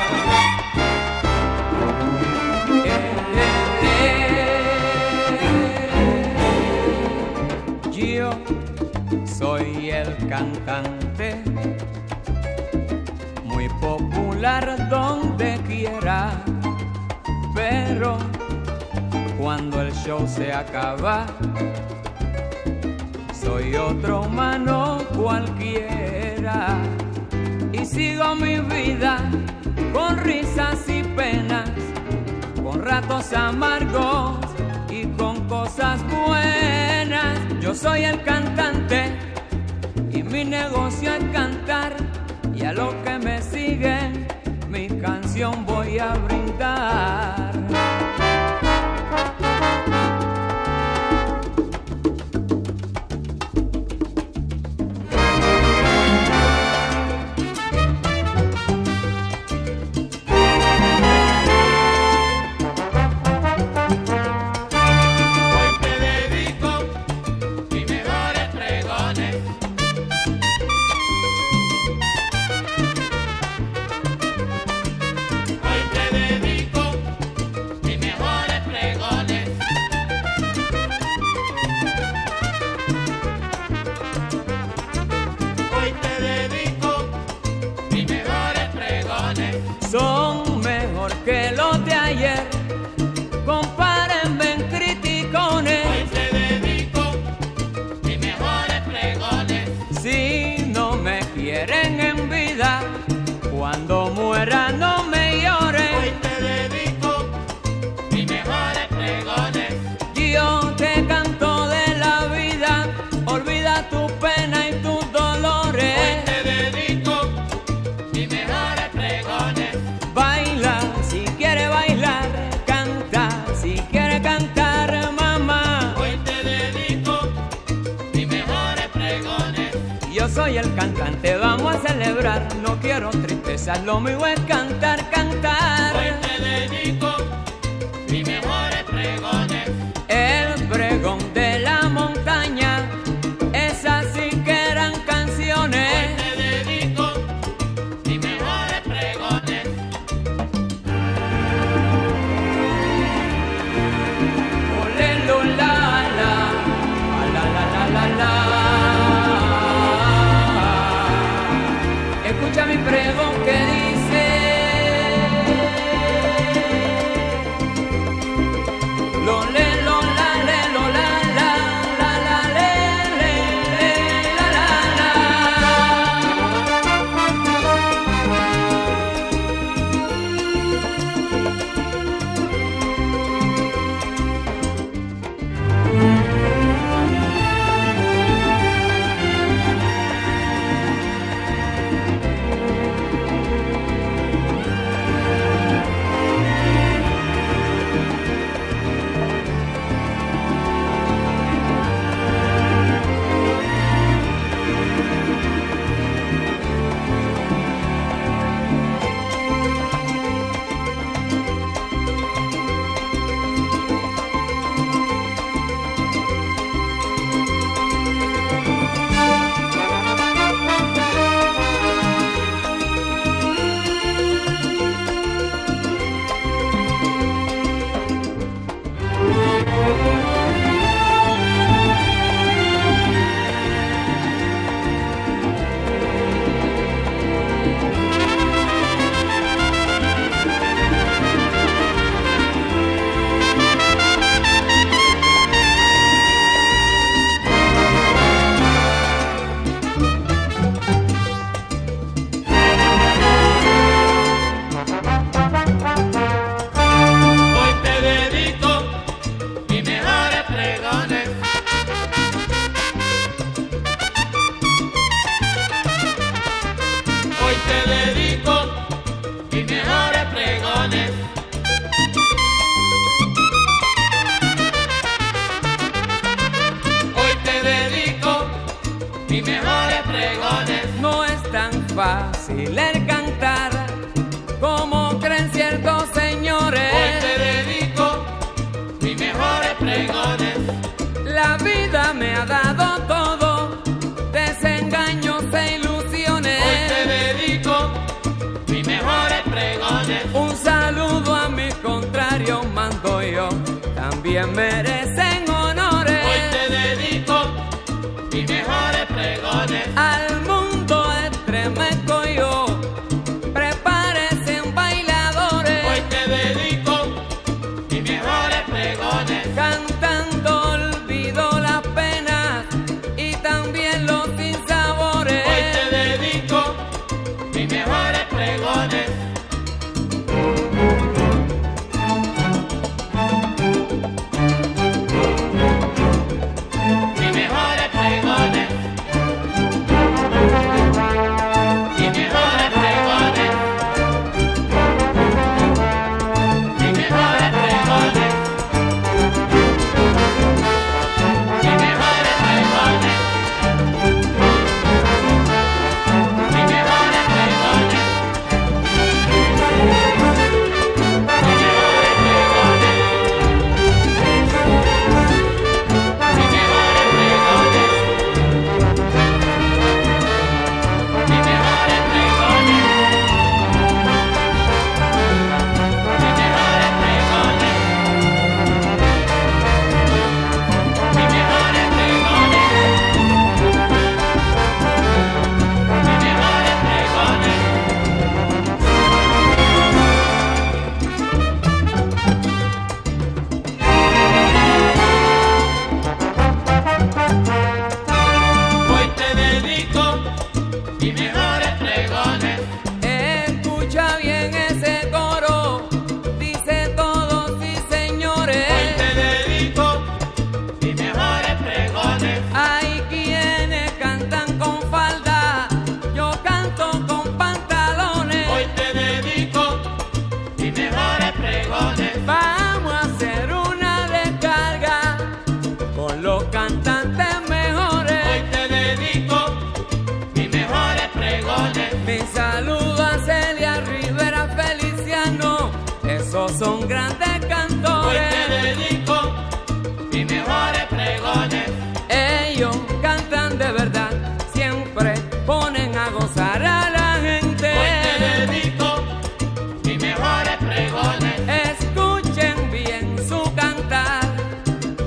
Donde quiera, pero cuando el show se acaba, soy otro humano cualquiera y sigo mi vida con risas y penas, con ratos amargos y con cosas buenas. Yo soy el cantante y mi negocio es cantar a brindar. Lo mío es cantar, cantar. Ellos cantan de verdad, siempre ponen a gozar a la gente. Hoy te dedico mis mejores pregones. Escuchen bien su cantar,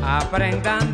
aprendan